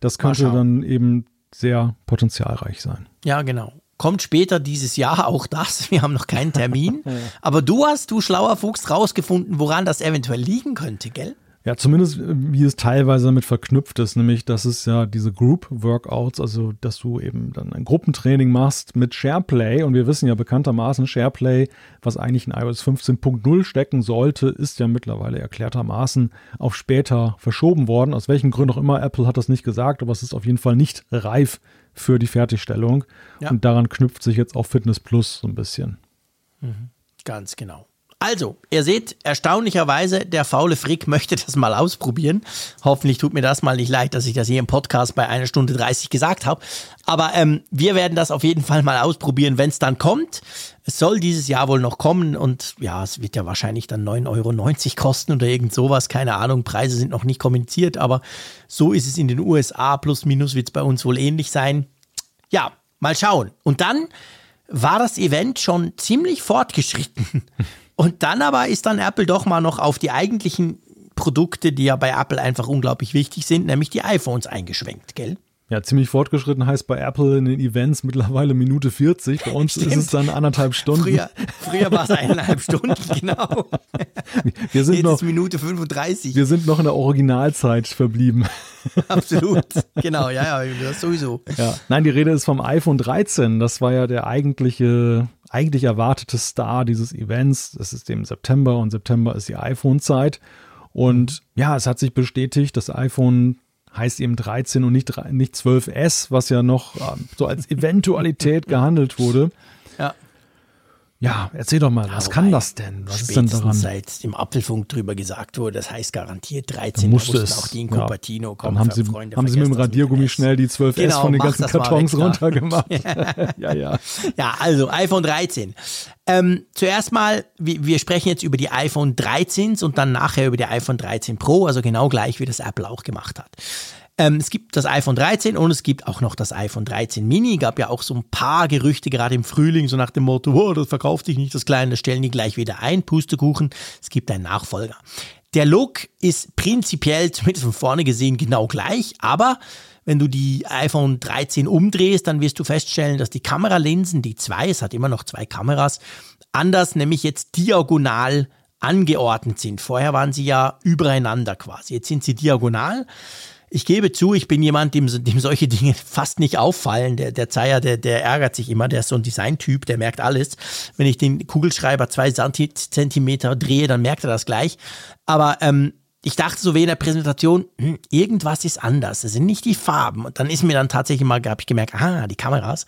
das könnte dann eben sehr potenzialreich sein. Ja, genau. Kommt später dieses Jahr auch das. <laughs> Wir haben noch keinen Termin. <laughs> Aber du hast, du schlauer Fuchs, rausgefunden, woran das eventuell liegen könnte, gell? Ja, zumindest äh, wie es teilweise damit verknüpft ist, nämlich dass es ja diese Group Workouts, also dass du eben dann ein Gruppentraining machst mit SharePlay und wir wissen ja bekanntermaßen SharePlay, was eigentlich in iOS 15.0 stecken sollte, ist ja mittlerweile erklärtermaßen auf später verschoben worden. Aus welchen Gründen auch immer, Apple hat das nicht gesagt, aber es ist auf jeden Fall nicht reif für die Fertigstellung ja. und daran knüpft sich jetzt auch Fitness Plus so ein bisschen. Mhm. Ganz genau. Also, ihr seht, erstaunlicherweise, der faule Frick möchte das mal ausprobieren. Hoffentlich tut mir das mal nicht leid, dass ich das hier im Podcast bei einer Stunde 30 gesagt habe. Aber ähm, wir werden das auf jeden Fall mal ausprobieren, wenn es dann kommt. Es soll dieses Jahr wohl noch kommen und ja, es wird ja wahrscheinlich dann 9,90 Euro kosten oder irgend sowas. Keine Ahnung, Preise sind noch nicht kommuniziert, aber so ist es in den USA. Plus, minus wird es bei uns wohl ähnlich sein. Ja, mal schauen. Und dann war das Event schon ziemlich fortgeschritten. <laughs> Und dann aber ist dann Apple doch mal noch auf die eigentlichen Produkte, die ja bei Apple einfach unglaublich wichtig sind, nämlich die iPhones eingeschwenkt, gell? Ja, ziemlich fortgeschritten heißt bei Apple in den Events mittlerweile Minute 40. Bei uns Stimmt. ist es dann anderthalb Stunden. Früher, früher war es eineinhalb Stunden, <laughs> genau. Wir sind Jetzt noch, Minute 35. Wir sind noch in der Originalzeit verblieben. <laughs> Absolut, genau, ja, ja, das sowieso. Ja. Nein, die Rede ist vom iPhone 13. Das war ja der eigentliche eigentlich erwartete Star dieses Events. Das ist im September und September ist die iPhone-Zeit. Und ja, es hat sich bestätigt, das iPhone heißt eben 13 und nicht, nicht 12S, was ja noch ähm, so als Eventualität gehandelt wurde. Ja, erzähl doch mal, ja, was kann das denn? Was ist denn daran? Seit dem Apfelfunk drüber gesagt wurde, das heißt garantiert 13, musste es, auch die in Cupertino ja. kommen. Haben Sie, Freunde, haben Sie mit dem Radiergummi schnell die 12S genau, von den ganzen Kartons weg, runtergemacht? <laughs> ja, ja. Ja, also iPhone 13. Ähm, zuerst mal, wir, wir, sprechen jetzt über die iPhone 13s und dann nachher über die iPhone 13 Pro, also genau gleich, wie das Apple auch gemacht hat. Ähm, es gibt das iPhone 13 und es gibt auch noch das iPhone 13 Mini. Gab ja auch so ein paar Gerüchte gerade im Frühling, so nach dem Motto, oh, das verkauft sich nicht, das Kleine, das stellen die gleich wieder ein. Pustekuchen, es gibt einen Nachfolger. Der Look ist prinzipiell, zumindest von vorne gesehen, genau gleich, aber wenn du die iPhone 13 umdrehst, dann wirst du feststellen, dass die Kameralinsen, die zwei, es hat immer noch zwei Kameras, anders, nämlich jetzt diagonal angeordnet sind. Vorher waren sie ja übereinander quasi. Jetzt sind sie diagonal. Ich gebe zu, ich bin jemand, dem, dem solche Dinge fast nicht auffallen. Der, der Zeier, der, der ärgert sich immer, der ist so ein Designtyp, der merkt alles. Wenn ich den Kugelschreiber zwei Zentimeter drehe, dann merkt er das gleich. Aber ähm, ich dachte so wie in der Präsentation, hm, irgendwas ist anders. Das sind nicht die Farben. Und dann ist mir dann tatsächlich mal, habe ich gemerkt, ah, die Kameras.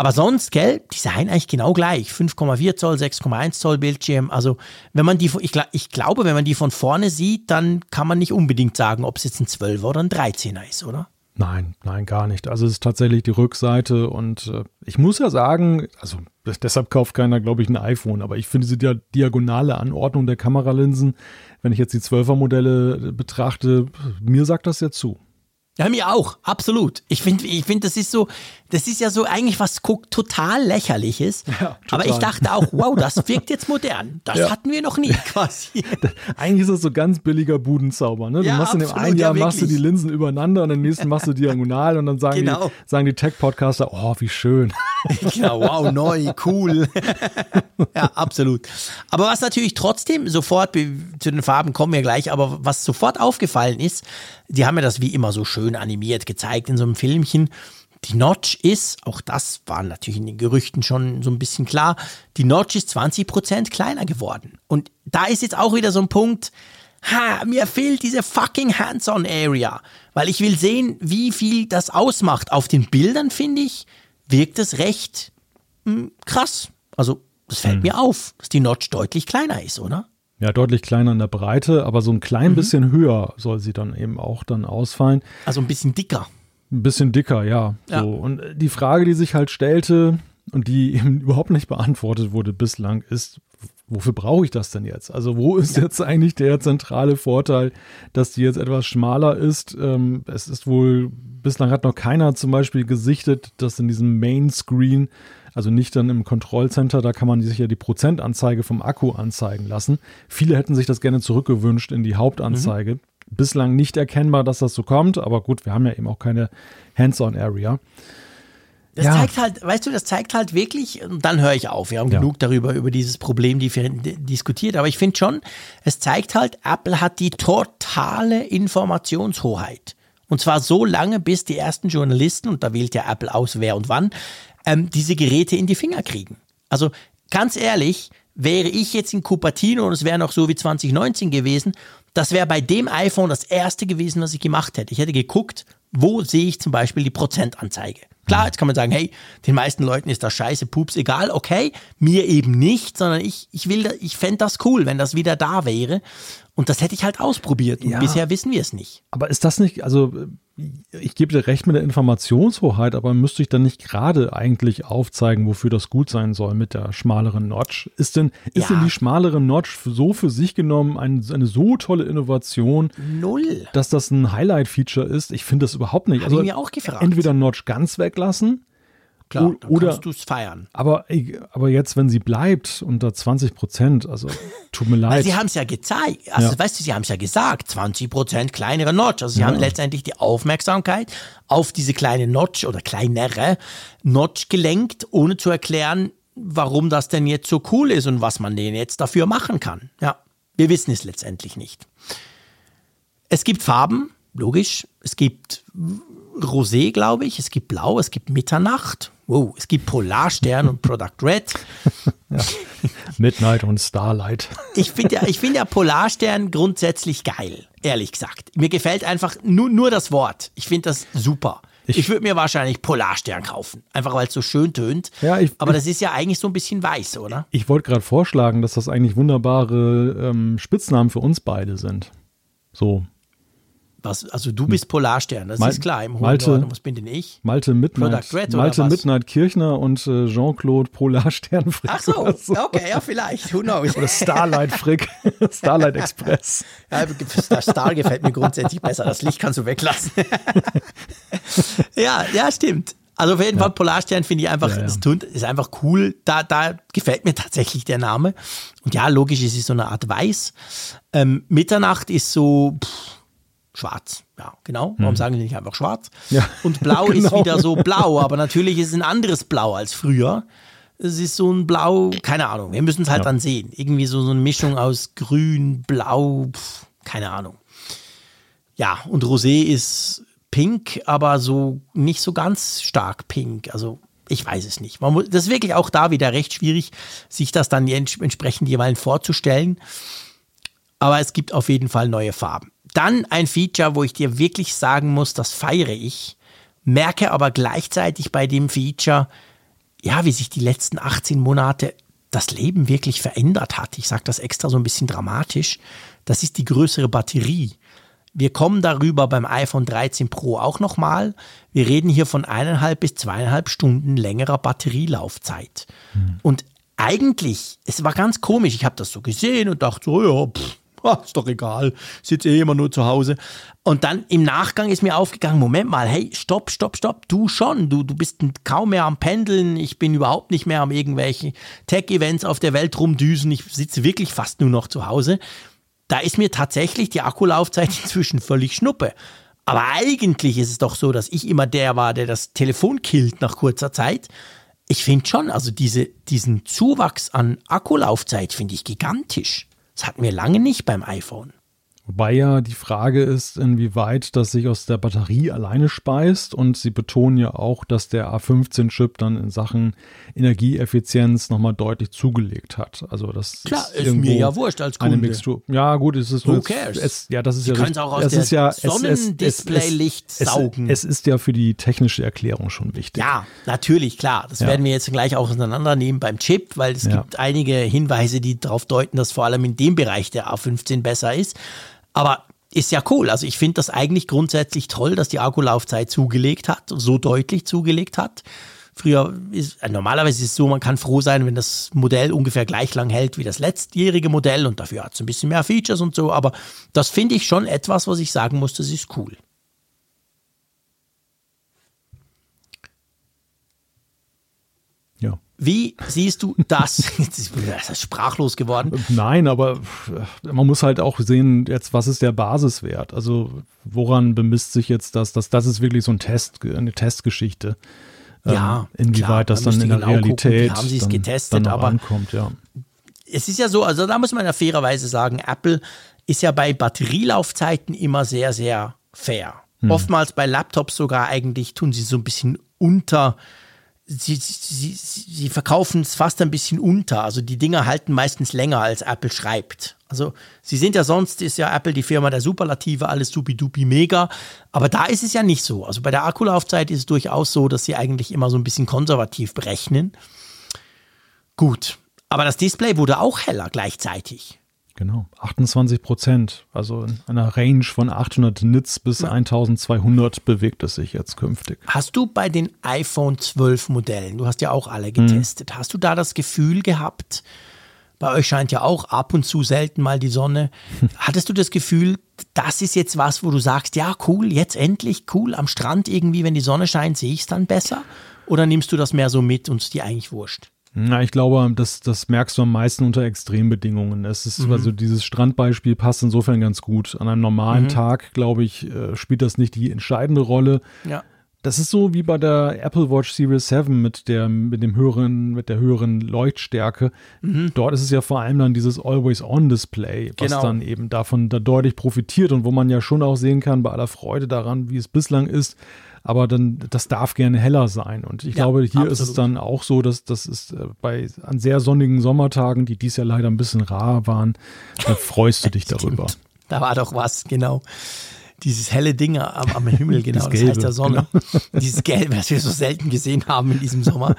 Aber sonst, gell, die seien eigentlich genau gleich. 5,4 Zoll, 6,1 Zoll Bildschirm. Also, wenn man die, ich, ich, glaube, wenn man die von vorne sieht, dann kann man nicht unbedingt sagen, ob es jetzt ein 12er oder ein 13er ist, oder? Nein, nein, gar nicht. Also es ist tatsächlich die Rückseite und äh, ich muss ja sagen, also deshalb kauft keiner, glaube ich, ein iPhone, aber ich finde diese diagonale Anordnung der Kameralinsen, wenn ich jetzt die 12er Modelle betrachte, mir sagt das ja zu. Ja, mir auch, absolut. Ich finde, ich find, das ist so, Das ist ja so eigentlich was total lächerliches. Ja, total. Aber ich dachte auch, wow, das wirkt jetzt modern. Das Ja. hatten wir noch nie <laughs> quasi. Eigentlich ist das so ganz billiger Budenzauber. Ne? Du Ja, machst in dem einen Jahr ja, machst du die. Linsen übereinander und im nächsten machst du <laughs> diagonal und dann sagen Genau. die, sagen die Tech-Podcaster, oh, wie schön. <laughs> genau, wow, neu, cool. ja, absolut. Aber was natürlich trotzdem sofort, zu den Farben kommen wir gleich, aber was sofort aufgefallen ist, die haben ja das wie immer so schön animiert gezeigt in so einem Filmchen. Die Notch ist, auch das war natürlich in den Gerüchten schon so ein bisschen klar, die Notch ist 20% kleiner geworden. Und da ist jetzt auch wieder so ein Punkt, ha, mir fehlt diese fucking Hands-on-Area, weil ich will sehen, wie viel das ausmacht. Auf den Bildern, finde ich, wirkt es recht mh, krass. Also, das fällt mir auf, dass die Notch deutlich kleiner ist, oder? Ja, deutlich kleiner in der Breite, aber so ein Mhm. klein bisschen höher soll sie dann eben auch dann ausfallen. Also ein bisschen dicker. Ein bisschen dicker, ja. Ja. So. Und die Frage, die sich halt stellte und die <laughs> eben überhaupt nicht beantwortet wurde bislang, ist, wofür brauche ich das denn jetzt? Also wo ist jetzt eigentlich der zentrale Vorteil, dass die jetzt etwas schmaler ist? Ähm, es ist wohl, bislang hat noch keiner zum Beispiel gesichtet, dass in diesem Main Screen, also nicht dann im Kontrollcenter, da kann man sich ja die Prozentanzeige vom Akku anzeigen lassen. Viele hätten sich das gerne zurückgewünscht in die Hauptanzeige. Bislang nicht erkennbar, dass das so kommt, aber gut, wir haben ja eben auch keine Hands-on-Area. Das Ja. zeigt halt, weißt du, das zeigt halt wirklich, und dann höre ich auf. Wir haben Ja. genug darüber, über dieses Problem die diskutiert. Aber ich finde schon, es zeigt halt, Apple hat die totale Informationshoheit. Und zwar so lange, bis die ersten Journalisten, und da wählt ja Apple aus, wer und wann, ähm, diese Geräte in die Finger kriegen. Also ganz ehrlich, wäre ich jetzt in Cupertino und es wäre noch so wie 2019 gewesen, das wäre bei dem iPhone das erste gewesen, was ich gemacht hätte. Ich hätte geguckt, wo sehe ich zum Beispiel die Prozentanzeige. Klar, jetzt kann man sagen, hey, den meisten Leuten ist das scheiße, pups, egal, okay, mir eben nicht, sondern ich, ich ich fände das cool, wenn das wieder da wäre. Und das hätte ich halt ausprobiert. Und Ja. bisher wissen wir es nicht. Aber ist das nicht, also ich gebe dir recht mit der Informationshoheit, aber müsste ich dann nicht gerade eigentlich aufzeigen, wofür das gut sein soll mit der schmaleren Notch? Ist denn, ist Ja. denn die schmalere Notch so für sich genommen ein, eine so tolle Innovation, Null. dass das ein Highlight-Feature ist? Ich finde das überhaupt nicht. Also ich mir auch gefragt. entweder Notch ganz weglassen, Klar, dann oder- kannst du es feiern. aber, aber jetzt, wenn sie bleibt unter 20 Prozent, also <laughs> tut mir Weil leid. sie haben es ja gezeigt, also Ja. weißt du, sie haben es ja gesagt, 20% kleinere Notch. Also sie haben letztendlich die Aufmerksamkeit auf diese kleine Notch oder kleinere Notch gelenkt, ohne zu erklären, warum das denn jetzt so cool ist und was man denn jetzt dafür machen kann. Ja, wir wissen es letztendlich nicht. Es gibt Farben, logisch. Es gibt Rosé, glaube ich. Es gibt Blau, es gibt Mitternacht. Wow, es gibt Polarstern und Product Red. <laughs> Midnight und Starlight. Ich finde ja, ich finde ja Polarstern grundsätzlich geil, ehrlich gesagt. Mir gefällt einfach nur, nur das Wort. Ich finde das super. Ich, Ich- würde mir wahrscheinlich Polarstern kaufen, einfach weil es so schön tönt. Ja, ich- Aber ich- das ist ja eigentlich so ein bisschen weiß, oder? Ich wollte gerade vorschlagen, dass das eigentlich wunderbare ähm, Spitznamen für uns beide sind. So, Was, also du bist Polarstern, das Mal- ist klar. Im hohen Malte- Norden, was bin denn ich? Malte Midnight, Red Malte? Midnight Kirchner und äh, Jean-Claude Polarstern Frick. <laughs> Ach so, so. okay, ja vielleicht, who knows. Oder Starlight Frick, <laughs> Starlight Express. Ja, das Star gefällt mir grundsätzlich besser. Das Licht kannst du weglassen. <laughs> ja, ja, stimmt. Also auf jeden Fall Polarstern finde ich einfach, Ja, ja. tut, ist einfach cool. Da, da gefällt mir tatsächlich der Name. Und ja, logisch, es ist so eine Art Weiß. Ähm, Mitternacht ist so pff, schwarz. Ja, genau. Warum sagen die nicht einfach schwarz? Hm. Ja, <laughs> Und blau <laughs> ist genau. wieder so blau, aber natürlich ist es ein anderes Blau als früher. Es ist so ein Blau, keine Ahnung. Wir müssen es halt Ja. dann sehen. Irgendwie so, so eine Mischung aus Grün, Blau, pff, keine Ahnung. Ja, und Rosé ist pink, aber so nicht so ganz stark pink. Also ich weiß es nicht. Man muss, das ist wirklich auch da wieder recht schwierig, sich das dann ents entsprechend jeweils vorzustellen. Aber es gibt auf jeden Fall neue Farben. Dann ein Feature, wo ich dir wirklich sagen muss, das feiere ich, merke aber gleichzeitig bei dem Feature, ja, wie sich die letzten 18 Monate das Leben wirklich verändert hat. Ich sage das extra so ein bisschen dramatisch. Das ist die größere Batterie. Wir kommen darüber beim iPhone 13 Pro auch nochmal. Wir reden hier von eineinhalb bis zweieinhalb Stunden längerer Batterielaufzeit. Und eigentlich, es war ganz komisch, ich habe das so gesehen und dachte so, ja, pff, ist doch egal, sitze eh immer nur zu Hause. Und dann im Nachgang ist mir aufgegangen, Moment mal, hey, stopp, stopp, stopp, du schon, du, du bist kaum mehr am Pendeln, ich bin überhaupt nicht mehr am irgendwelchen Tech-Events auf der Welt rumdüsen, ich sitze wirklich fast nur noch zu Hause. Da ist mir tatsächlich die Akkulaufzeit <laughs> inzwischen völlig schnuppe. Aber eigentlich ist es doch so, dass ich immer der war, der das Telefon killt nach kurzer Zeit. Ich finde schon, also diese, diesen Zuwachs an Akkulaufzeit finde ich gigantisch. Das hatten wir lange nicht beim iPhone. Wobei ja die Frage ist, inwieweit das sich aus der Batterie alleine speist. Und sie betonen ja auch, dass der A15-Chip dann in Sachen Energieeffizienz nochmal deutlich zugelegt hat. Also das Klar, ist, ist mir ja wurscht als Kunde. Eine Mixtur. Ja, gut, es ist Who cares? Es, ja, das ist ja es auch aus ist ja, Sonnendisplay-Licht saugen. Es, es, ist ja für die technische Erklärung schon wichtig. Ja, natürlich, klar. Das ja. werden wir jetzt gleich auch auseinandernehmen beim Chip, weil es ja. gibt einige Hinweise, die darauf deuten, dass vor allem in dem Bereich der A15 besser ist. Aber ist ja cool. Also ich finde das eigentlich grundsätzlich toll, dass die Akkulaufzeit zugelegt hat, so deutlich zugelegt hat. Früher ist, äh, normalerweise ist es so, man kann froh sein, wenn das Modell ungefähr gleich lang hält wie das letztjährige Modell und dafür hat es ein bisschen mehr Features und so. Aber das finde ich schon etwas, was ich sagen muss, das ist cool. Ja. Wie siehst du das? <laughs> Jetzt ist das sprachlos geworden. Nein, aber man muss halt auch sehen, jetzt, was ist der Basiswert? Also, woran bemisst sich jetzt das? Das, das ist wirklich so ein Test, eine Testgeschichte. Ja, ähm, inwieweit klar, das dann in der genau Realität gucken, haben sie es getestet, dann aber ankommt, ja. es ist ja so, also da muss man ja fairerweise sagen, Apple ist ja bei Batterielaufzeiten immer sehr, sehr fair. Hm. Oftmals bei Laptops sogar eigentlich tun sie so ein bisschen unter sie, sie, sie verkaufen es fast ein bisschen unter. Also die Dinger halten meistens länger, als Apple schreibt. Also sie sind ja sonst, ist ja Apple die Firma der Superlative, alles supi-dupi mega. Aber da ist es ja nicht so. Also bei der Akkulaufzeit ist es durchaus so, dass sie eigentlich immer so ein bisschen konservativ berechnen. Gut. Aber das Display wurde auch heller gleichzeitig. Genau, 28 Prozent. Also in einer Range von 800 Nits bis ja. 1200 bewegt es sich jetzt künftig. Hast du bei den iPhone 12 Modellen, du hast ja auch alle getestet, mhm. hast du da das Gefühl gehabt, bei euch scheint ja auch ab und zu selten mal die Sonne. <laughs> Hattest du das Gefühl, das ist jetzt was, wo du sagst, ja, cool, jetzt endlich, cool, am Strand irgendwie, wenn die Sonne scheint, sehe ich es dann besser? Oder nimmst du das mehr so mit und es dir eigentlich wurscht? Na, ich glaube, das, das merkst du am meisten unter Extrembedingungen. Es ist mhm. also dieses Strandbeispiel passt insofern ganz gut. An einem normalen mhm. Tag, glaube ich, äh, spielt das nicht die entscheidende Rolle. Ja. Das ist so wie bei der Apple Watch Series 7 mit der, mit dem höheren, mit der höheren Leuchtstärke. Mhm. Dort ist es ja vor allem dann dieses Always-On-Display, was genau. dann eben davon da deutlich profitiert und wo man ja schon auch sehen kann, bei aller Freude daran, wie es bislang ist, aber dann, das darf gerne heller sein. Und ich ja, glaube, hier absolut. ist es dann auch so, dass das ist äh, bei an sehr sonnigen Sommertagen, die dies Jahr leider ein bisschen rar waren, da freust du dich <laughs> darüber. Da war doch was, genau. Dieses helle Ding am, am Himmel, <laughs> genau, das, das heißt der Sonne. Genau. <laughs> Dieses Gelbe, was wir so selten gesehen haben in diesem Sommer.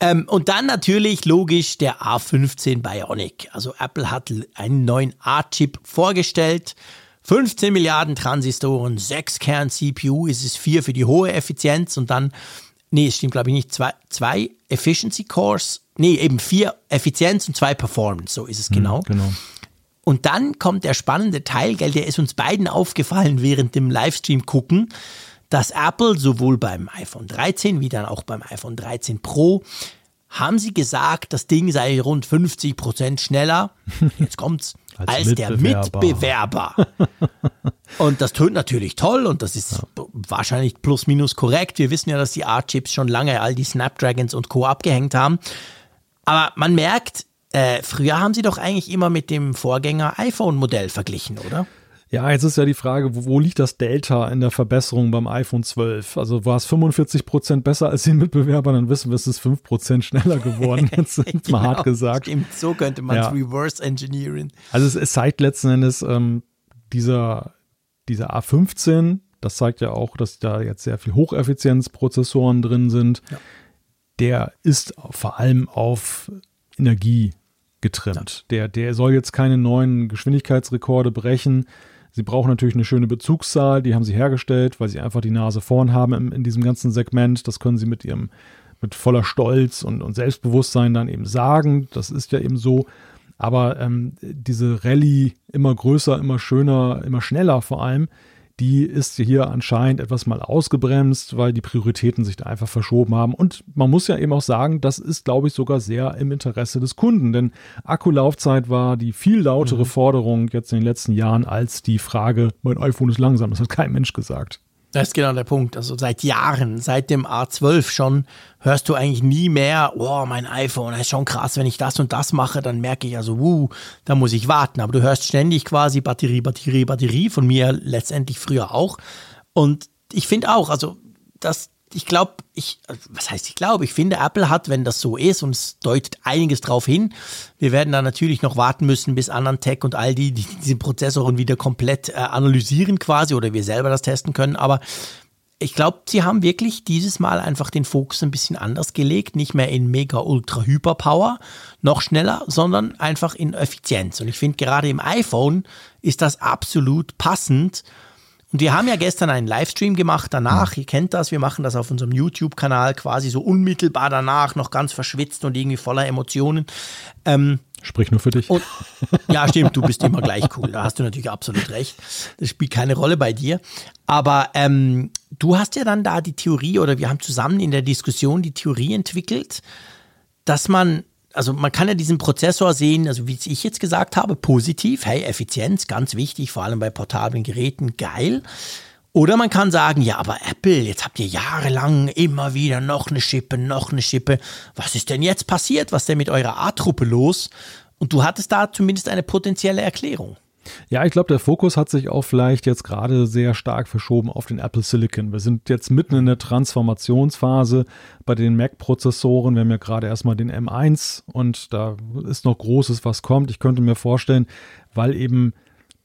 Ähm, und dann natürlich logisch der A15 Bionic. Also Apple hat einen neuen A-Chip vorgestellt 15 Milliarden Transistoren, 6 Kern CPU, ist es 4 für die hohe Effizienz und dann, nee, es stimmt glaube ich nicht, zwei, zwei Efficiency Cores, nee, eben 4 Effizienz und 2 Performance, so ist es genau. Mhm, genau. Und dann kommt der spannende Teil, gell, der ist uns beiden aufgefallen während dem Livestream gucken, dass Apple sowohl beim iPhone 13 wie dann auch beim iPhone 13 Pro haben sie gesagt, das Ding sei rund 50 Prozent schneller. <laughs> Jetzt kommt's als, als Mitbewerber. der Mitbewerber. und das tönt natürlich toll und das ist ja. wahrscheinlich plus minus korrekt. Wir wissen ja, dass die A-Chips schon lange all die Snapdragons und Co. abgehängt haben. Aber man merkt, äh, früher haben sie doch eigentlich immer mit dem Vorgänger iPhone-Modell verglichen, oder? Ja, jetzt ist ja die Frage, wo, wo, liegt das Delta in der Verbesserung beim iPhone 12? Also war es 45 Prozent besser als die Mitbewerber, dann wissen wir, es ist 5 Prozent schneller geworden, <laughs> jetzt <laughs> genau, mal hart gesagt. Stimmt, so könnte man es ja. reverse engineeren. Also es, es zeigt letzten Endes ähm, dieser, dieser A15, das zeigt ja auch, dass da jetzt sehr viel Hocheffizienzprozessoren drin sind. Ja. Der ist vor allem auf Energie getrimmt. Ja. Der, der soll jetzt keine neuen Geschwindigkeitsrekorde brechen. Sie brauchen natürlich eine schöne Bezugszahl, die haben sie hergestellt, weil sie einfach die Nase vorn haben in, in diesem ganzen Segment. Das können sie mit ihrem, mit voller Stolz und, und Selbstbewusstsein dann eben sagen. Das ist ja eben so. Aber ähm, diese Rallye immer größer, immer schöner, immer schneller vor allem, die ist hier anscheinend etwas mal ausgebremst, weil die Prioritäten sich da einfach verschoben haben. Und man muss ja eben auch sagen, das ist, glaube ich, sogar sehr im Interesse des Kunden, denn Akkulaufzeit war die viel lautere mhm. Forderung jetzt in den letzten Jahren als die Frage, mein iPhone ist langsam. Das hat kein Mensch gesagt. Das ist genau der Punkt. Also seit Jahren, seit dem A12 schon, hörst du eigentlich nie mehr, oh, mein iPhone, das ist schon krass, wenn ich das und das mache, dann merke ich also, uh, da muss ich warten. Aber du hörst ständig quasi Batterie, Batterie, Batterie, von mir letztendlich früher auch. Und ich finde auch, also das, ich glaube, ich, was heißt ich glaube, ich finde, Apple hat, wenn das so ist, und es deutet einiges drauf hin, wir werden da natürlich noch warten müssen, bis Anantech und all die, die diese Prozessoren wieder komplett äh, analysieren quasi oder wir selber das testen können, aber ich glaube, sie haben wirklich dieses Mal einfach den Fokus ein bisschen anders gelegt, nicht mehr in mega ultra hyper Power, noch schneller, sondern einfach in Effizienz. Und ich finde gerade im iPhone ist das absolut passend und wir haben ja gestern einen Livestream gemacht danach. Ihr kennt das, wir machen das auf unserem YouTube-Kanal quasi so unmittelbar danach, noch ganz verschwitzt und irgendwie voller Emotionen. Ähm, Sprich nur für dich. Und, ja, stimmt, du bist immer gleich cool. Da hast du natürlich absolut recht. Das spielt keine Rolle bei dir. Aber ähm, du hast ja dann da die Theorie, oder wir haben zusammen in der Diskussion die Theorie entwickelt, dass man also man kann ja diesen Prozessor sehen, also wie ich jetzt gesagt habe, positiv, hey, Effizienz, ganz wichtig, vor allem bei portablen Geräten, geil. Oder man kann sagen, ja, aber Apple, jetzt habt ihr jahrelang immer wieder noch eine Schippe, noch eine Schippe. Was ist denn jetzt passiert? Was ist denn mit eurer A-Truppe los? Und du hattest da zumindest eine potenzielle Erklärung. Ja, ich glaube, der Fokus hat sich auch vielleicht jetzt gerade sehr stark verschoben auf den Apple Silicon. Wir sind jetzt mitten in der Transformationsphase bei den Mac-Prozessoren. Wir haben ja gerade erstmal den M1 und da ist noch Großes, was kommt. Ich könnte mir vorstellen, weil eben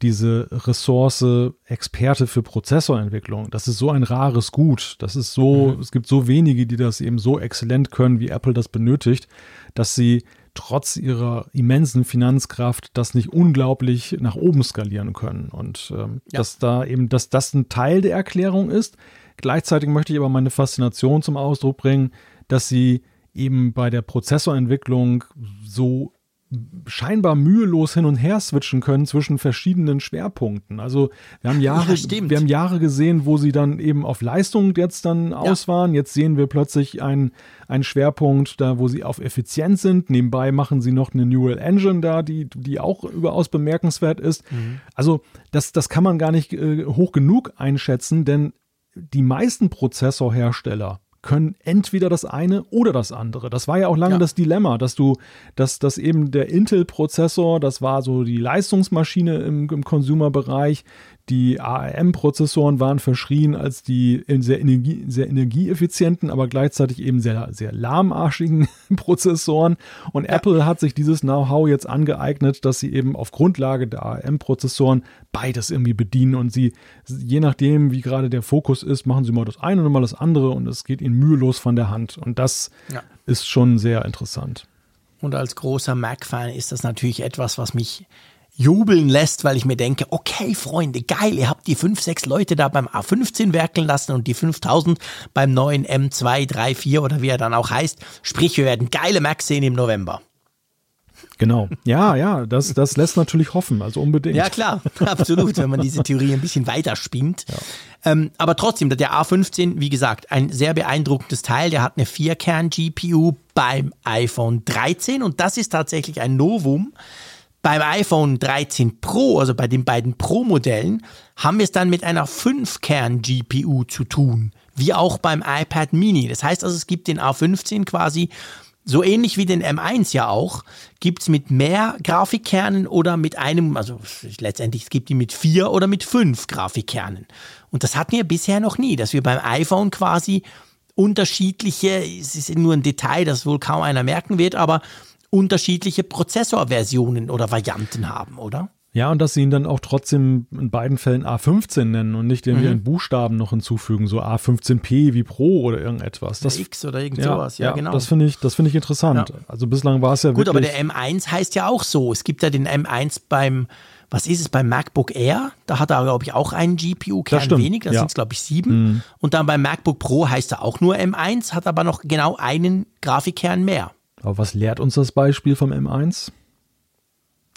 diese Ressource Experte für Prozessorentwicklung, das ist so ein rares Gut. Das ist so, mhm. es gibt so wenige, die das eben so exzellent können, wie Apple das benötigt, dass sie trotz ihrer immensen Finanzkraft das nicht unglaublich nach oben skalieren können. Und ähm, ja. dass da eben, dass das ein Teil der Erklärung ist. Gleichzeitig möchte ich aber meine Faszination zum Ausdruck bringen, dass sie eben bei der Prozessorentwicklung so scheinbar mühelos hin und her switchen können zwischen verschiedenen Schwerpunkten. Also wir haben Jahre, ja, wir haben Jahre gesehen, wo sie dann eben auf Leistung jetzt dann ja. aus waren. Jetzt sehen wir plötzlich einen, einen Schwerpunkt da, wo sie auf Effizienz sind. Nebenbei machen sie noch eine Neural Engine da, die, die auch überaus bemerkenswert ist. Mhm. Also das, das kann man gar nicht äh, hoch genug einschätzen, denn die meisten Prozessorhersteller können entweder das eine oder das andere. Das war ja auch lange ja. das Dilemma, dass du, dass, dass eben der Intel-Prozessor, das war so die Leistungsmaschine im, im Consumer-Bereich, die ARM-Prozessoren waren verschrien als die sehr, Energie, sehr energieeffizienten, aber gleichzeitig eben sehr, sehr lahmarschigen <laughs> Prozessoren. Und ja. Apple hat sich dieses Know-how jetzt angeeignet, dass sie eben auf Grundlage der ARM-Prozessoren beides irgendwie bedienen und sie, je nachdem, wie gerade der Fokus ist, machen sie mal das eine und mal das andere und es geht ihnen mühelos von der Hand. Und das ja. ist schon sehr interessant. Und als großer Mac-Fan ist das natürlich etwas, was mich jubeln lässt, weil ich mir denke, okay, Freunde, geil, ihr habt die fünf, sechs Leute da beim A15 werkeln lassen und die 5000 beim neuen M2, 3, 4 oder wie er dann auch heißt. Sprich, wir werden geile Macs sehen im November. Genau. Ja, ja, das, das lässt natürlich hoffen, also unbedingt. Ja, klar, <laughs> absolut, wenn man diese Theorie ein bisschen weiter spinnt. Ja. Ähm, aber trotzdem, der A15, wie gesagt, ein sehr beeindruckendes Teil. Der hat eine Vierkern-GPU beim iPhone 13 und das ist tatsächlich ein Novum. Beim iPhone 13 Pro, also bei den beiden Pro-Modellen, haben wir es dann mit einer 5-Kern-GPU zu tun, wie auch beim iPad Mini. Das heißt also, es gibt den A15 quasi so ähnlich wie den M1 ja auch, gibt es mit mehr Grafikkernen oder mit einem, also letztendlich es gibt die mit vier oder mit fünf Grafikkernen. Und das hatten wir bisher noch nie, dass wir beim iPhone quasi unterschiedliche, es ist nur ein Detail, das wohl kaum einer merken wird, aber unterschiedliche Prozessorversionen oder Varianten haben, oder? Ja, und dass sie ihn dann auch trotzdem in beiden Fällen A15 nennen und nicht irgendwie mhm. einen Buchstaben noch hinzufügen, so A15P wie Pro oder irgendetwas. Das, X oder irgend ja, sowas, ja, ja genau. Das finde ich, das ich interessant. Ja. Also bislang war es ja Gut, aber der M1 heißt ja auch so. Es gibt ja den M1 beim, was ist es, beim MacBook Air? Da hat er, glaube ich, auch einen GPU-Kern wenig, da sind es, glaube ich, sieben. Mhm. Und dann beim MacBook Pro heißt er auch nur M1, hat aber noch genau einen Grafikkern mehr. Aber was lehrt uns das Beispiel vom M1?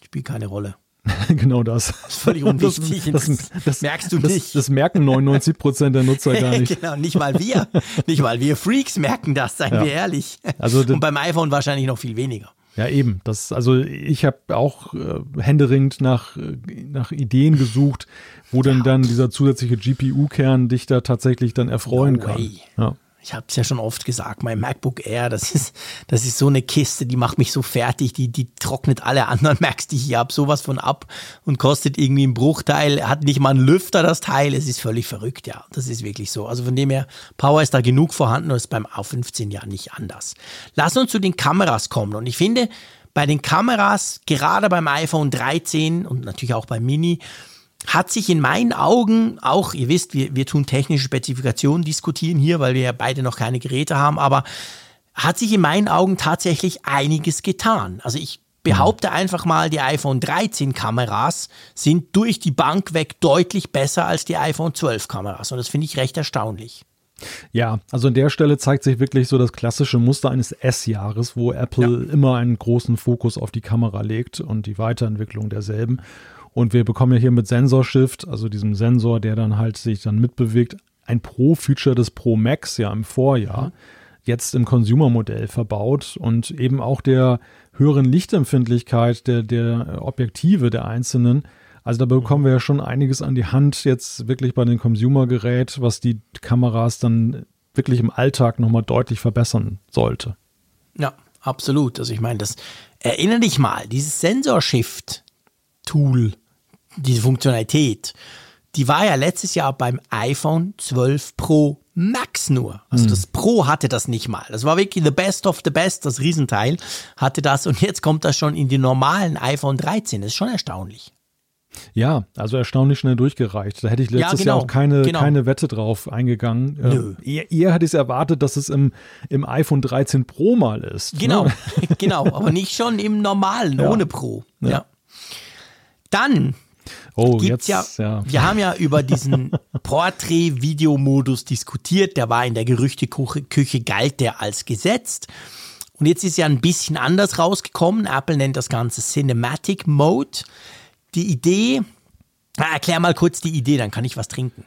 spielt keine Rolle. <laughs> genau das. Das ist völlig unwichtig. Das, das, das merkst du nicht. Das, merken 99 Prozent der Nutzer gar <laughs> nicht. genau, nicht mal wir. nicht mal wir Freaks merken das, seien ja. wir ehrlich. Also, Und beim iPhone wahrscheinlich noch viel weniger. Ja, eben. Das, also ich habe auch äh, händeringend nach, äh, nach Ideen gesucht, wo denn dann dieser zusätzliche GPU-Kern dich da tatsächlich dann erfreuen no kann. Ja ich habe es ja schon oft gesagt, mein MacBook Air, das ist, das ist so eine Kiste, die macht mich so fertig, die, die trocknet alle anderen <laughs> Macs, die ich hier habe, sowas von ab und kostet irgendwie einen Bruchteil, hat nicht mal einen Lüfter, das Teil, es ist völlig verrückt, ja, das ist wirklich so. Also von dem her, Power ist da genug vorhanden und ist beim A15 ja nicht anders. Lass uns zu den Kameras kommen und ich finde, bei den Kameras, gerade beim iPhone 13 und natürlich auch beim Mini, hat sich in meinen Augen auch, ihr wisst, wir, wir tun technische Spezifikationen diskutieren hier, weil wir ja beide noch keine Geräte haben, aber hat sich in meinen Augen tatsächlich einiges getan. Also ich behaupte einfach mal, die iPhone 13 Kameras sind durch die Bank weg deutlich besser als die iPhone 12 Kameras und das finde ich recht erstaunlich. Ja, also an der Stelle zeigt sich wirklich so das klassische Muster eines S-Jahres, wo Apple ja. immer einen großen Fokus auf die Kamera legt und die Weiterentwicklung derselben. Und wir bekommen ja hier mit Sensor Shift, also diesem Sensor, der dann halt sich dann mitbewegt, ein Pro-Feature des Pro Max ja im Vorjahr, jetzt im Consumer-Modell verbaut und eben auch der höheren Lichtempfindlichkeit der, der Objektive der einzelnen. Also da bekommen wir ja schon einiges an die Hand jetzt wirklich bei den Consumer-Gerät, was die Kameras dann wirklich im Alltag nochmal deutlich verbessern sollte. Ja, absolut. Also ich meine, das erinnere dich mal, dieses Sensor-Shift, Tool, diese Funktionalität, die war ja letztes Jahr beim iPhone 12 Pro Max nur. Also mhm. das Pro hatte das nicht mal. Das war wirklich the best of the best, das Riesenteil hatte das und jetzt kommt das schon in die normalen iPhone 13. Das ist schon erstaunlich. Ja, also erstaunlich schnell durchgereicht. Da hätte ich letztes ja, genau, Jahr auch keine, genau. keine Wette drauf eingegangen. Nö. Äh, eher, eher hätte ich es erwartet, dass es im, im iPhone 13 Pro mal ist. Genau, ne? <laughs> genau, aber nicht schon im normalen, ja. ohne Pro. ja. ja. Dann oh, gibt's jetzt, ja, ja, wir haben ja über diesen <laughs> Portrait-Videomodus diskutiert, der war in der Gerüchteküche, galt der als gesetzt. Und jetzt ist ja ein bisschen anders rausgekommen. Apple nennt das Ganze Cinematic Mode. Die Idee, na, erklär mal kurz die Idee, dann kann ich was trinken.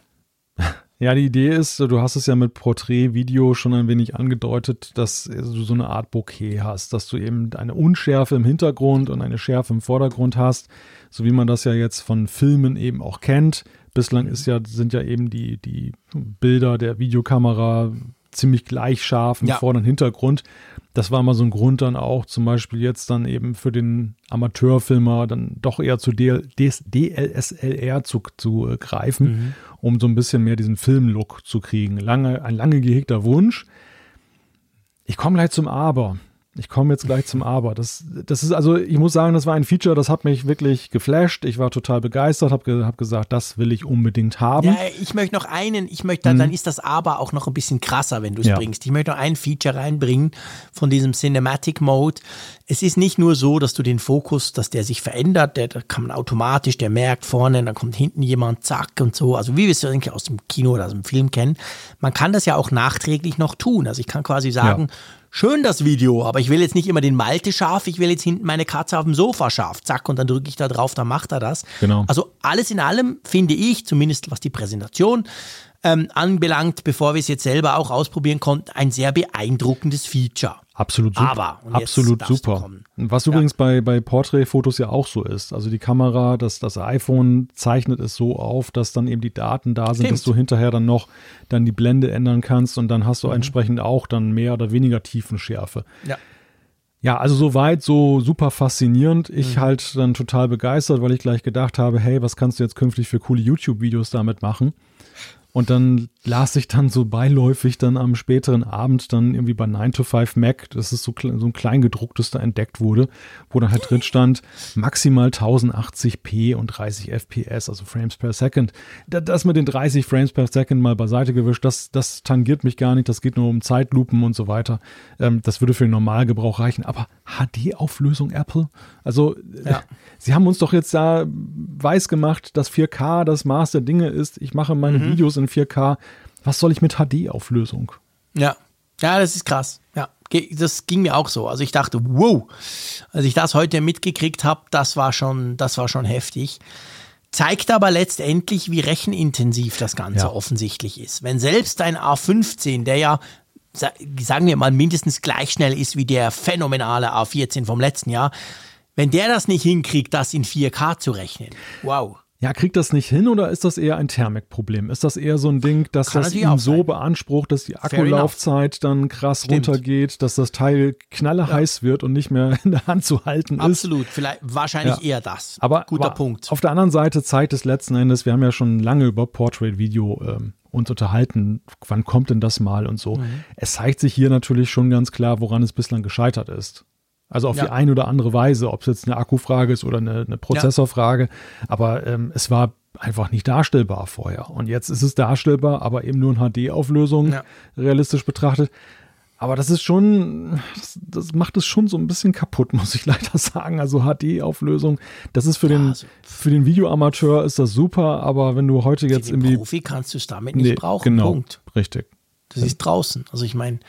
Ja, die Idee ist, du hast es ja mit Porträt-Video schon ein wenig angedeutet, dass du so eine Art Bouquet hast, dass du eben eine Unschärfe im Hintergrund und eine Schärfe im Vordergrund hast, so wie man das ja jetzt von Filmen eben auch kennt. Bislang ist ja, sind ja eben die, die Bilder der Videokamera ziemlich gleich scharf im ja. Vorder- und Hintergrund. Das war mal so ein Grund dann auch, zum Beispiel jetzt dann eben für den Amateurfilmer dann doch eher zu DL DLSLR zu, zu äh, greifen, mhm. um so ein bisschen mehr diesen Filmlook zu kriegen. Lange, ein lange gehegter Wunsch. Ich komme gleich zum Aber. Ich komme jetzt gleich zum Aber. Das, das ist also, ich muss sagen, das war ein Feature, das hat mich wirklich geflasht. Ich war total begeistert, habe ge hab gesagt, das will ich unbedingt haben. Ja, ich möchte noch einen, ich möchte, mhm. dann ist das Aber auch noch ein bisschen krasser, wenn du es ja. bringst. Ich möchte noch ein Feature reinbringen von diesem Cinematic Mode. Es ist nicht nur so, dass du den Fokus, dass der sich verändert, der, der kann man automatisch, der merkt vorne, dann kommt hinten jemand, zack und so. Also wie wir es eigentlich aus dem Kino oder aus dem Film kennen. Man kann das ja auch nachträglich noch tun. Also ich kann quasi sagen, ja schön das Video, aber ich will jetzt nicht immer den Malte scharf, ich will jetzt hinten meine Katze auf dem Sofa scharf. Zack, und dann drücke ich da drauf, dann macht er das. Genau. Also alles in allem finde ich, zumindest was die Präsentation ähm, anbelangt, bevor wir es jetzt selber auch ausprobieren konnten, ein sehr beeindruckendes Feature. Absolut super. Aber, absolut super. Was übrigens ja. bei, bei Porträtfotos ja auch so ist. Also die Kamera, das, das iPhone zeichnet es so auf, dass dann eben die Daten da sind, Stimmt. dass du hinterher dann noch dann die Blende ändern kannst und dann hast du mhm. entsprechend auch dann mehr oder weniger Tiefenschärfe. Ja. Ja, also soweit so super faszinierend. Ich mhm. halt dann total begeistert, weil ich gleich gedacht habe, hey, was kannst du jetzt künftig für coole YouTube-Videos damit machen? Und dann las ich dann so beiläufig dann am späteren Abend dann irgendwie bei 9 to 5 Mac, das ist so, so ein Kleingedrucktes da entdeckt wurde, wo dann halt drin stand, maximal 1080p und 30 FPS, also Frames per Second. Das mit den 30 Frames per Second mal beiseite gewischt, das, das tangiert mich gar nicht, das geht nur um Zeitlupen und so weiter. Ähm, das würde für den Normalgebrauch reichen, aber HD-Auflösung Apple? Also, ja. sie haben uns doch jetzt da weiß gemacht, dass 4K das Maß der Dinge ist. Ich mache meine mhm. Videos in 4K. Was soll ich mit HD-Auflösung? Ja, ja, das ist krass. Ja, das ging mir auch so. Also ich dachte, wow, als ich das heute mitgekriegt habe, das war schon, das war schon heftig. Zeigt aber letztendlich, wie rechenintensiv das Ganze ja. offensichtlich ist. Wenn selbst ein A15, der ja sagen wir mal mindestens gleich schnell ist wie der phänomenale A14 vom letzten Jahr, wenn der das nicht hinkriegt, das in 4K zu rechnen. Wow. Ja, kriegt das nicht hin oder ist das eher ein Thermikproblem? Ist das eher so ein Ding, dass Kann das ihn so beansprucht, dass die Akkulaufzeit dann krass Stimmt. runtergeht, dass das Teil knalleheiß ja. wird und nicht mehr in der Hand zu halten Absolut. ist? Absolut, vielleicht wahrscheinlich ja. eher das. Aber guter aber Punkt. Auf der anderen Seite zeigt es letzten Endes, wir haben ja schon lange über Portrait Video ähm, uns unterhalten, wann kommt denn das mal und so. Mhm. Es zeigt sich hier natürlich schon ganz klar, woran es bislang gescheitert ist. Also auf ja. die eine oder andere Weise, ob es jetzt eine Akkufrage ist oder eine, eine Prozessorfrage. Ja. Aber ähm, es war einfach nicht darstellbar vorher. Und jetzt ist es darstellbar, aber eben nur in HD-Auflösung ja. realistisch betrachtet. Aber das ist schon, das, das, macht es schon so ein bisschen kaputt, <laughs> muss ich leider sagen. Also HD-Auflösung, das ist für den, also, für den Videoamateur ist das super, aber wenn du heute jetzt irgendwie. Profi kannst du es damit nicht nee, brauchen. Genau, Punkt. Richtig. Das ist draußen. Also ich meine,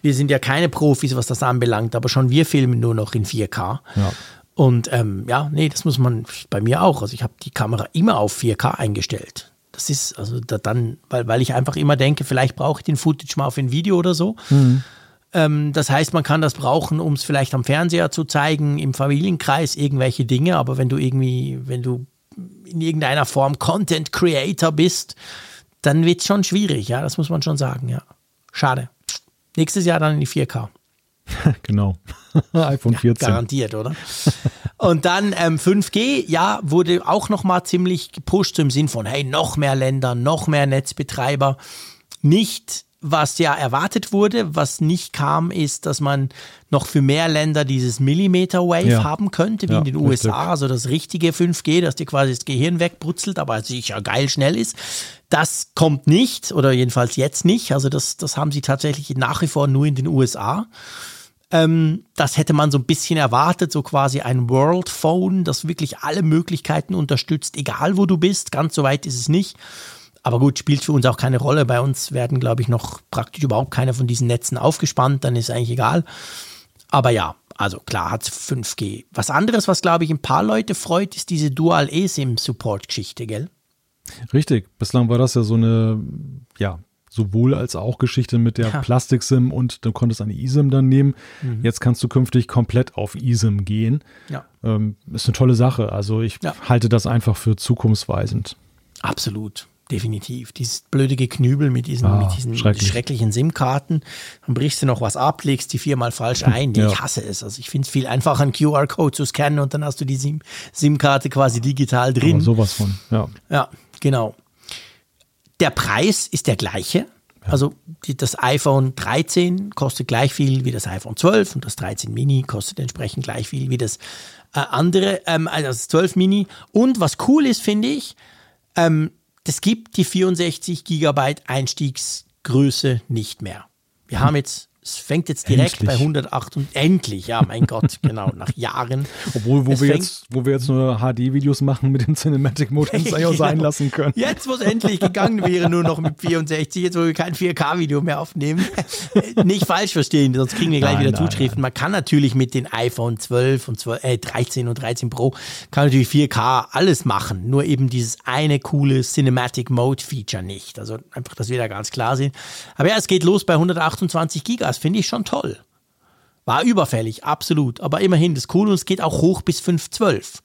wir sind ja keine Profis, was das anbelangt, aber schon wir filmen nur noch in 4K. Ja. Und ähm, ja, nee, das muss man bei mir auch. Also ich habe die Kamera immer auf 4K eingestellt. Das ist also da dann, weil, weil ich einfach immer denke, vielleicht brauche ich den Footage mal auf ein Video oder so. Mhm. Ähm, das heißt, man kann das brauchen, um es vielleicht am Fernseher zu zeigen, im Familienkreis, irgendwelche Dinge. Aber wenn du irgendwie, wenn du in irgendeiner Form Content Creator bist, dann wird es schon schwierig, ja, das muss man schon sagen, ja. Schade. Nächstes Jahr dann in die 4K. <laughs> genau. <laughs> iPhone 14. Ja, garantiert, oder? Und dann ähm, 5G, ja, wurde auch nochmal ziemlich gepusht im Sinn von, hey, noch mehr Länder, noch mehr Netzbetreiber. Nicht was ja erwartet wurde, was nicht kam, ist, dass man noch für mehr Länder dieses Millimeter Wave ja. haben könnte, wie ja, in den USA, richtig. also das richtige 5G, dass dir quasi das Gehirn wegbrutzelt, aber sicher geil schnell ist. Das kommt nicht, oder jedenfalls jetzt nicht. Also das, das haben sie tatsächlich nach wie vor nur in den USA. Ähm, das hätte man so ein bisschen erwartet, so quasi ein World Phone, das wirklich alle Möglichkeiten unterstützt, egal wo du bist. Ganz so weit ist es nicht. Aber gut, spielt für uns auch keine Rolle. Bei uns werden, glaube ich, noch praktisch überhaupt keine von diesen Netzen aufgespannt. Dann ist eigentlich egal. Aber ja, also klar hat 5G. Was anderes, was, glaube ich, ein paar Leute freut, ist diese Dual-eSIM-Support-Geschichte, gell? Richtig. Bislang war das ja so eine, ja, sowohl als auch Geschichte mit der ja. Plastik-SIM und du konntest eine eSIM dann nehmen. Mhm. Jetzt kannst du künftig komplett auf eSIM gehen. Ja. Ähm, ist eine tolle Sache. Also ich ja. halte das einfach für zukunftsweisend. Absolut definitiv. Dieses blöde Geknübel mit diesen, ah, mit diesen schrecklich. schrecklichen SIM-Karten. Dann brichst du noch was ab, legst die viermal falsch ein. Ja. Ich hasse es. Also ich finde es viel einfacher, einen QR-Code zu scannen und dann hast du die SIM-Karte quasi digital drin. Aber sowas von, ja. Ja, genau. Der Preis ist der gleiche. Ja. Also das iPhone 13 kostet gleich viel wie das iPhone 12 und das 13 Mini kostet entsprechend gleich viel wie das äh, andere, ähm, also das 12 Mini. Und was cool ist, finde ich, ähm, es gibt die 64 Gigabyte Einstiegsgröße nicht mehr. Wir haben jetzt es fängt jetzt direkt endlich. bei 108 und endlich, ja, mein Gott, <laughs> genau, nach Jahren. Obwohl, wo wir jetzt, wo wir jetzt nur HD-Videos machen mit dem Cinematic Mode, hätten es eigentlich auch sein genau. <laughs> lassen können. Jetzt, wo es endlich gegangen wäre, nur noch mit 64, jetzt, wo wir kein 4K-Video mehr aufnehmen. Nicht falsch verstehen, sonst kriegen wir gleich nein, wieder nein, Zuschriften. Nein. Man kann natürlich mit den iPhone 12 und 12, äh, 13 und 13 Pro, kann natürlich 4K alles machen, nur eben dieses eine coole Cinematic Mode Feature nicht. Also einfach, dass wir da ganz klar sind. Aber ja, es geht los bei 128 Giga das finde ich schon toll. War überfällig, absolut. Aber immerhin, das Coole, und es geht auch hoch bis 512.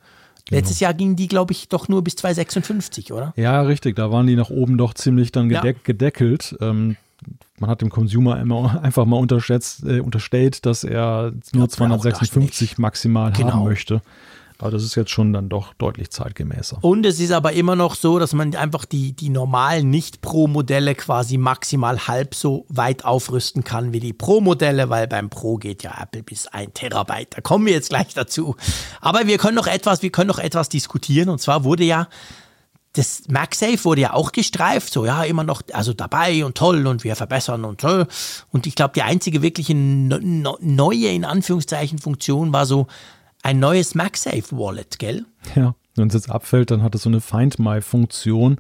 Genau. Letztes Jahr gingen die, glaube ich, doch nur bis 256, oder? Ja, richtig. Da waren die nach oben doch ziemlich dann gedeck ja. gedeckelt. Ähm, man hat dem Consumer immer <laughs> einfach mal unterschätzt, äh, unterstellt, dass er nur ja, 256 maximal genau. haben möchte. Aber das ist jetzt schon dann doch deutlich zeitgemäßer. Und es ist aber immer noch so, dass man einfach die, die normalen Nicht-Pro-Modelle quasi maximal halb so weit aufrüsten kann wie die Pro-Modelle, weil beim Pro geht ja Apple bis ein Terabyte. Da kommen wir jetzt gleich dazu. Aber wir können noch etwas, wir können noch etwas diskutieren. Und zwar wurde ja das MagSafe wurde ja auch gestreift, so ja, immer noch, also dabei und toll und wir verbessern und toll. Und ich glaube, die einzige wirkliche neue, in Anführungszeichen, Funktion war so, ein neues MagSafe Wallet, gell? Ja, Wenn es jetzt abfällt, dann hat es so eine Find My-Funktion.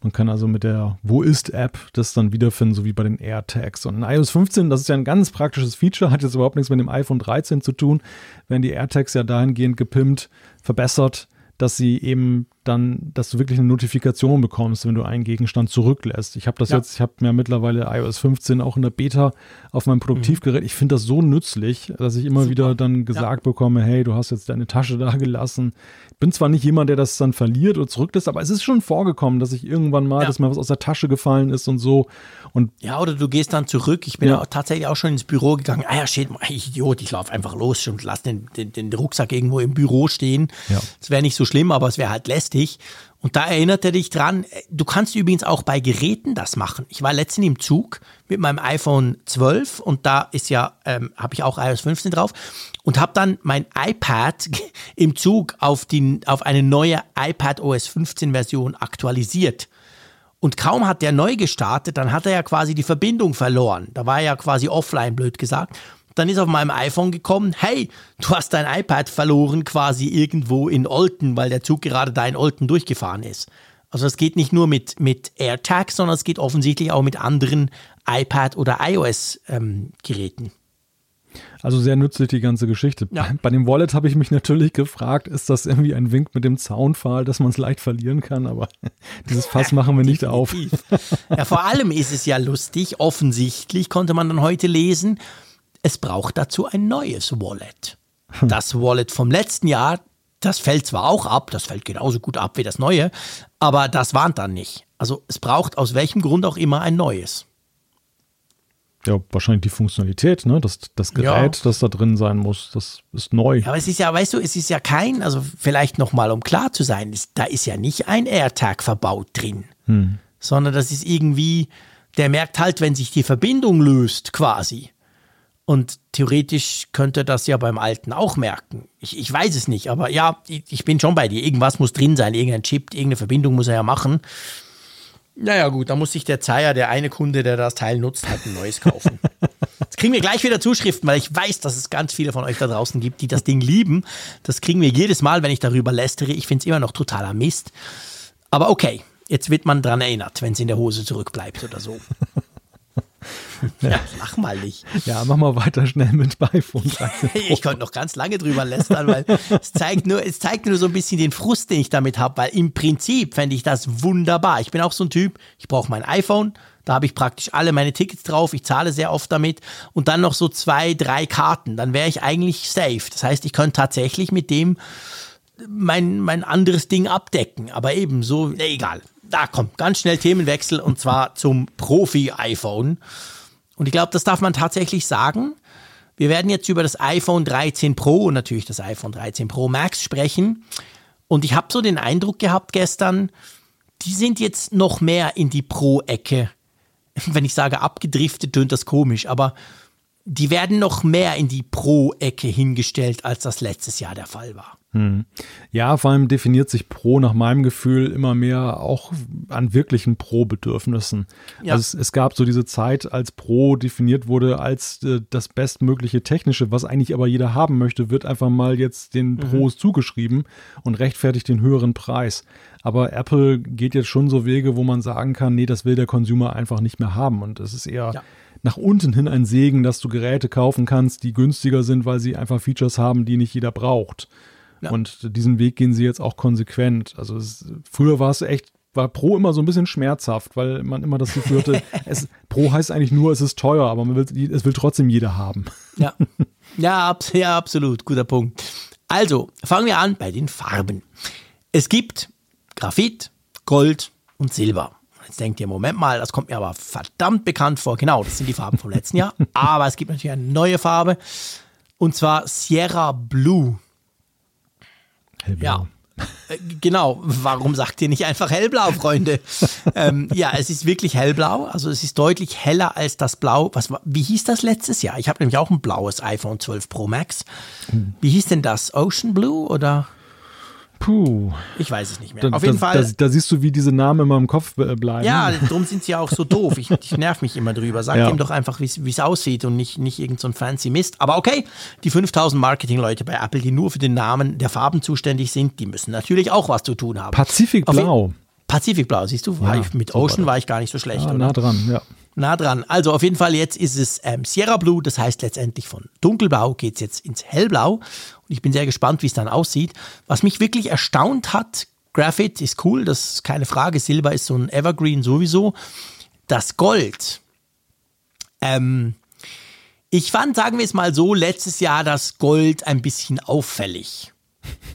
Man kann also mit der Wo ist-App das dann wiederfinden, so wie bei den AirTags. Und in iOS 15, das ist ja ein ganz praktisches Feature, hat jetzt überhaupt nichts mit dem iPhone 13 zu tun, werden die AirTags ja dahingehend gepimpt, verbessert, dass sie eben dann, dass du wirklich eine Notifikation bekommst, wenn du einen Gegenstand zurücklässt. Ich habe das ja. jetzt, ich habe mir mittlerweile iOS 15 auch in der Beta auf meinem Produktivgerät. Mhm. Ich finde das so nützlich, dass ich immer Super. wieder dann gesagt ja. bekomme, hey, du hast jetzt deine Tasche da gelassen. Bin zwar nicht jemand, der das dann verliert oder zurücklässt, aber es ist schon vorgekommen, dass ich irgendwann mal, ja. dass mir was aus der Tasche gefallen ist und so. Und ja, oder du gehst dann zurück. Ich bin ja. auch tatsächlich auch schon ins Büro gegangen. Ah ja, steht, ich Idiot, ich laufe einfach los und lass den, den, den Rucksack irgendwo im Büro stehen. Ja. Das wäre nicht so schlimm, aber es wäre halt lästig. Und da erinnert er dich dran, du kannst übrigens auch bei Geräten das machen. Ich war letztens im Zug mit meinem iPhone 12 und da ist ja, ähm, habe ich auch iOS 15 drauf und habe dann mein iPad <laughs> im Zug auf, die, auf eine neue iPad OS 15 Version aktualisiert. Und kaum hat der neu gestartet, dann hat er ja quasi die Verbindung verloren. Da war er ja quasi offline, blöd gesagt. Dann ist auf meinem iPhone gekommen, hey, du hast dein iPad verloren quasi irgendwo in Olten, weil der Zug gerade da in Olten durchgefahren ist. Also es geht nicht nur mit, mit AirTags, sondern es geht offensichtlich auch mit anderen iPad- oder iOS-Geräten. Ähm, also sehr nützlich die ganze Geschichte. Ja. <laughs> Bei dem Wallet habe ich mich natürlich gefragt, ist das irgendwie ein Wink mit dem Zaunpfahl, dass man es leicht verlieren kann, aber <laughs> dieses Fass machen wir nicht auf. ja, vor allem ist es ja lustig, offensichtlich konnte man dann heute lesen, es braucht dazu ein neues Wallet. Hm. Das Wallet vom letzten Jahr, das fällt zwar auch ab, das fällt genauso gut ab wie das neue, aber das warnt dann nicht. Also es braucht aus welchem Grund auch immer ein neues. Ja, wahrscheinlich die Funktionalität, ne? Das, das Gerät, ja. das da drin sein muss, das ist neu. Ja, aber es ist ja, weißt du, es ist ja kein, also vielleicht nochmal, um klar zu sein, da ist ja nicht ein AirTag verbaut drin, hm. sondern das ist irgendwie, der merkt halt, wenn sich die Verbindung löst, quasi. Und theoretisch könnte das ja beim alten auch merken. Ich, ich weiß es nicht, aber ja, ich, ich, bin schon bei dir. Irgendwas muss drin sein, irgendein Chip, irgendeine Verbindung muss er ja machen. Naja, gut, da muss sich der Zeier, der eine Kunde, der das Teil nutzt, halt ein neues kaufen. Jetzt kriegen wir gleich wieder Zuschriften, weil ich weiß, dass es ganz viele von euch da draußen gibt, die das Ding lieben. Das kriegen wir jedes Mal, wenn ich darüber lästere. Ich finde es immer noch totaler Mist. Aber okay, jetzt wird man dran erinnert, wenn es in der Hose zurückbleibt oder so. <laughs> Ja, lach mal nicht. Ja, mach mal weiter schnell mit iPhone 13 Pro. Ich könnte noch ganz lange drüber lästern, weil es zeigt nur, es zeigt nur so ein bisschen den Frust, den ich damit habe, weil im Prinzip fände ich das wunderbar. Ich bin auch so ein Typ, ich brauche mein iPhone, da habe ich praktisch alle meine Tickets drauf, ich zahle sehr oft damit und dann noch so zwei, drei Karten, dann wäre ich eigentlich safe. Das heißt, ich könnte tatsächlich mit dem mein, mein anderes Ding abdecken, aber eben so, egal. Da kommt ganz schnell Themenwechsel und zwar zum Profi-iPhone. Und ich glaube, das darf man tatsächlich sagen. Wir werden jetzt über das iPhone 13 Pro und natürlich das iPhone 13 Pro Max sprechen. Und ich habe so den Eindruck gehabt gestern, die sind jetzt noch mehr in die Pro-Ecke. <laughs> Wenn ich sage abgedriftet, tönt das komisch, aber die werden noch mehr in die Pro-Ecke hingestellt, als das letztes Jahr der Fall war. Hm. Ja, vor allem definiert sich Pro nach meinem Gefühl immer mehr auch an wirklichen Pro-Bedürfnissen. Ja. Also es, es, gab so diese Zeit, als Pro definiert wurde als äh, das bestmögliche Technische, was eigentlich aber jeder haben möchte, wird einfach mal jetzt den mhm. Pros zugeschrieben und rechtfertigt den höheren Preis. Aber Apple geht jetzt schon so Wege, wo man sagen kann, nee, das will der Consumer einfach nicht mehr haben. Und es ist eher ja. Nach unten hin ein Segen, dass du Geräte kaufen kannst, die günstiger sind, weil sie einfach Features haben, die nicht jeder braucht. Ja. Und diesen Weg gehen sie jetzt auch konsequent. Also es, früher war es echt, war Pro immer so ein bisschen schmerzhaft, weil man immer das Gefühl hatte, <laughs> es, Pro heißt eigentlich nur, es ist teuer, aber man will, es will trotzdem jeder haben. Ja. <laughs> Ja, ab, ja, absolut, guter Punkt. Also, fangen wir an bei den Farben. Es gibt Graphit, Gold und Silber. Jetzt denkt ihr, Moment mal, das kommt mir aber verdammt bekannt vor. Genau, das sind die Farben vom letzten Jahr. <laughs> Aber es gibt natürlich eine neue Farbe. Und zwar Sierra Blue. Hellblau. Ja. Äh, genau, warum sagt ihr nicht einfach hellblau, Freunde? <laughs> ähm, ja, es ist wirklich hellblau, also es ist deutlich heller als das Blau. Was, wie hieß das letztes Jahr? Ich habe nämlich auch ein blaues iPhone 12 Pro Max. Wie hieß denn das? Ocean Blue oder? Puh. Ich weiß es nicht mehr. Da, Auf jeden da, Fall. Da, da, siehst du, wie diese Namen immer im Kopf bleiben. Ja, darum sind sie ja auch so doof. Ich, ich nerv mich immer drüber. Sag Ja. ihm doch einfach, wie es aussieht und nicht, nicht irgend so ein fancy Mist. Aber okay, die 5000 Marketingleute bei Apple, die nur für den Namen der Farben zuständig sind, die müssen natürlich auch was zu tun haben. Pazifikblau. Pazifikblau, siehst du? Ja, mit Ocean war ich gar nicht so schlecht. Ja, nah dran, ja. Nah dran. Also auf jeden Fall jetzt ist es ähm, Sierra Blue, das heißt letztendlich von dunkelblau geht es jetzt ins hellblau. Und ich bin sehr gespannt, wie es dann aussieht. Was mich wirklich erstaunt hat, Graphite ist cool, das ist keine Frage. Silber ist so ein Evergreen sowieso. Das Gold. Ähm, ich fand, sagen wir es mal so, letztes Jahr das Gold ein bisschen auffällig,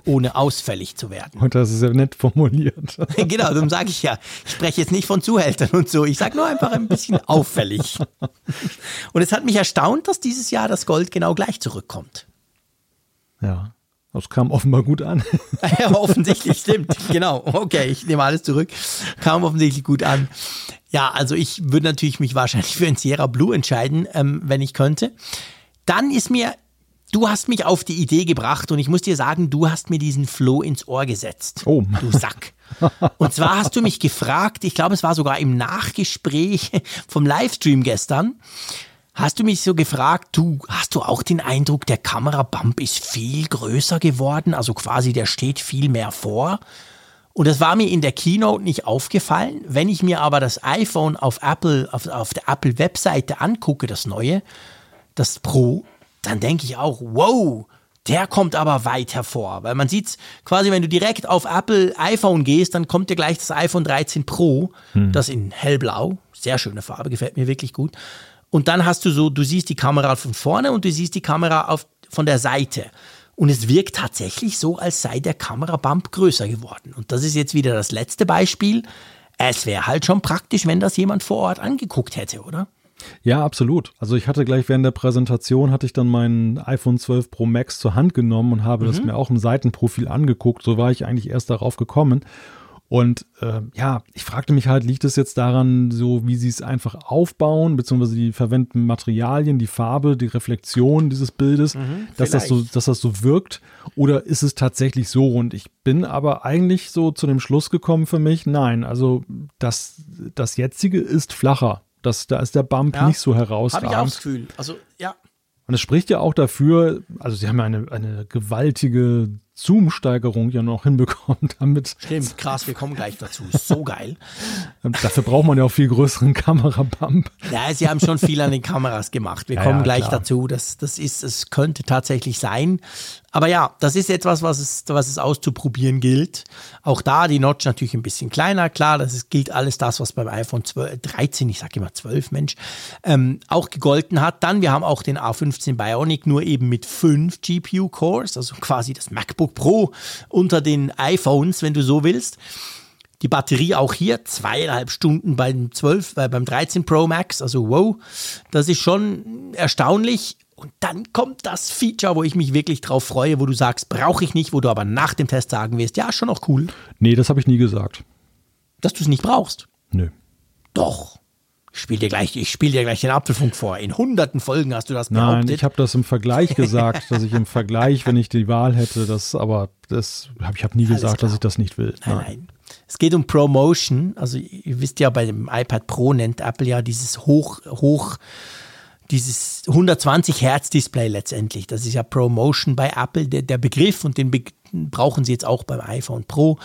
ohne ausfällig zu werden. Und das ist ja nett formuliert. <laughs> Genau, darum sage ich ja. Ich spreche jetzt nicht von Zuhältern und so. Ich sage nur einfach ein bisschen auffällig. <laughs> Und es hat mich erstaunt, dass dieses Jahr das Gold genau gleich zurückkommt. Ja, das kam offenbar gut an. <laughs> Ja, offensichtlich, stimmt. Genau. Okay, ich nehme alles zurück. Kam offensichtlich gut an. Ja, also ich würde natürlich mich wahrscheinlich für ein Sierra Blue entscheiden, ähm, wenn ich könnte. Dann ist mir, du hast mich auf die Idee gebracht und ich muss dir sagen, du hast mir diesen Floh ins Ohr gesetzt. Oh. Du Sack. Und zwar hast du mich gefragt, ich glaube, es war sogar im Nachgespräch vom Livestream gestern, hast du mich so gefragt, du, hast du auch den Eindruck, der Kamerabump ist viel größer geworden, also quasi der steht viel mehr vor? Und das war mir in der Keynote nicht aufgefallen. Wenn ich mir aber das iPhone auf Apple, auf, auf der Apple-Webseite angucke, das neue, das Pro, dann denke ich auch, wow, der kommt aber weit hervor. Weil man sieht quasi, wenn du direkt auf Apple iPhone gehst, dann kommt dir gleich das iPhone 13 Pro, das in hellblau, sehr schöne Farbe, gefällt mir wirklich gut. Und dann hast du so, du siehst die Kamera von vorne und du siehst die Kamera auf, von der Seite. Und es wirkt tatsächlich so, als sei der Kamerabump größer geworden. Und das ist jetzt wieder das letzte Beispiel. Es wäre halt schon praktisch, wenn das jemand vor Ort angeguckt hätte, oder? Ja, absolut. Also ich hatte gleich während der Präsentation, hatte ich dann mein iPhone 12 Pro Max zur Hand genommen und habe das mir auch im Seitenprofil angeguckt. So war ich eigentlich erst darauf gekommen. Und äh, ja, ich fragte mich halt, liegt es jetzt daran, so wie sie es einfach aufbauen, beziehungsweise die verwendeten Materialien, die Farbe, die Reflexion dieses Bildes, dass, das so, dass das so wirkt? Oder ist es tatsächlich so? Und ich bin aber eigentlich so zu dem Schluss gekommen für mich, nein, also das, das jetzige ist flacher. Das, da ist der Bump Ja. nicht so Habe herausragend. ich auch das Gefühl. Also, ja. Und es spricht ja auch dafür, also sie haben ja eine, eine gewaltige Zoom-Steigerung ja noch hinbekommen <laughs> damit. Stimmt, krass, wir kommen gleich dazu. So geil. <laughs> Dafür braucht man ja auch viel größeren <laughs> Kamerabump. Ja, sie haben schon viel an den Kameras gemacht. Wir Ja, kommen ja, gleich klar. dazu. Das, das ist, es könnte tatsächlich sein. Aber ja, das ist etwas, was es, was es auszuprobieren gilt. Auch da die Notch natürlich ein bisschen kleiner. Klar, das ist, gilt alles das, was beim iPhone 12, 13, ich sage immer 12, Mensch, ähm, auch gegolten hat. Dann, wir haben auch den A15 Bionic, nur eben mit fünf GPU-Cores, also quasi das MacBook Pro unter den iPhones, wenn du so willst. Die Batterie auch hier zweieinhalb Stunden beim 12, äh, beim 13 Pro Max. Also wow, das ist schon erstaunlich. Und dann kommt das Feature, wo ich mich wirklich drauf freue, wo du sagst, brauche ich nicht, wo du aber nach dem Test sagen wirst, ja, schon noch cool, Nee, das habe ich nie gesagt. dass du es nicht brauchst. Nö. Doch. Ich spiele dir gleich, ich spiele dir gleich den Apfelfunk vor. In hunderten Folgen hast du das Nein, behauptet. ich habe das im Vergleich <laughs> gesagt, dass ich im Vergleich, wenn ich die Wahl hätte, das, aber das habe ich habe nie gesagt, klar. dass ich das nicht will. Nein, nein. Es geht um Promotion. Also ihr wisst ja, bei dem iPad Pro nennt Apple ja dieses hoch, hoch, dieses 120 Hertz Display letztendlich. Das ist ja Promotion bei Apple, der, der Begriff und den Be brauchen sie jetzt auch beim iPhone Pro,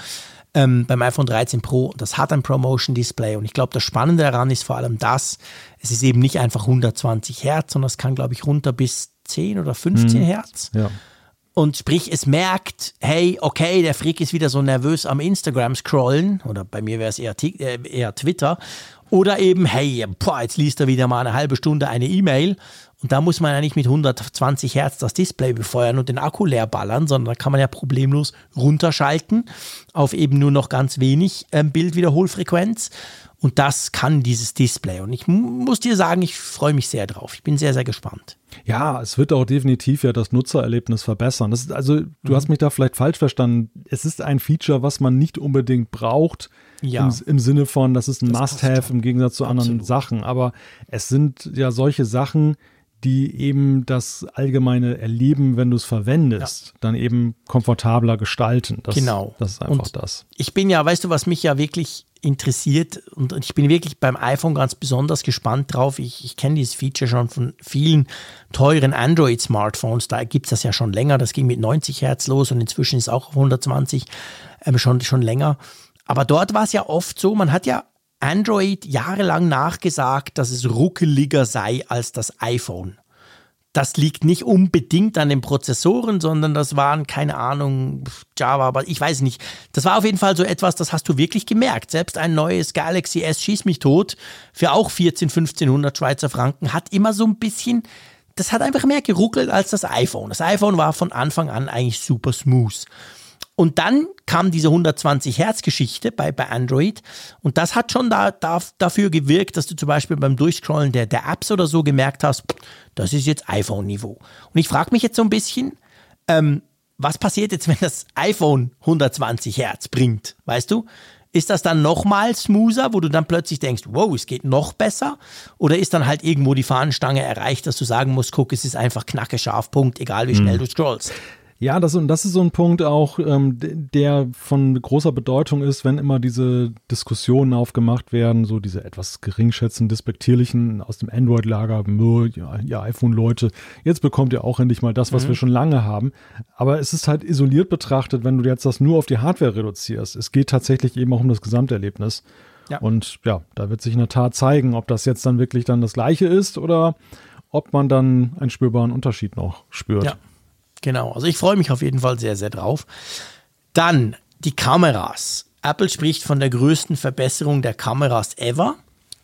ähm, beim iPhone 13 Pro. Das hat ein Promotion Display und ich glaube, das Spannende daran ist vor allem das, es ist eben nicht einfach 120 Hertz, sondern es kann, glaube ich, runter bis 10 oder 15 Hertz. Ja. Und sprich, es merkt, hey, okay, der Frick ist wieder so nervös am Instagram scrollen, oder bei mir wäre es eher, äh, eher Twitter, oder eben, hey, boah, jetzt liest er wieder mal eine halbe Stunde eine E-Mail. Und da muss man ja nicht mit 120 Hertz das Display befeuern und den Akku leer ballern, sondern da kann man ja problemlos runterschalten auf eben nur noch ganz wenig ähm, Bildwiederholfrequenz und das kann dieses Display und ich mu- muss dir sagen, ich freue mich sehr drauf. Ich bin sehr, sehr gespannt. Ja, es wird auch definitiv ja das Nutzererlebnis verbessern. Das ist also, du hast mich da vielleicht falsch verstanden. Es ist ein Feature, was man nicht unbedingt braucht. Ja. Im, Im Sinne von, das ist ein Must-Have im Gegensatz zu anderen Absolut. Sachen. Aber es sind ja solche Sachen, die eben das allgemeine Erleben, wenn du es verwendest, ja. dann eben komfortabler gestalten. Das, genau. Das ist einfach und das. Ich bin ja, weißt du, was mich ja wirklich interessiert und ich bin wirklich beim iPhone ganz besonders gespannt drauf. Ich, ich kenne dieses Feature schon von vielen teuren Android-Smartphones. Da gibt es das ja schon länger. Das ging mit 90 Hertz los und inzwischen ist auch auf 120 ähm, schon, schon länger. Aber dort war es ja oft so, man hat ja Android jahrelang nachgesagt, dass es ruckeliger sei als das iPhone. Das liegt nicht unbedingt an den Prozessoren, sondern das waren, keine Ahnung, Java, aber ich weiß nicht. Das war auf jeden Fall so etwas, das hast du wirklich gemerkt. Selbst ein neues Galaxy S schieß mich tot für auch 14, 1500 Schweizer Franken hat immer so ein bisschen, das hat einfach mehr geruckelt als das iPhone. Das iPhone war von Anfang an eigentlich super smooth. Und dann kam diese 120 Hertz Geschichte bei, bei Android und das hat schon da, da, dafür gewirkt, dass du zum Beispiel beim Durchscrollen der, der Apps oder so gemerkt hast, das ist jetzt iPhone-Niveau. Und ich frage mich jetzt so ein bisschen, ähm, was passiert jetzt, <laughs> wenn das iPhone 120 Hertz bringt, weißt du? Ist das dann nochmal smoother, wo du dann plötzlich denkst, wow, es geht noch besser? Oder ist dann halt irgendwo die Fahnenstange erreicht, dass du sagen musst, guck, es ist einfach knacke Punkt, egal wie schnell mhm. du scrollst? Ja, das, und das ist so ein Punkt auch, ähm, der von großer Bedeutung ist, wenn immer diese Diskussionen aufgemacht werden, so diese etwas geringschätzenden, despektierlichen aus dem Android-Lager, ja, ihr iPhone-Leute, jetzt bekommt ihr auch endlich mal das, was mhm. wir schon lange haben. Aber es ist halt isoliert betrachtet, wenn du jetzt das nur auf die Hardware reduzierst. Es geht tatsächlich eben auch um das Gesamterlebnis. Ja. Und ja, da wird sich in der Tat zeigen, ob das jetzt dann wirklich dann das gleiche ist oder ob man dann einen spürbaren Unterschied noch spürt. Ja. Genau, also ich freue mich auf jeden Fall sehr, sehr drauf. Dann die Kameras. Apple spricht von der größten Verbesserung der Kameras ever.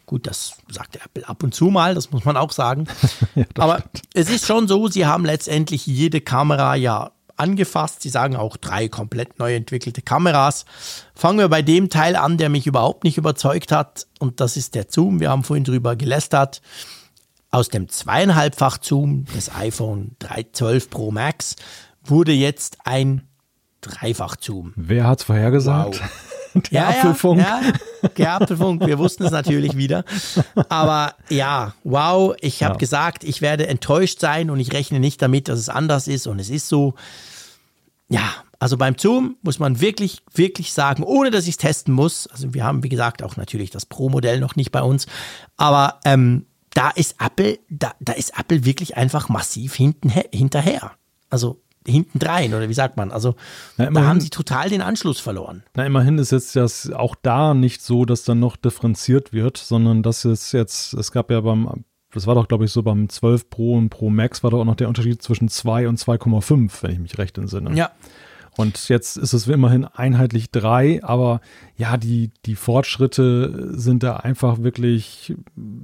Gut, das sagt Apple ab und zu mal, das muss man auch sagen. <laughs> ja, Aber stimmt. es ist schon so, sie haben letztendlich jede Kamera ja angefasst. Sie sagen auch drei komplett neu entwickelte Kameras. Fangen wir bei dem Teil an, der mich überhaupt nicht überzeugt hat. Und das ist der Zoom. Wir haben vorhin drüber gelästert. Aus dem zweieinhalbfach Zoom des iPhone 12 Pro Max wurde jetzt ein Dreifach Zoom. Wer hat's vorhergesagt? Wow. <laughs> Der ja, Apfelfunk. Ja, ja, der Apfelfunk, wir wussten es natürlich wieder. Aber ja, wow, ich habe ja. gesagt, ich werde enttäuscht sein und ich rechne nicht damit, dass es anders ist und es ist so. Ja, also beim Zoom muss man wirklich, wirklich sagen, ohne dass ich es testen muss. Also wir haben, wie gesagt, auch natürlich das Pro-Modell noch nicht bei uns. Aber ähm, da ist Apple, da, da ist Apple wirklich einfach massiv hinten, hinterher. Also hinten drein oder wie sagt man? Also Na, immerhin, da haben sie total den Anschluss verloren. Na, immerhin ist jetzt das auch da nicht so, dass dann noch differenziert wird, sondern das ist jetzt, es gab ja beim, das war doch glaube ich so beim 12 Pro und Pro Max war doch auch noch der Unterschied zwischen 2 und 2,5, wenn ich mich recht entsinne. Ja, und jetzt ist es immerhin einheitlich drei, aber ja, die, die Fortschritte sind da einfach wirklich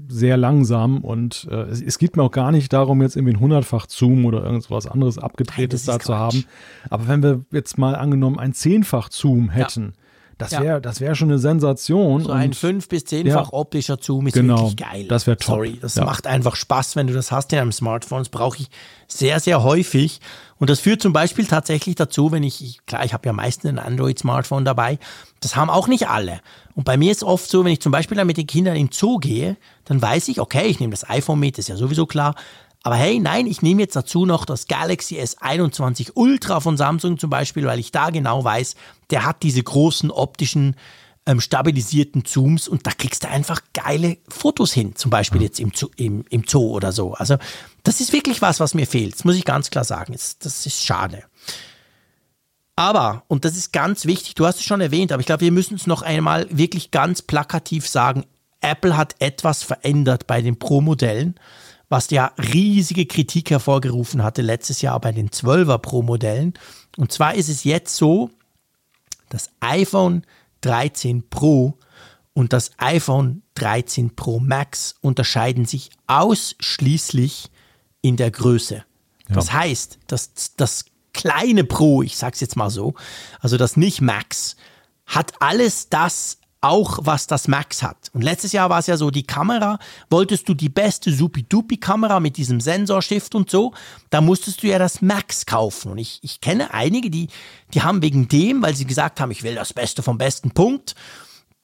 sehr langsam und äh, es, es, geht mir auch gar nicht darum, jetzt irgendwie ein hundertfach Zoom oder irgendwas anderes abgedrehtes da zu haben. Aber wenn wir jetzt mal angenommen ein zehnfach Zoom hätten, ja das wäre ja. das wäre schon eine Sensation. So ein fünf bis zehnfach ja. optischer Zoom ist genau, wirklich geil. Das wäre toll. Sorry, das ja. macht einfach Spaß, wenn du das hast in einem Smartphone. Das brauche ich sehr, sehr häufig. Und das führt zum Beispiel tatsächlich dazu, wenn ich, klar, ich habe ja meistens ein Android-Smartphone dabei, das haben auch nicht alle. Und bei mir ist oft so, wenn ich zum Beispiel dann mit den Kindern in den Zoo gehe, dann weiß ich, okay, ich nehme das iPhone mit, ist ja sowieso klar, aber hey, nein, ich nehme jetzt dazu noch das Galaxy S21 Ultra von Samsung zum Beispiel, weil ich da genau weiß, der hat diese großen optischen ähm, stabilisierten Zooms und da kriegst du einfach geile Fotos hin, zum Beispiel jetzt im Zoo, im, im Zoo oder so. Also das ist wirklich was, was mir fehlt. Das muss ich ganz klar sagen. Das, ist schade. Aber, und das ist ganz wichtig, du hast es schon erwähnt, aber ich glaube, wir müssen es noch einmal wirklich ganz plakativ sagen, Apple hat etwas verändert bei den Pro-Modellen was ja riesige Kritik hervorgerufen hatte letztes Jahr bei den 12er Pro Modellen. Und zwar ist es jetzt so, das iPhone 13 Pro und das iPhone 13 Pro Max unterscheiden sich ausschließlich in der Größe. Ja. Das heißt, dass das kleine Pro, ich sag's jetzt mal so, also das nicht Max, hat alles das auch was das Max hat. Und letztes Jahr war es ja so, die Kamera, wolltest du die beste Supi-Dupi-Kamera mit diesem Sensorstift und so, da musstest du ja das Max kaufen. Und ich, ich kenne einige, die, die haben wegen dem, weil sie gesagt haben, ich will das Beste vom besten Punkt,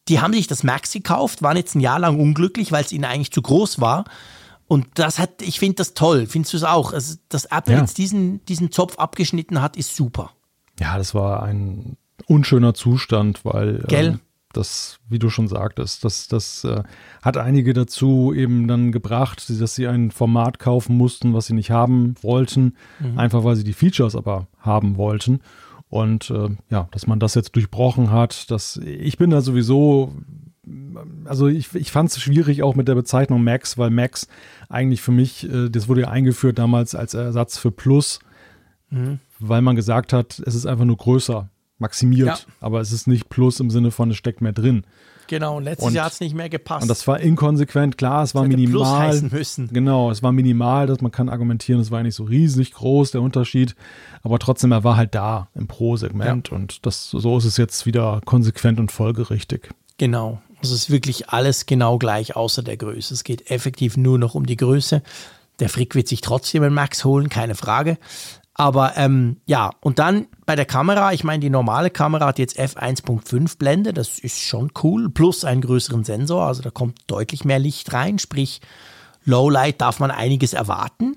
die haben sich das Max gekauft, waren jetzt ein Jahr lang unglücklich, weil es ihnen eigentlich zu groß war. Und das hat, ich finde das toll. Findest du es auch? Also, dass Apple Ja. jetzt diesen, diesen Zopf abgeschnitten hat, ist super. Ja, das war ein unschöner Zustand, weil Gell? ähm, das, wie du schon sagtest, das, das äh, hat einige dazu eben dann gebracht, dass sie ein Format kaufen mussten, was sie nicht haben wollten, einfach weil sie die Features aber haben wollten. Und äh, ja, dass man das jetzt durchbrochen hat, dass ich bin da sowieso, also ich, ich fand es schwierig auch mit der Bezeichnung Max, weil Max eigentlich für mich, äh, das wurde ja eingeführt damals als Ersatz für Plus, weil man gesagt hat, es ist einfach nur größer, maximiert, Ja. aber es ist nicht Plus im Sinne von, es steckt mehr drin. Genau, und letztes Und- Jahr hat es nicht mehr gepasst. Und das war inkonsequent, klar, es war hätte Plus minimal. heißen müssen. Genau, es war minimal, dass man kann argumentieren, es war nicht so riesig groß, der Unterschied, aber trotzdem, er war halt da im Pro-Segment und das, so ist es jetzt wieder konsequent und folgerichtig. Genau. Also es ist wirklich alles genau gleich außer der Größe. Es geht effektiv nur noch um die Größe. Der Frick wird sich trotzdem einen Max holen, keine Frage. Aber ähm, ja, und dann bei der Kamera, ich meine, die normale Kamera hat jetzt f1.5 Blende, das ist schon cool, plus einen größeren Sensor, also da kommt deutlich mehr Licht rein, sprich Lowlight darf man einiges erwarten.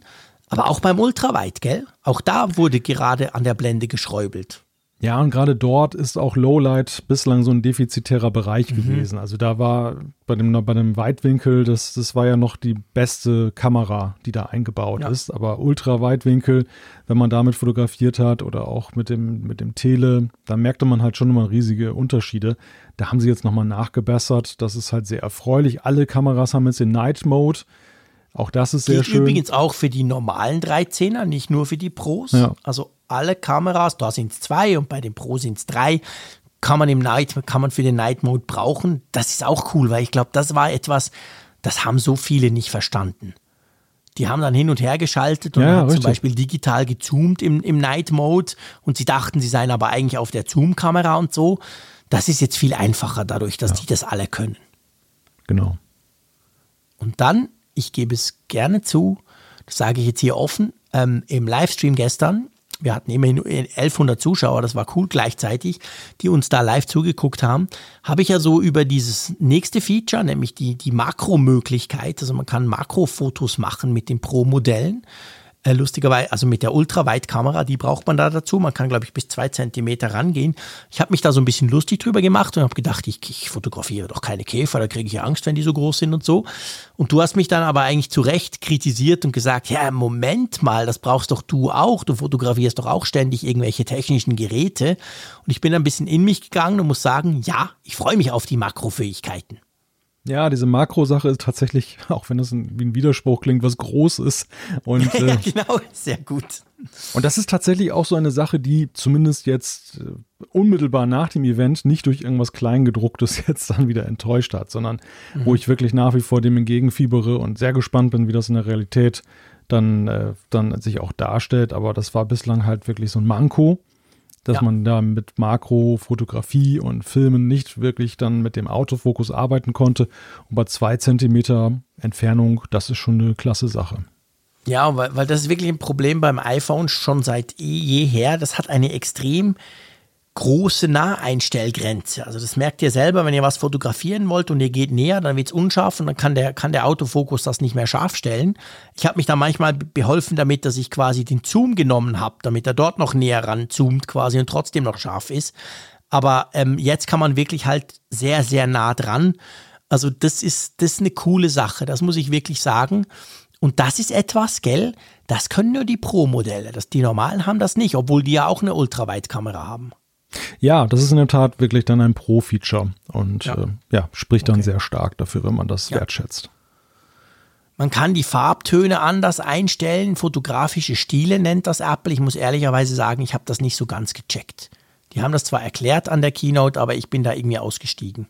Aber auch beim Ultraweit, gell? Auch da wurde gerade an der Blende geschräubelt. Ja, und gerade dort ist auch Lowlight bislang so ein defizitärer Bereich Mhm. gewesen. Also da war bei dem, bei dem Weitwinkel, das, das war ja noch die beste Kamera, die da eingebaut Ja. ist. Aber Ultraweitwinkel, wenn man damit fotografiert hat oder auch mit dem, mit dem Tele, da merkte man halt schon immer riesige Unterschiede. Da haben sie jetzt nochmal nachgebessert. Das ist halt sehr erfreulich. Alle Kameras haben jetzt den Night Mode. Auch das ist sehr Gilt schön. übrigens auch für die normalen 13er, nicht nur für die Pros. Ja. Also alle Kameras, da sind es zwei und bei den Pro sind es drei, kann man im Night, kann man für den Night Mode brauchen. Das ist auch cool, weil ich glaube, das war etwas, das haben so viele nicht verstanden. Die haben dann hin und her geschaltet und Ja, haben zum. Beispiel digital gezoomt im, im Night Mode und sie dachten, sie seien aber eigentlich auf der Zoom-Kamera und so. Das ist jetzt viel einfacher dadurch, dass die das alle können. Genau. Und dann, ich gebe es gerne zu, das sage ich jetzt hier offen, ähm, im Livestream gestern, wir hatten immerhin 1100 Zuschauer, das war cool gleichzeitig, die uns da live zugeguckt haben, habe ich ja so über dieses nächste Feature, nämlich die, die Makro-Möglichkeit, also man kann Makrofotos machen mit den Pro-Modellen, äh, lustigerweise, also mit der Ultraweitkamera, die braucht man da dazu. Man kann, glaube ich, bis zwei Zentimeter rangehen. Ich habe mich da so ein bisschen lustig drüber gemacht und habe gedacht, ich, ich fotografiere doch keine Käfer, da kriege ich Angst, wenn die so groß sind und so. Und du hast mich dann aber eigentlich zu Recht kritisiert und gesagt, ja, Moment mal, das brauchst doch du auch. Du fotografierst doch auch ständig irgendwelche technischen Geräte. Und ich bin ein bisschen in mich gegangen und muss sagen, ja, ich freue mich auf die Makrofähigkeiten. Ja, diese Makrosache ist tatsächlich, <laughs> auch wenn das ein, wie ein Widerspruch klingt, was groß ist. Und, <laughs> ja, äh, genau, sehr gut. und das ist tatsächlich auch so eine Sache, die zumindest jetzt äh, unmittelbar nach dem Event nicht durch irgendwas Kleingedrucktes <laughs> jetzt dann wieder enttäuscht hat, sondern wo ich wirklich nach wie vor dem entgegenfiebere und sehr gespannt bin, wie das in der Realität dann, äh, dann sich auch darstellt. Aber das war bislang halt wirklich so ein Manko, dass Ja. man da mit Makrofotografie und Filmen nicht wirklich dann mit dem Autofokus arbeiten konnte. Und bei zwei Zentimeter Entfernung, das ist schon eine klasse Sache. Ja, weil, weil das ist wirklich ein Problem beim iPhone schon seit eh jeher. Das hat eine extrem große Naheinstellgrenze. Also das merkt ihr selber, wenn ihr was fotografieren wollt und ihr geht näher, dann wird es unscharf und dann kann der, kann der Autofokus das nicht mehr scharf stellen. Ich habe mich da manchmal be- beholfen damit, dass ich quasi den Zoom genommen habe, damit er dort noch näher ranzoomt quasi und trotzdem noch scharf ist. Aber ähm, jetzt kann man wirklich halt sehr, sehr nah dran. Also das ist, das ist eine coole Sache, das muss ich wirklich sagen. Und das ist etwas, gell, das können nur die Pro-Modelle. Die normalen haben das nicht, obwohl die ja auch eine Ultraweitkamera haben. Ja, das ist in der Tat wirklich dann ein Pro-Feature und Ja. äh, ja spricht dann Okay. sehr stark dafür, wenn man das Ja. wertschätzt. Man kann die Farbtöne anders einstellen, fotografische Stile nennt das Apple. Ich muss ehrlicherweise sagen, ich habe das nicht so ganz gecheckt. Die haben das zwar erklärt an der Keynote, aber ich bin da irgendwie ausgestiegen.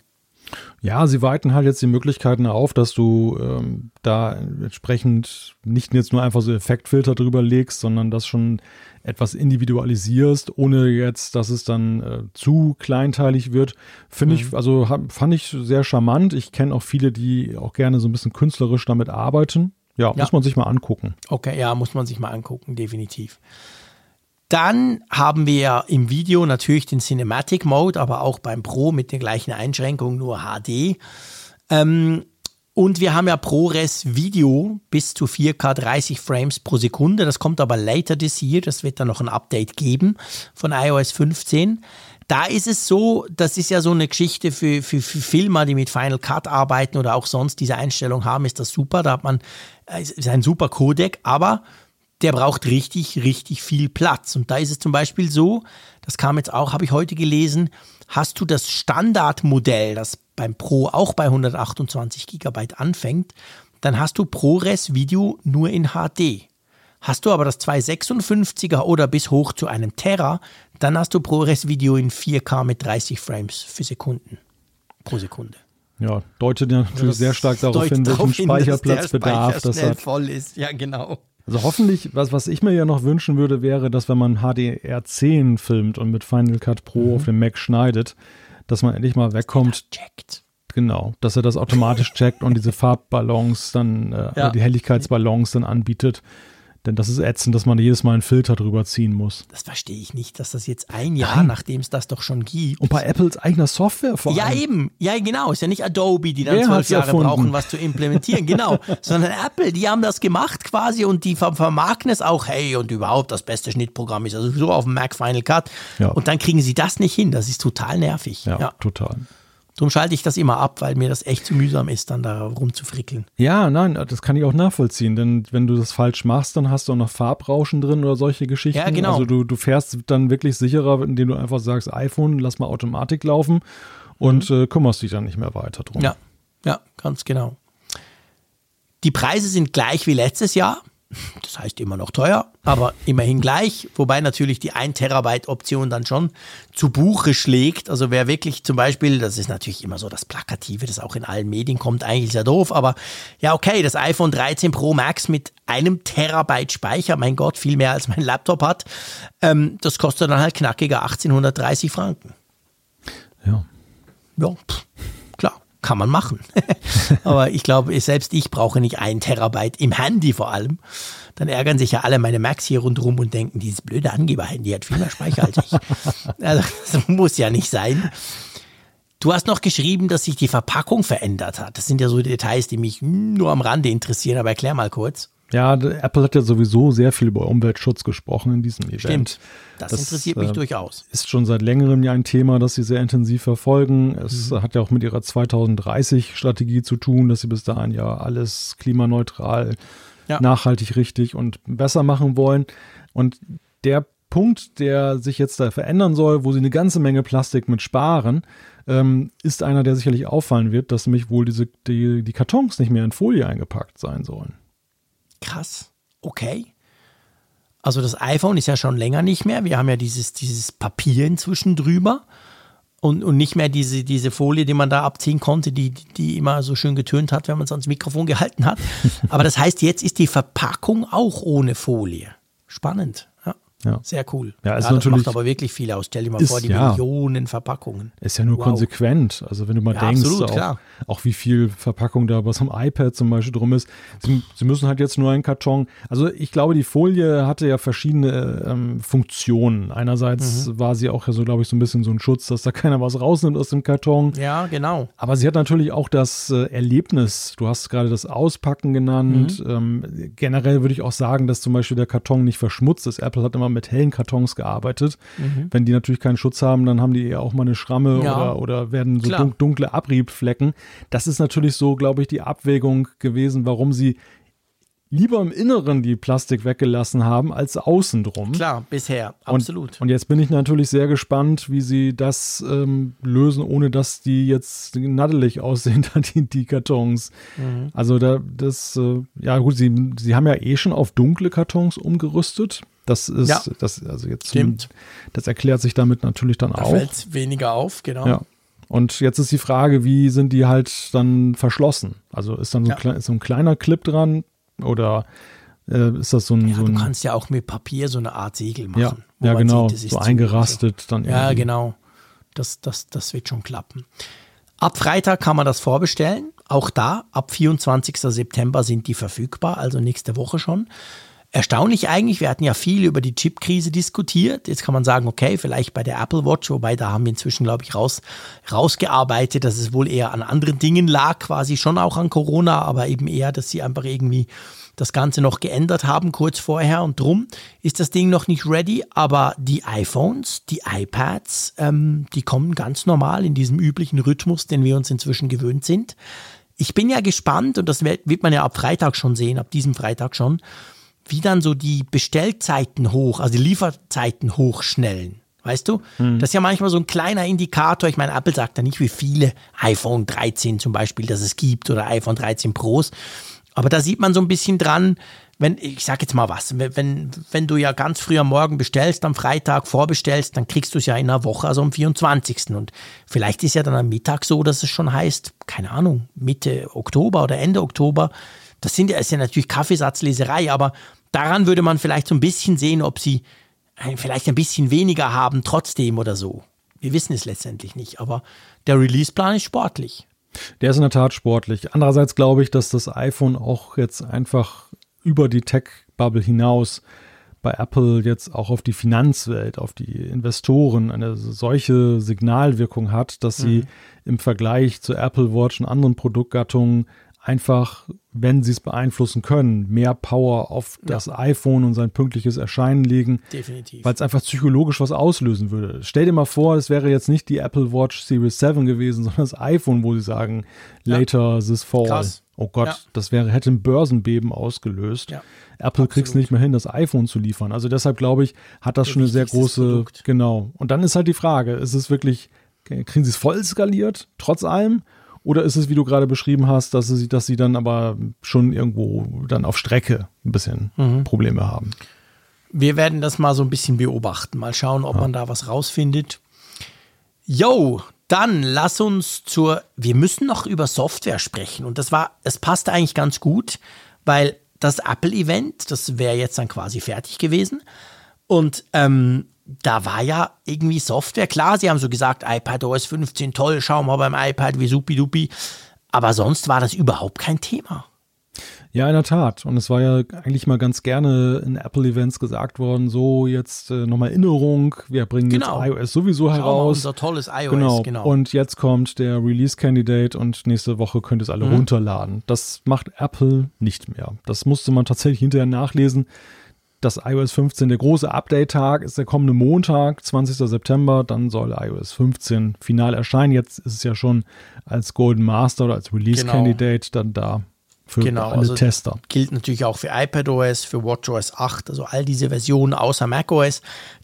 Ja, sie weiten halt jetzt die Möglichkeiten auf, dass du ähm, da entsprechend nicht jetzt nur einfach so Effektfilter drüber legst, sondern das schon etwas individualisierst, ohne jetzt, dass es dann äh, zu kleinteilig wird. Finde ich, also hab, fand ich sehr charmant. Ich kenne auch viele, die auch gerne so ein bisschen künstlerisch damit arbeiten. Ja, Ja. muss man sich mal angucken. Okay, ja, muss man sich mal angucken, definitiv. Dann haben wir im Video natürlich den Cinematic Mode, aber auch beim Pro mit der gleichen Einschränkung, nur HD. Ähm, Und wir haben ja ProRes Video bis zu 4K 30 Frames pro Sekunde. Das kommt aber later this year. Das wird dann noch ein Update geben von iOS 15. Da ist es so, das ist ja so eine Geschichte für, für, für Filmer, die mit Final Cut arbeiten oder auch sonst diese Einstellung haben, ist das super. Da hat man, äh, ist ein super Codec, aber der braucht richtig, richtig viel Platz. Und da ist es zum Beispiel so, das kam jetzt auch, habe ich heute gelesen, hast du das Standardmodell, das beim Pro auch bei 128 GB anfängt, dann hast du ProRes Video nur in HD. Hast du aber das 256er oder bis hoch zu einem Terra, dann hast du ProRes Video in 4K mit 30 Frames für Sekunden pro Sekunde. Ja, deutet ja natürlich sehr stark darauf hin, welchen Speicherplatzbedarf das hat. voll ist, ja genau. Also hoffentlich, was, was ich mir ja noch wünschen würde, wäre, dass wenn man HDR10 filmt und mit Final Cut Pro mhm. auf dem Mac schneidet, dass man endlich mal wegkommt. Checkt. Genau, dass er das automatisch checkt und diese <laughs> Farbballons dann, äh, ja. die Helligkeitsballons dann anbietet. Denn das ist ätzend, dass man jedes Mal einen Filter drüber ziehen muss. Das verstehe ich nicht, dass das jetzt ein Jahr, nachdem es das doch schon gibt. Und bei Apples eigener Software vor allem. Ja, eben. Ja, genau. Ist ja nicht Adobe, die dann zwölf Jahre erfunden? brauchen, was zu implementieren. genau. <laughs> Sondern Apple, die haben das gemacht quasi und die vermarkten es auch. Hey, und überhaupt das beste Schnittprogramm ist also so auf dem Mac Final Cut. Ja. Und dann kriegen sie das nicht hin. Das ist total nervig. ja. ja. total. Darum schalte ich das immer ab, weil mir das echt zu mühsam ist, dann da rumzufrickeln. Ja, nein, das kann ich auch nachvollziehen, denn wenn du das falsch machst, dann hast du auch noch Farbrauschen drin oder solche Geschichten. Ja, genau. Also du, du fährst dann wirklich sicherer, indem du einfach sagst, iPhone, lass mal Automatik laufen und mhm. äh, kümmerst dich dann nicht mehr weiter drum. Ja, ja, ganz genau. Die Preise sind gleich wie letztes Jahr. Das heißt immer noch teuer, aber immerhin gleich. Wobei natürlich die 1 Terabyte Option dann schon zu Buche schlägt. Also wer wirklich zum Beispiel, das ist natürlich immer so das Plakative, das auch in allen Medien kommt, eigentlich sehr doof. Aber ja, okay, das iPhone 13 Pro Max mit einem Terabyte Speicher, mein Gott, viel mehr als mein Laptop hat, ähm, das kostet dann halt knackige 1830 Franken. Ja. Ja, pff kann man machen. <laughs> Aber ich glaube, selbst ich brauche nicht ein Terabyte im Handy vor allem. Dann ärgern sich ja alle meine Macs hier rundherum und denken, dieses blöde Angeber-Handy hat viel mehr Speicher als ich. <laughs> Also, das muss ja nicht sein. Du hast noch geschrieben, dass sich die Verpackung verändert hat. Das sind ja so Details, die mich nur am Rande interessieren, aber erklär mal kurz. Ja, Apple hat ja sowieso sehr viel über Umweltschutz gesprochen in diesem Event. Stimmt. Das, das interessiert mich äh, durchaus. Ist schon seit längerem ja ein Thema, das sie sehr intensiv verfolgen. Es mhm. hat ja auch mit ihrer 2030-Strategie zu tun, dass sie bis dahin ja alles klimaneutral, ja. nachhaltig richtig und besser machen wollen. Und der Punkt, der sich jetzt da verändern soll, wo sie eine ganze Menge Plastik mit sparen, ähm, ist einer, der sicherlich auffallen wird, dass nämlich wohl diese, die, die Kartons nicht mehr in Folie eingepackt sein sollen. Krass. Okay. Also das iPhone ist ja schon länger nicht mehr. Wir haben ja dieses, dieses Papier inzwischen drüber und, und nicht mehr diese, diese Folie, die man da abziehen konnte, die, die immer so schön getönt hat, wenn man es ans Mikrofon gehalten hat. <laughs> Aber das heißt, jetzt ist die Verpackung auch ohne Folie. Spannend. Ja. Sehr cool. Ja, ist ja, das macht aber wirklich viel aus. Stell dir mal ist, vor, die ja, Millionen Verpackungen. Ist ja nur wow. konsequent. Also wenn du mal ja, denkst, absolut, auch, auch, wie viel Verpackung da was am iPad zum Beispiel drum ist. Sie, sie, müssen halt jetzt nur einen Karton. Also ich glaube, die Folie hatte ja verschiedene ähm, Funktionen. Einerseits mhm. war sie auch ja so, glaube ich, so ein bisschen so ein Schutz, dass da <laughs> keiner was rausnimmt aus dem Karton. Ja, genau. Aber sie hat natürlich auch das äh, Erlebnis. Du hast gerade das Auspacken genannt. Mhm. Ähm, generell würde ich auch sagen, dass zum Beispiel der Karton nicht verschmutzt ist. Apple hat immer immer mit hellen Kartons gearbeitet. Mhm. Wenn die natürlich keinen Schutz haben, dann haben die eher auch mal eine Schramme ja. oder, oder werden so Klar. dunkle Abriebflecken. Das ist natürlich so, glaube ich, die Abwägung gewesen, warum sie lieber im Inneren die Plastik weggelassen haben als außen drum. Klar, bisher, absolut. Und, und jetzt bin ich natürlich sehr gespannt, wie sie das ähm, lösen, ohne dass die jetzt naddelig <laughs> aussehen, die, die Kartons. Mhm. Also da, das, äh, ja gut, sie, sie haben ja eh schon auf dunkle Kartons umgerüstet. Das ist, ja. das, also jetzt, Stimmt. das erklärt sich damit natürlich dann da auch. Fällt weniger auf, genau. Ja. Und jetzt ist die Frage, wie sind die halt dann verschlossen? Also ist dann so, ja. ein, so ein kleiner Clip dran oder äh, ist das so ein, ja, so ein. Du kannst ja auch mit Papier so eine Art Segel machen. Ja, ja genau. Sieht, so eingerastet so. dann. Ja, irgendwie. genau. Das, das, das wird schon klappen. Ab Freitag kann man das vorbestellen. Auch da, ab 24. September sind die verfügbar, also nächste Woche schon. Erstaunlich eigentlich, wir hatten ja viel über die Chip-Krise diskutiert. Jetzt kann man sagen, okay, vielleicht bei der Apple Watch, wobei da haben wir inzwischen, glaube ich, raus, rausgearbeitet, dass es wohl eher an anderen Dingen lag, quasi schon auch an Corona, aber eben eher, dass sie einfach irgendwie das Ganze noch geändert haben kurz vorher und drum ist das Ding noch nicht ready, aber die iPhones, die iPads, ähm, die kommen ganz normal in diesem üblichen Rhythmus, den wir uns inzwischen gewöhnt sind. Ich bin ja gespannt und das wird man ja ab Freitag schon sehen, ab diesem Freitag schon, wie dann so die Bestellzeiten hoch, also die Lieferzeiten hochschnellen. Weißt du? Hm. Das ist ja manchmal so ein kleiner Indikator. Ich meine, Apple sagt ja nicht, wie viele iPhone 13 zum Beispiel, dass es gibt oder iPhone 13 Pros. Aber da sieht man so ein bisschen dran, wenn, ich sag jetzt mal was, wenn, wenn du ja ganz früh am Morgen bestellst, am Freitag vorbestellst, dann kriegst du es ja in einer Woche, also am 24. Und vielleicht ist ja dann am Mittag so, dass es schon heißt, keine Ahnung, Mitte Oktober oder Ende Oktober. Das sind ja, ist ja natürlich Kaffeesatzleserei, aber daran würde man vielleicht so ein bisschen sehen, ob sie vielleicht ein bisschen weniger haben trotzdem oder so. Wir wissen es letztendlich nicht, aber der Releaseplan ist sportlich. Der ist in der Tat sportlich. Andererseits glaube ich, dass das iPhone auch jetzt einfach über die Tech-Bubble hinaus bei Apple jetzt auch auf die Finanzwelt, auf die Investoren eine solche Signalwirkung hat, dass sie mhm. im Vergleich zu Apple Watch und anderen Produktgattungen einfach, wenn sie es beeinflussen können, mehr Power auf das ja. iPhone und sein pünktliches Erscheinen legen. Definitiv. Weil es einfach psychologisch was auslösen würde. Stell dir mal vor, es wäre jetzt nicht die Apple Watch Series 7 gewesen, <laughs> sondern das iPhone, wo sie sagen, later ja. this fall. Krass. Oh Gott, ja. das wäre, hätte ein Börsenbeben ausgelöst. Apple kriegt es nicht mehr hin, das iPhone zu liefern. Also deshalb glaube ich, hat das Der schon eine sehr große, Produkt. genau. Und dann ist halt die Frage, ist es wirklich, kriegen sie es voll skaliert, trotz allem? Oder ist es, wie du gerade beschrieben hast, dass sie, dass sie dann aber schon irgendwo dann auf Strecke ein bisschen mhm. Probleme haben? Wir werden das mal so ein bisschen beobachten. Mal schauen, ob ja. man da was rausfindet. Yo, dann lass uns zur. Wir müssen noch über Software sprechen. Und das war, es passte eigentlich ganz gut, weil das Apple-Event, das wäre jetzt dann quasi fertig gewesen. Und ähm, da war ja irgendwie Software. Klar, sie haben so gesagt, iPad OS 15, toll, schau mal beim iPad, wie supi-dupi. Aber sonst war das überhaupt kein Thema. Ja, in der Tat. Und es war ja eigentlich mal ganz gerne in Apple-Events gesagt worden, so jetzt äh, nochmal Erinnerung, wir bringen genau. jetzt iOS sowieso Schau heraus. Unser tolles iOS, genau. genau. Und jetzt kommt der Release-Candidate und nächste Woche könnt ihr es alle mhm. runterladen. Das macht Apple nicht mehr. Das musste man tatsächlich hinterher nachlesen das iOS 15, der große Update-Tag ist der kommende Montag, 20. September. Dann soll iOS 15 final erscheinen. Jetzt ist es ja schon als Golden Master oder als Release-Candidate genau. dann da für genau, alle also Tester. Gilt natürlich auch für iPadOS, für WatchOS 8, also all diese Versionen außer macOS,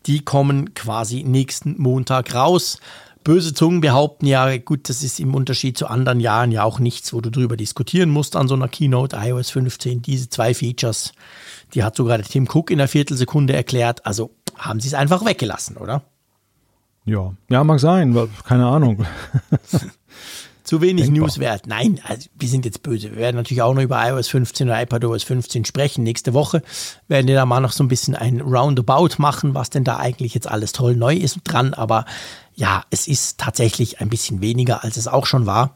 die kommen quasi nächsten Montag raus. Böse Zungen behaupten ja, gut, das ist im Unterschied zu anderen Jahren ja auch nichts, wo du drüber diskutieren musst an so einer Keynote iOS 15. Diese zwei Features die hat sogar der Tim Cook in einer Viertelsekunde erklärt. Also haben sie es einfach weggelassen, oder? Ja, ja, mag sein, keine Ahnung. <laughs> Zu wenig Denkbar. News wert. Nein, also wir sind jetzt böse. Wir werden natürlich auch noch über iOS 15 oder iPadOS 15 sprechen. Nächste Woche werden wir da mal noch so ein bisschen ein Roundabout machen, was denn da eigentlich jetzt alles toll neu ist dran. Aber ja, es ist tatsächlich ein bisschen weniger, als es auch schon war.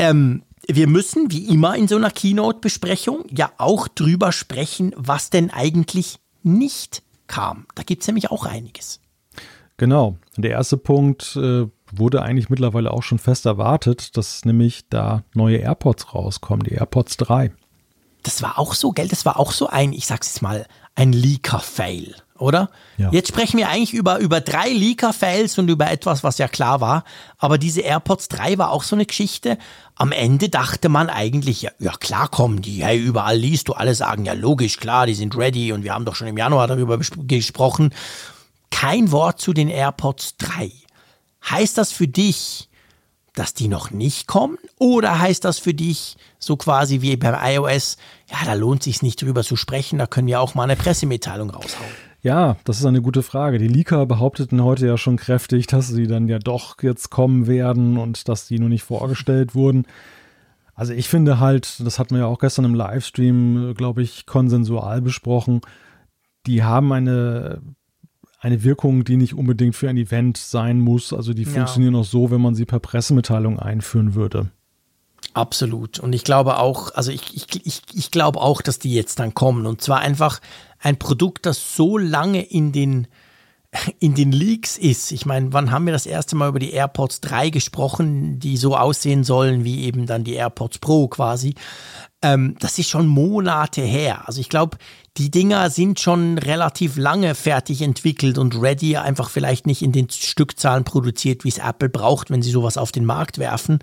Ähm, wir müssen, wie immer in so einer Keynote-Besprechung, ja auch drüber sprechen, was denn eigentlich nicht kam. Da gibt es nämlich auch einiges. Genau. Der erste Punkt äh, wurde eigentlich mittlerweile auch schon fest erwartet, dass nämlich da neue AirPods rauskommen, die AirPods 3. Das war auch so, gell? Das war auch so ein, ich sag's jetzt mal, ein Leaker-Fail oder? Ja. Jetzt sprechen wir eigentlich über, über drei Leaker-Fails und über etwas, was ja klar war. Aber diese AirPods 3 war auch so eine Geschichte. Am Ende dachte man eigentlich, ja, ja klar kommen die. Hey, überall liest du alle sagen, ja logisch, klar, die sind ready und wir haben doch schon im Januar darüber gesprochen. Kein Wort zu den AirPods 3. Heißt das für dich, dass die noch nicht kommen? Oder heißt das für dich so quasi wie beim iOS, ja, da lohnt sich nicht drüber zu sprechen, da können wir auch mal eine Pressemitteilung raushauen? Ja, das ist eine gute Frage. Die Leaker behaupteten heute ja schon kräftig, dass sie dann ja doch jetzt kommen werden und dass die nur nicht vorgestellt wurden. Also ich finde halt, das hatten wir ja auch gestern im Livestream, glaube ich, konsensual besprochen, die haben eine, eine Wirkung, die nicht unbedingt für ein Event sein muss. Also die ja. funktionieren auch so, wenn man sie per Pressemitteilung einführen würde. Absolut. Und ich glaube auch, also ich, ich, ich, ich glaube auch, dass die jetzt dann kommen. Und zwar einfach ein Produkt, das so lange in den, in den Leaks ist. Ich meine, wann haben wir das erste Mal über die AirPods 3 gesprochen, die so aussehen sollen wie eben dann die AirPods Pro quasi? Ähm, das ist schon Monate her. Also ich glaube, die Dinger sind schon relativ lange fertig entwickelt und ready, einfach vielleicht nicht in den Stückzahlen produziert, wie es Apple braucht, wenn sie sowas auf den Markt werfen.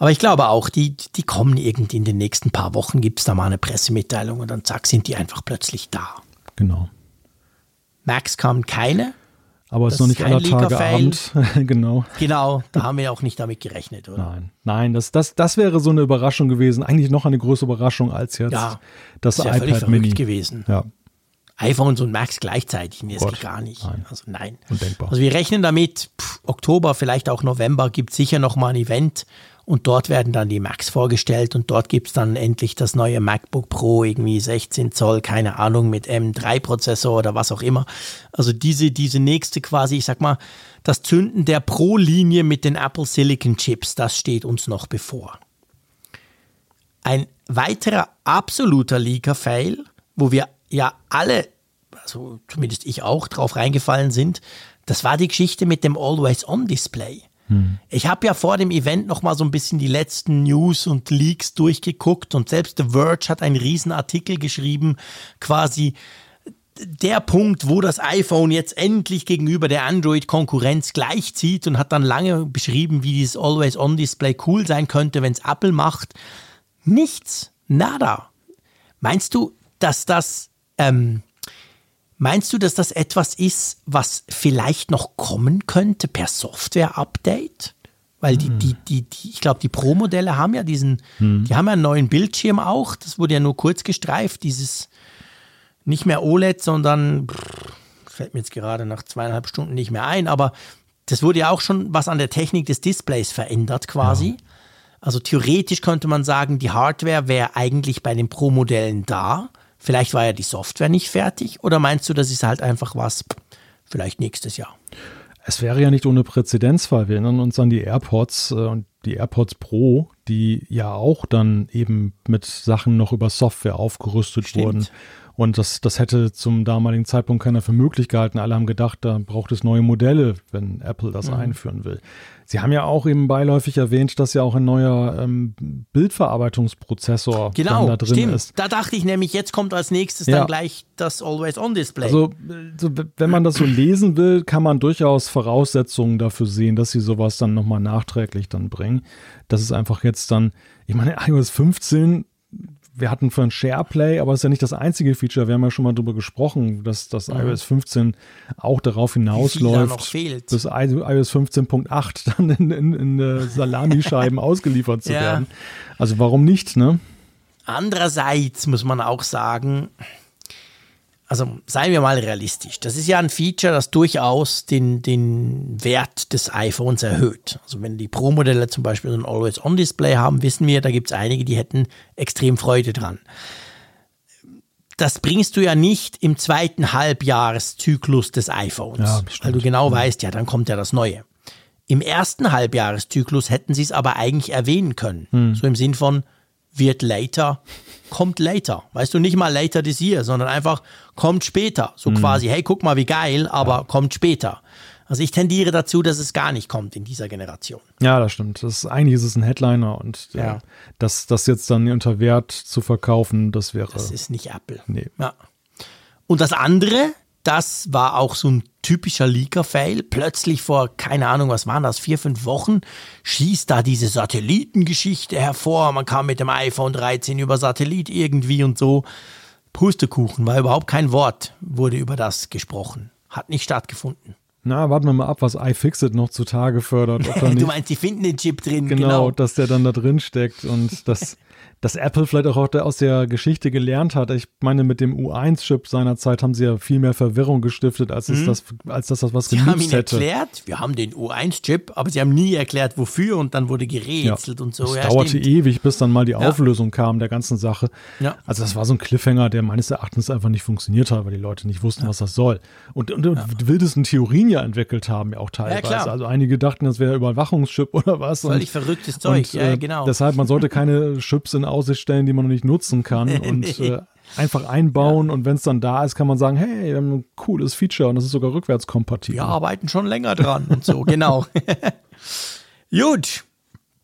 Aber ich glaube auch, die, die kommen irgendwie in den nächsten paar Wochen, gibt es da mal eine Pressemitteilung und dann zack, sind die einfach plötzlich da. Genau. Max kamen keine. Aber es ist noch nicht aller Tage Abend. <laughs> genau. Genau, da haben wir auch nicht damit gerechnet, oder? Nein, nein, das, das, das wäre so eine Überraschung gewesen. Eigentlich noch eine größere Überraschung als jetzt ja, das ist ja iPad völlig Mini. verrückt gewesen. Ja, iPhones und Max gleichzeitig, nee, das Gott, geht gar nicht. nein. Also nein. undenkbar. Also wir rechnen damit, pff, Oktober, vielleicht auch November, gibt sicher noch mal ein Event und dort werden dann die Macs vorgestellt und dort gibt es dann endlich das neue MacBook Pro, irgendwie 16 Zoll, keine Ahnung, mit M3-Prozessor oder was auch immer. Also diese, diese nächste quasi, ich sag mal, das Zünden der Pro-Linie mit den Apple Silicon Chips, das steht uns noch bevor. Ein weiterer absoluter Leaker-Fail, wo wir ja alle, also zumindest ich auch, drauf reingefallen sind, das war die Geschichte mit dem Always-On-Display. Ich habe ja vor dem Event noch mal so ein bisschen die letzten News und Leaks durchgeguckt und selbst The Verge hat einen riesen Artikel geschrieben, quasi der Punkt, wo das iPhone jetzt endlich gegenüber der Android-Konkurrenz gleichzieht und hat dann lange beschrieben, wie dieses Always-On-Display cool sein könnte, wenn es Apple macht. Nichts, nada. Meinst du, dass das, ähm, meinst du, dass das etwas ist, was vielleicht noch kommen könnte per Software-Update? Weil die, die, die, die, ich glaube, die Pro-Modelle haben ja diesen, die haben ja einen neuen Bildschirm auch. Das wurde ja nur kurz gestreift, dieses nicht mehr OLED, sondern pff, fällt mir jetzt gerade nach zweieinhalb Stunden nicht mehr ein, aber das wurde ja auch schon was an der Technik des Displays verändert quasi. Also theoretisch könnte man sagen, die Hardware wäre eigentlich bei den Pro-Modellen da. Vielleicht war ja die Software nicht fertig. Oder meinst du, das ist halt einfach was, vielleicht nächstes Jahr? Es wäre ja nicht ohne Präzedenzfall. Wir erinnern uns an die AirPods äh, und die AirPods Pro, die ja auch dann eben mit Sachen noch über Software aufgerüstet Stimmt. wurden. Und das, das hätte zum damaligen Zeitpunkt keiner für möglich gehalten. Alle haben gedacht, da braucht es neue Modelle, wenn Apple das einführen will. Sie haben ja auch eben beiläufig erwähnt, dass ja auch ein neuer ähm, Bildverarbeitungsprozessor Genau, da drin stimmt. ist. Da dachte ich nämlich, jetzt kommt als nächstes Ja. dann gleich das Always-On-Display. Also, so, wenn man das so lesen will, kann man durchaus Voraussetzungen dafür sehen, dass sie sowas dann nochmal nachträglich dann bringen. Das ist einfach jetzt dann, ich meine, iOS 15, wir hatten für ein SharePlay, aber es ist ja nicht das einzige Feature. Wir haben ja schon mal drüber gesprochen, dass das iOS 15 auch darauf Mhm. hinausläuft, I- iOS 15.8 <laughs> dann in, in, in äh, Salamischeiben <laughs> ausgeliefert zu Ja. werden. Also warum nicht, ne? Andererseits muss man auch sagen, also seien wir mal realistisch, das ist ja ein Feature, das durchaus den, den Wert des iPhones erhöht. Also wenn die Pro-Modelle zum Beispiel so ein Always-On-Display haben, wissen wir, da gibt es einige, die hätten extrem Freude dran. Das bringst du ja nicht im zweiten Halbjahreszyklus des iPhones, Ja, weil du genau weißt, ja, dann kommt ja das Neue. Im ersten Halbjahreszyklus hätten sie es aber eigentlich erwähnen können. Hm. So im Sinn von, wird later, kommt later. Weißt du, nicht mal later this year, sondern einfach kommt später. So quasi, hey, guck mal, wie geil, aber kommt später. Also ich tendiere dazu, dass es gar nicht kommt in dieser Generation. Ja, das stimmt. Das eigentlich ist es ein Headliner und Ja. ja. das, das jetzt dann unter Wert zu verkaufen, das wäre. Das ist nicht Apple. nee. Ja. Und das andere, das war auch so ein typischer Leaker-Fail. Plötzlich vor, keine Ahnung, was waren das, vier, fünf Wochen, schießt da diese Satellitengeschichte hervor. Man kam mit dem iPhone 13 über Satellit irgendwie und so. Pustekuchen, war überhaupt kein Wort, wurde über das gesprochen. Hat nicht stattgefunden. Na, warten wir mal ab, was iFixit noch zutage fördert. <laughs> Du meinst, die finden den Chip drin, genau, genau. dass der dann da drin steckt und <laughs> dass, dass Apple vielleicht auch aus der Geschichte gelernt hat. Ich meine, mit dem U1-Chip seinerzeit haben sie ja viel mehr Verwirrung gestiftet, als, es das, als dass das was Mhm. Sie haben genützt ihn hätte. erklärt, wir haben den U1-Chip, aber sie haben nie erklärt, wofür und dann wurde Ja, gerätselt und so. es Ja, dauerte stimmt. ewig, bis dann mal die Auflösung kam der ganzen Sache. Ja. Also das war so ein Cliffhanger, der meines Erachtens einfach nicht funktioniert hat, weil die Leute nicht wussten, was das soll. Und, und, und die wildesten Theorien ja entwickelt haben, ja auch teilweise. also einige dachten, das wäre Überwachungschip <laughs> oder was. Völlig verrücktes Zeug, und, ja, äh, genau. Deshalb, man sollte keine <laughs> Chips in Aussicht stellen, die man noch nicht nutzen kann <laughs> und äh, einfach einbauen und wenn es dann da ist, kann man sagen, hey, wir haben ein cooles Feature und das ist sogar rückwärtskompatibel. Wir arbeiten schon länger dran und so, genau. <laughs> Gut,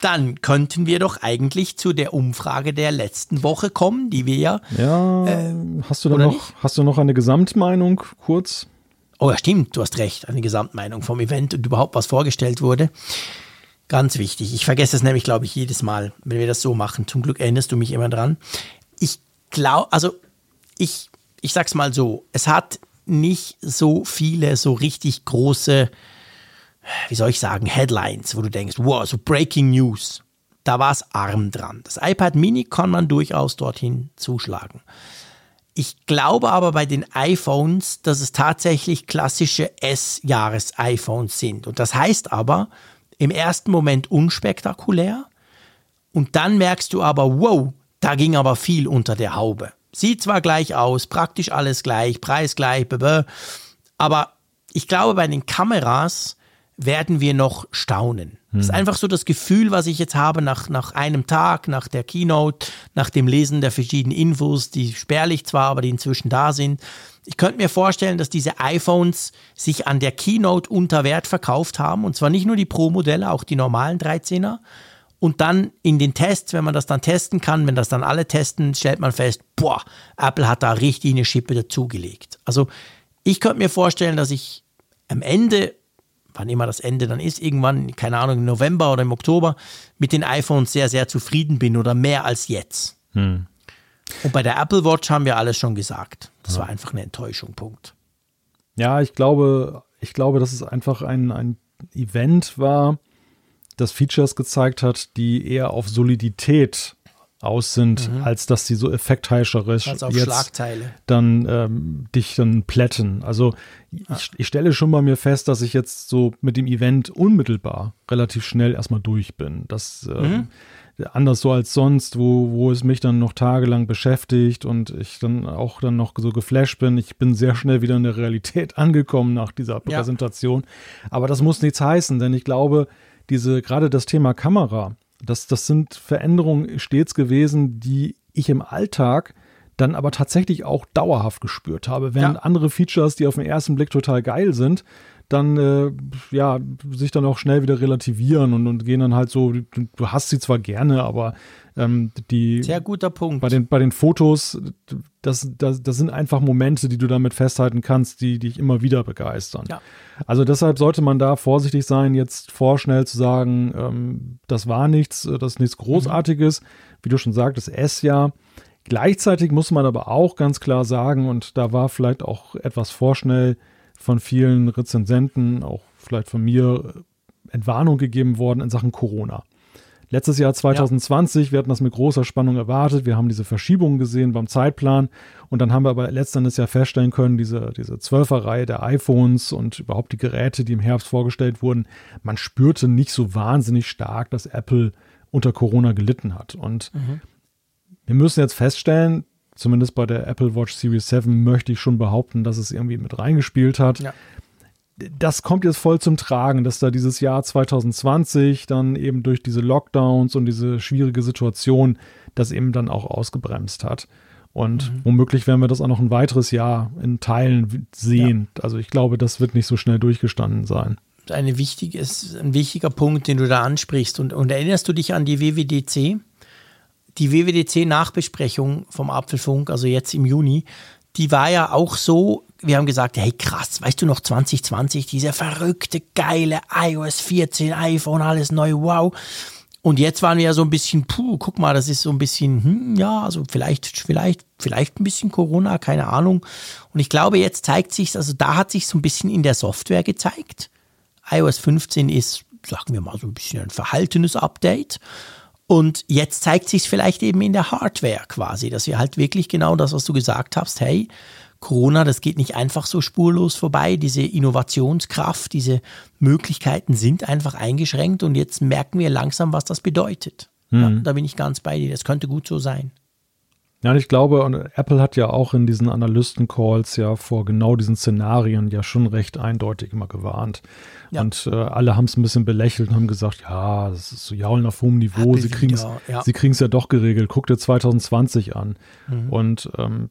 dann könnten wir doch eigentlich zu der Umfrage der letzten Woche kommen, die wir ja. Ja, hast du da oder noch, nicht? hast du noch eine Gesamtmeinung kurz? Oh ja, stimmt, du hast recht, eine Gesamtmeinung vom Event und überhaupt was vorgestellt wurde. Ganz wichtig. Ich vergesse es nämlich, glaube ich, jedes Mal, wenn wir das so machen. Zum Glück erinnerst du mich immer dran. Ich glaube, also ich, ich sag's mal so, es hat nicht so viele so richtig große, wie soll ich sagen, Headlines, wo du denkst, wow, so Breaking News. Da war es arm dran. Das iPad Mini kann man durchaus dorthin zuschlagen. Ich glaube aber bei den iPhones, dass es tatsächlich klassische S-Jahres-iPhones sind. Und das heißt aber im ersten Moment unspektakulär. Und dann merkst du aber, wow, da ging aber viel unter der Haube. Sieht zwar gleich aus, praktisch alles gleich, Preis gleich, aber ich glaube, bei den Kameras werden wir noch staunen. Das ist einfach so das Gefühl, was ich jetzt habe nach, nach einem Tag, nach der Keynote, nach dem Lesen der verschiedenen Infos, die spärlich zwar, aber die inzwischen da sind. Ich könnte mir vorstellen, dass diese iPhones sich an der Keynote unter Wert verkauft haben. Und zwar nicht nur die Pro-Modelle, auch die normalen 13er. Und dann in den Tests, wenn man das dann testen kann, wenn das dann alle testen, stellt man fest, boah, Apple hat da richtig eine Schippe dazugelegt. Also ich könnte mir vorstellen, dass ich am Ende, wann immer das Ende dann ist, irgendwann, keine Ahnung, im November oder im Oktober, mit den iPhones sehr, sehr zufrieden bin oder mehr als jetzt. Und bei der Apple Watch haben wir alles schon gesagt. Das war einfach eine Enttäuschung, Punkt. Ja, ich glaube, ich glaube, dass es einfach ein, ein Event war, das Features gezeigt hat, die eher auf Solidität aus sind, als dass sie so effektheischerisch Also jetzt dann ähm, dich dann plätten. Also ich, ich stelle schon bei mir fest, dass ich jetzt so mit dem Event unmittelbar relativ schnell erstmal durch bin. Das ähm, anders so als sonst, wo, wo es mich dann noch tagelang beschäftigt und ich dann auch dann noch so geflasht bin. Ich bin sehr schnell wieder in der Realität <laughs> angekommen nach dieser Ja. Präsentation. Aber das muss nichts heißen, denn ich glaube, diese, gerade das Thema Kamera, das, das sind Veränderungen stets gewesen, die ich im Alltag dann aber tatsächlich auch dauerhaft gespürt habe. Während Ja. andere Features, die auf den ersten Blick total geil sind, dann äh, ja sich dann auch schnell wieder relativieren und, und gehen dann halt so, du, du hast sie zwar gerne, aber ähm, die Sehr guter Punkt. bei den, bei den Fotos, das, das, das sind einfach Momente, die du damit festhalten kannst, die dich immer wieder begeistern. Ja. Also deshalb sollte man da vorsichtig sein, jetzt vorschnell zu sagen, ähm, das war nichts, äh, das ist nichts Großartiges. Wie du schon sagtest, S ja. Gleichzeitig muss man aber auch ganz klar sagen, und da war vielleicht auch etwas vorschnell von vielen Rezensenten, auch vielleicht von mir, Entwarnung gegeben worden in Sachen Corona. Letztes Jahr 2020, wir hatten das mit großer Spannung erwartet. Wir haben diese Verschiebungen gesehen beim Zeitplan. Und dann haben wir aber letztendlich ja feststellen können, diese, diese Zwölferreihe der iPhones und überhaupt die Geräte, die im Herbst vorgestellt wurden, man spürte nicht so wahnsinnig stark, dass Apple unter Corona gelitten hat. Und wir müssen jetzt feststellen, zumindest bei der Apple Watch Series 7 möchte ich schon behaupten, dass es irgendwie mit reingespielt hat Ja. das kommt jetzt voll zum Tragen, dass da dieses Jahr 2020 dann eben durch diese Lockdowns und diese schwierige Situation das eben dann auch ausgebremst hat. Und womöglich werden wir das auch noch ein weiteres Jahr in Teilen sehen. Also ich glaube, das wird nicht so schnell durchgestanden sein. eine wichtige, ist ein wichtiger Punkt, den du da ansprichst. Und, und erinnerst du dich an die WWDC? Die WWDC-Nachbesprechung vom Apfelfunk, also jetzt im Juni, die war ja auch so, wir haben gesagt, hey krass, weißt du noch 2020, diese verrückte, geile iOS 14, iPhone, alles neu, wow. Und jetzt waren wir ja so ein bisschen, puh, guck mal, das ist so ein bisschen, hm, ja, also vielleicht, vielleicht, vielleicht ein bisschen Corona, keine Ahnung. Und ich glaube, jetzt zeigt sich, also da hat sich so ein bisschen in der Software gezeigt. iOS 15 ist, sagen wir mal, so ein bisschen ein verhaltenes Update. Und jetzt zeigt sich vielleicht eben in der Hardware quasi, dass wir halt wirklich genau das, was du gesagt hast, hey, Corona, das geht nicht einfach so spurlos vorbei. Diese Innovationskraft, diese Möglichkeiten sind einfach eingeschränkt und jetzt merken wir langsam, was das bedeutet. Ja, da bin ich ganz bei dir. Das könnte gut so sein. Ja, und ich glaube, und Apple hat ja auch in diesen Analysten-Calls ja vor genau diesen Szenarien ja schon recht eindeutig immer gewarnt. Ja. Und äh, alle haben es ein bisschen belächelt und haben gesagt, ja, das ist so Jaulen auf hohem Niveau, Apple sie kriegen es ja. Sie ja doch geregelt. Guck dir 2020 an. Mhm. Und ähm,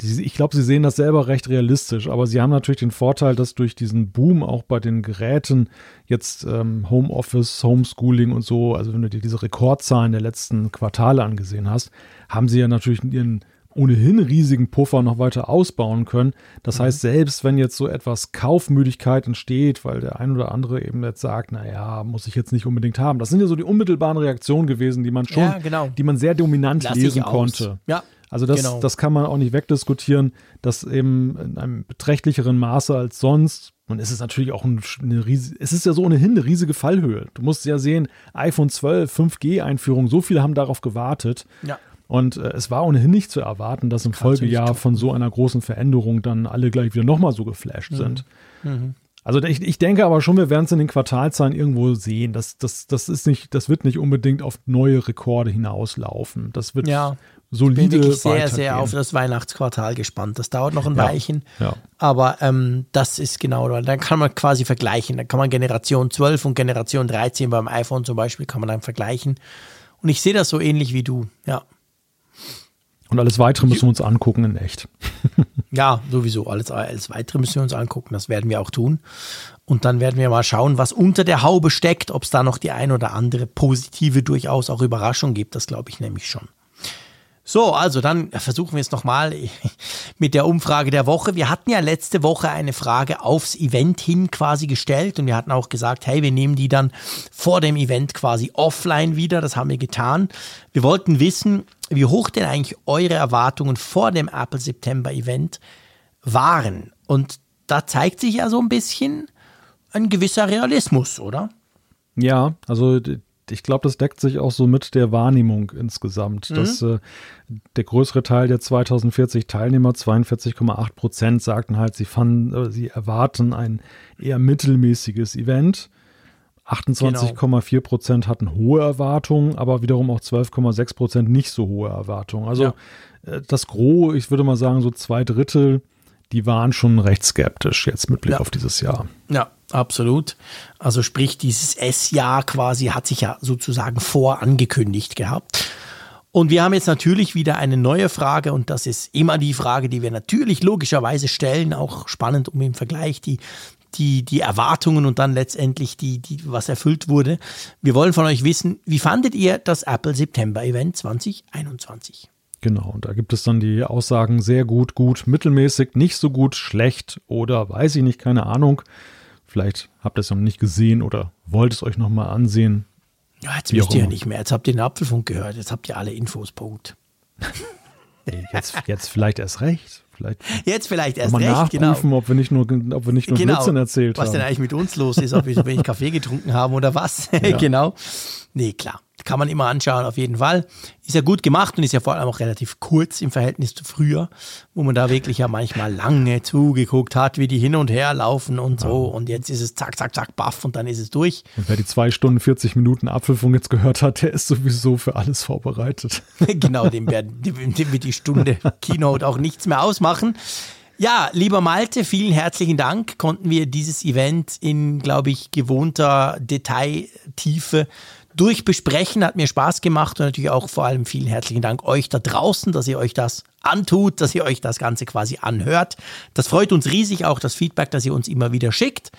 die, ich glaube, sie sehen das selber recht realistisch, aber sie haben natürlich den Vorteil, dass durch diesen Boom auch bei den Geräten jetzt ähm, Homeoffice, Homeschooling und so, also wenn du dir diese Rekordzahlen der letzten Quartale angesehen hast, haben sie ja natürlich ihren ohnehin riesigen Puffer noch weiter ausbauen können. Das mhm. heißt, selbst wenn jetzt so etwas Kaufmüdigkeit entsteht, weil der ein oder andere eben jetzt sagt, naja, muss ich jetzt nicht unbedingt haben. Das sind ja so die unmittelbaren Reaktionen gewesen, die man schon, ja, genau. die man sehr dominant Lass lesen konnte. Ja. Also das, genau. das kann man auch nicht wegdiskutieren, dass eben in einem beträchtlicheren Maße als sonst. Und es ist natürlich auch eine, eine riesige, es ist ja so ohnehin eine riesige Fallhöhe. Du musst ja sehen, iPhone 12, 5G-Einführung, so viele haben darauf gewartet. Ja. Und äh, es war ohnehin nicht zu erwarten, dass im Folgejahr von so einer großen Veränderung dann alle gleich wieder nochmal so geflasht mhm. sind. Mhm. Also ich, ich denke aber schon, wir werden es in den Quartalzahlen irgendwo sehen. Das, das, das ist nicht, das wird nicht unbedingt auf neue Rekorde hinauslaufen. Das wird ja solide. Ich bin wirklich sehr, sehr auf das Weihnachtsquartal gespannt. Das dauert noch ein ja, Weilchen. Ja. Aber ähm, das ist genau, dann kann man quasi vergleichen. Dann kann man Generation 12 und Generation 13 beim iPhone zum Beispiel kann man dann vergleichen. Und ich sehe das so ähnlich wie du, ja. Und alles weitere müssen wir uns angucken in echt. <laughs> ja, sowieso. Alles, alles weitere müssen wir uns angucken. Das werden wir auch tun. Und dann werden wir mal schauen, was unter der Haube steckt, ob es da noch die ein oder andere positive, durchaus auch Überraschung gibt. Das glaube ich nämlich schon. So, also dann versuchen wir es nochmal <laughs> mit der Umfrage der Woche. Wir hatten ja letzte Woche eine Frage aufs Event hin quasi gestellt und wir hatten auch gesagt, hey, wir nehmen die dann vor dem Event quasi offline wieder. Das haben wir getan. Wir wollten wissen, wie hoch denn eigentlich eure Erwartungen vor dem Apple September Event waren. Und da zeigt sich ja so ein bisschen ein gewisser Realismus, oder? Ja, also ich glaube, das deckt sich auch so mit der Wahrnehmung insgesamt, mhm. dass äh, der größere Teil der 2040 Teilnehmer, 42,8 Prozent, sagten halt, sie fanden, äh, sie erwarten ein eher mittelmäßiges Event. 28,4 genau. Prozent hatten hohe Erwartungen, aber wiederum auch 12,6 Prozent nicht so hohe Erwartungen. Also ja. äh, das Gros, ich würde mal sagen, so zwei Drittel, die waren schon recht skeptisch jetzt mit Blick ja. auf dieses Jahr. Ja, Absolut. Also sprich, dieses S-Jahr quasi hat sich ja sozusagen vorangekündigt gehabt. Und wir haben jetzt natürlich wieder eine neue Frage und das ist immer die Frage, die wir natürlich logischerweise stellen, auch spannend um im Vergleich die, die, die Erwartungen und dann letztendlich die, die, was erfüllt wurde. Wir wollen von euch wissen, wie fandet ihr das Apple September Event 2021? Genau, und da gibt es dann die Aussagen sehr gut, gut, mittelmäßig, nicht so gut, schlecht oder weiß ich nicht, keine Ahnung. Vielleicht habt ihr es noch nicht gesehen oder wollt es euch nochmal ansehen. Ja, jetzt wisst ihr ja nicht mehr. Jetzt habt ihr den Apfelfunk gehört. Jetzt habt ihr alle Infos. Punkt. <laughs> jetzt, jetzt vielleicht erst recht. Vielleicht jetzt vielleicht erst mal recht, genau. nachprüfen, genau. ob wir nicht nur, ob wir nicht nur genau. Blödsinn erzählt Was haben. Was denn eigentlich mit uns los ist, ob wir so wenig Kaffee getrunken haben oder was. <laughs> Ja. genau. Nee, klar. Kann man immer anschauen, auf jeden Fall. Ist ja gut gemacht und ist ja vor allem auch relativ kurz im Verhältnis zu früher, wo man da wirklich ja manchmal lange zugeguckt hat, wie die hin und her laufen und so. Und jetzt ist es zack, zack, zack, baff und dann ist es durch. Und wer die zwei Stunden 40 Minuten Apfelfunk jetzt gehört hat, der ist sowieso für alles vorbereitet. <laughs> genau, dem, werden, dem wird die Stunde Keynote auch nichts mehr ausmachen. Ja, lieber Malte, vielen herzlichen Dank. Konnten wir dieses Event in, glaube ich, gewohnter Detailtiefe durchbesprechen. Hat mir Spaß gemacht und natürlich auch vor allem vielen herzlichen Dank euch da draußen, dass ihr euch das antut, dass ihr euch das Ganze quasi anhört. Das freut uns riesig, auch das Feedback, das ihr uns immer wieder schickt.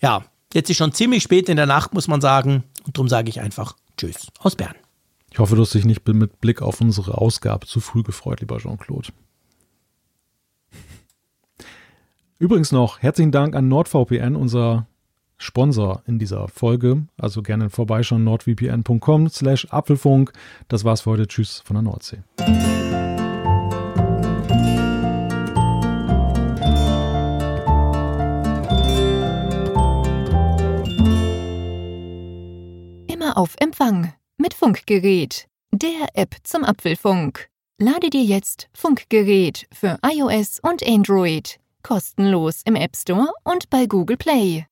Ja, jetzt ist schon ziemlich spät in der Nacht, muss man sagen. Und darum sage ich einfach Tschüss aus Bern. Ich hoffe, du hast dich nicht mit Blick auf unsere Ausgabe zu früh gefreut, lieber Jean-Claude. Übrigens noch herzlichen Dank an NordVPN, unser Sponsor in dieser Folge. Also gerne vorbeischauen, nordvpn.com slash Apfelfunk. Das war's für heute. Tschüss von der Nordsee. Immer auf Empfang mit Funkgerät, der App zum Apfelfunk. Lade dir jetzt Funkgerät für iOS und Android kostenlos im App Store und bei Google Play.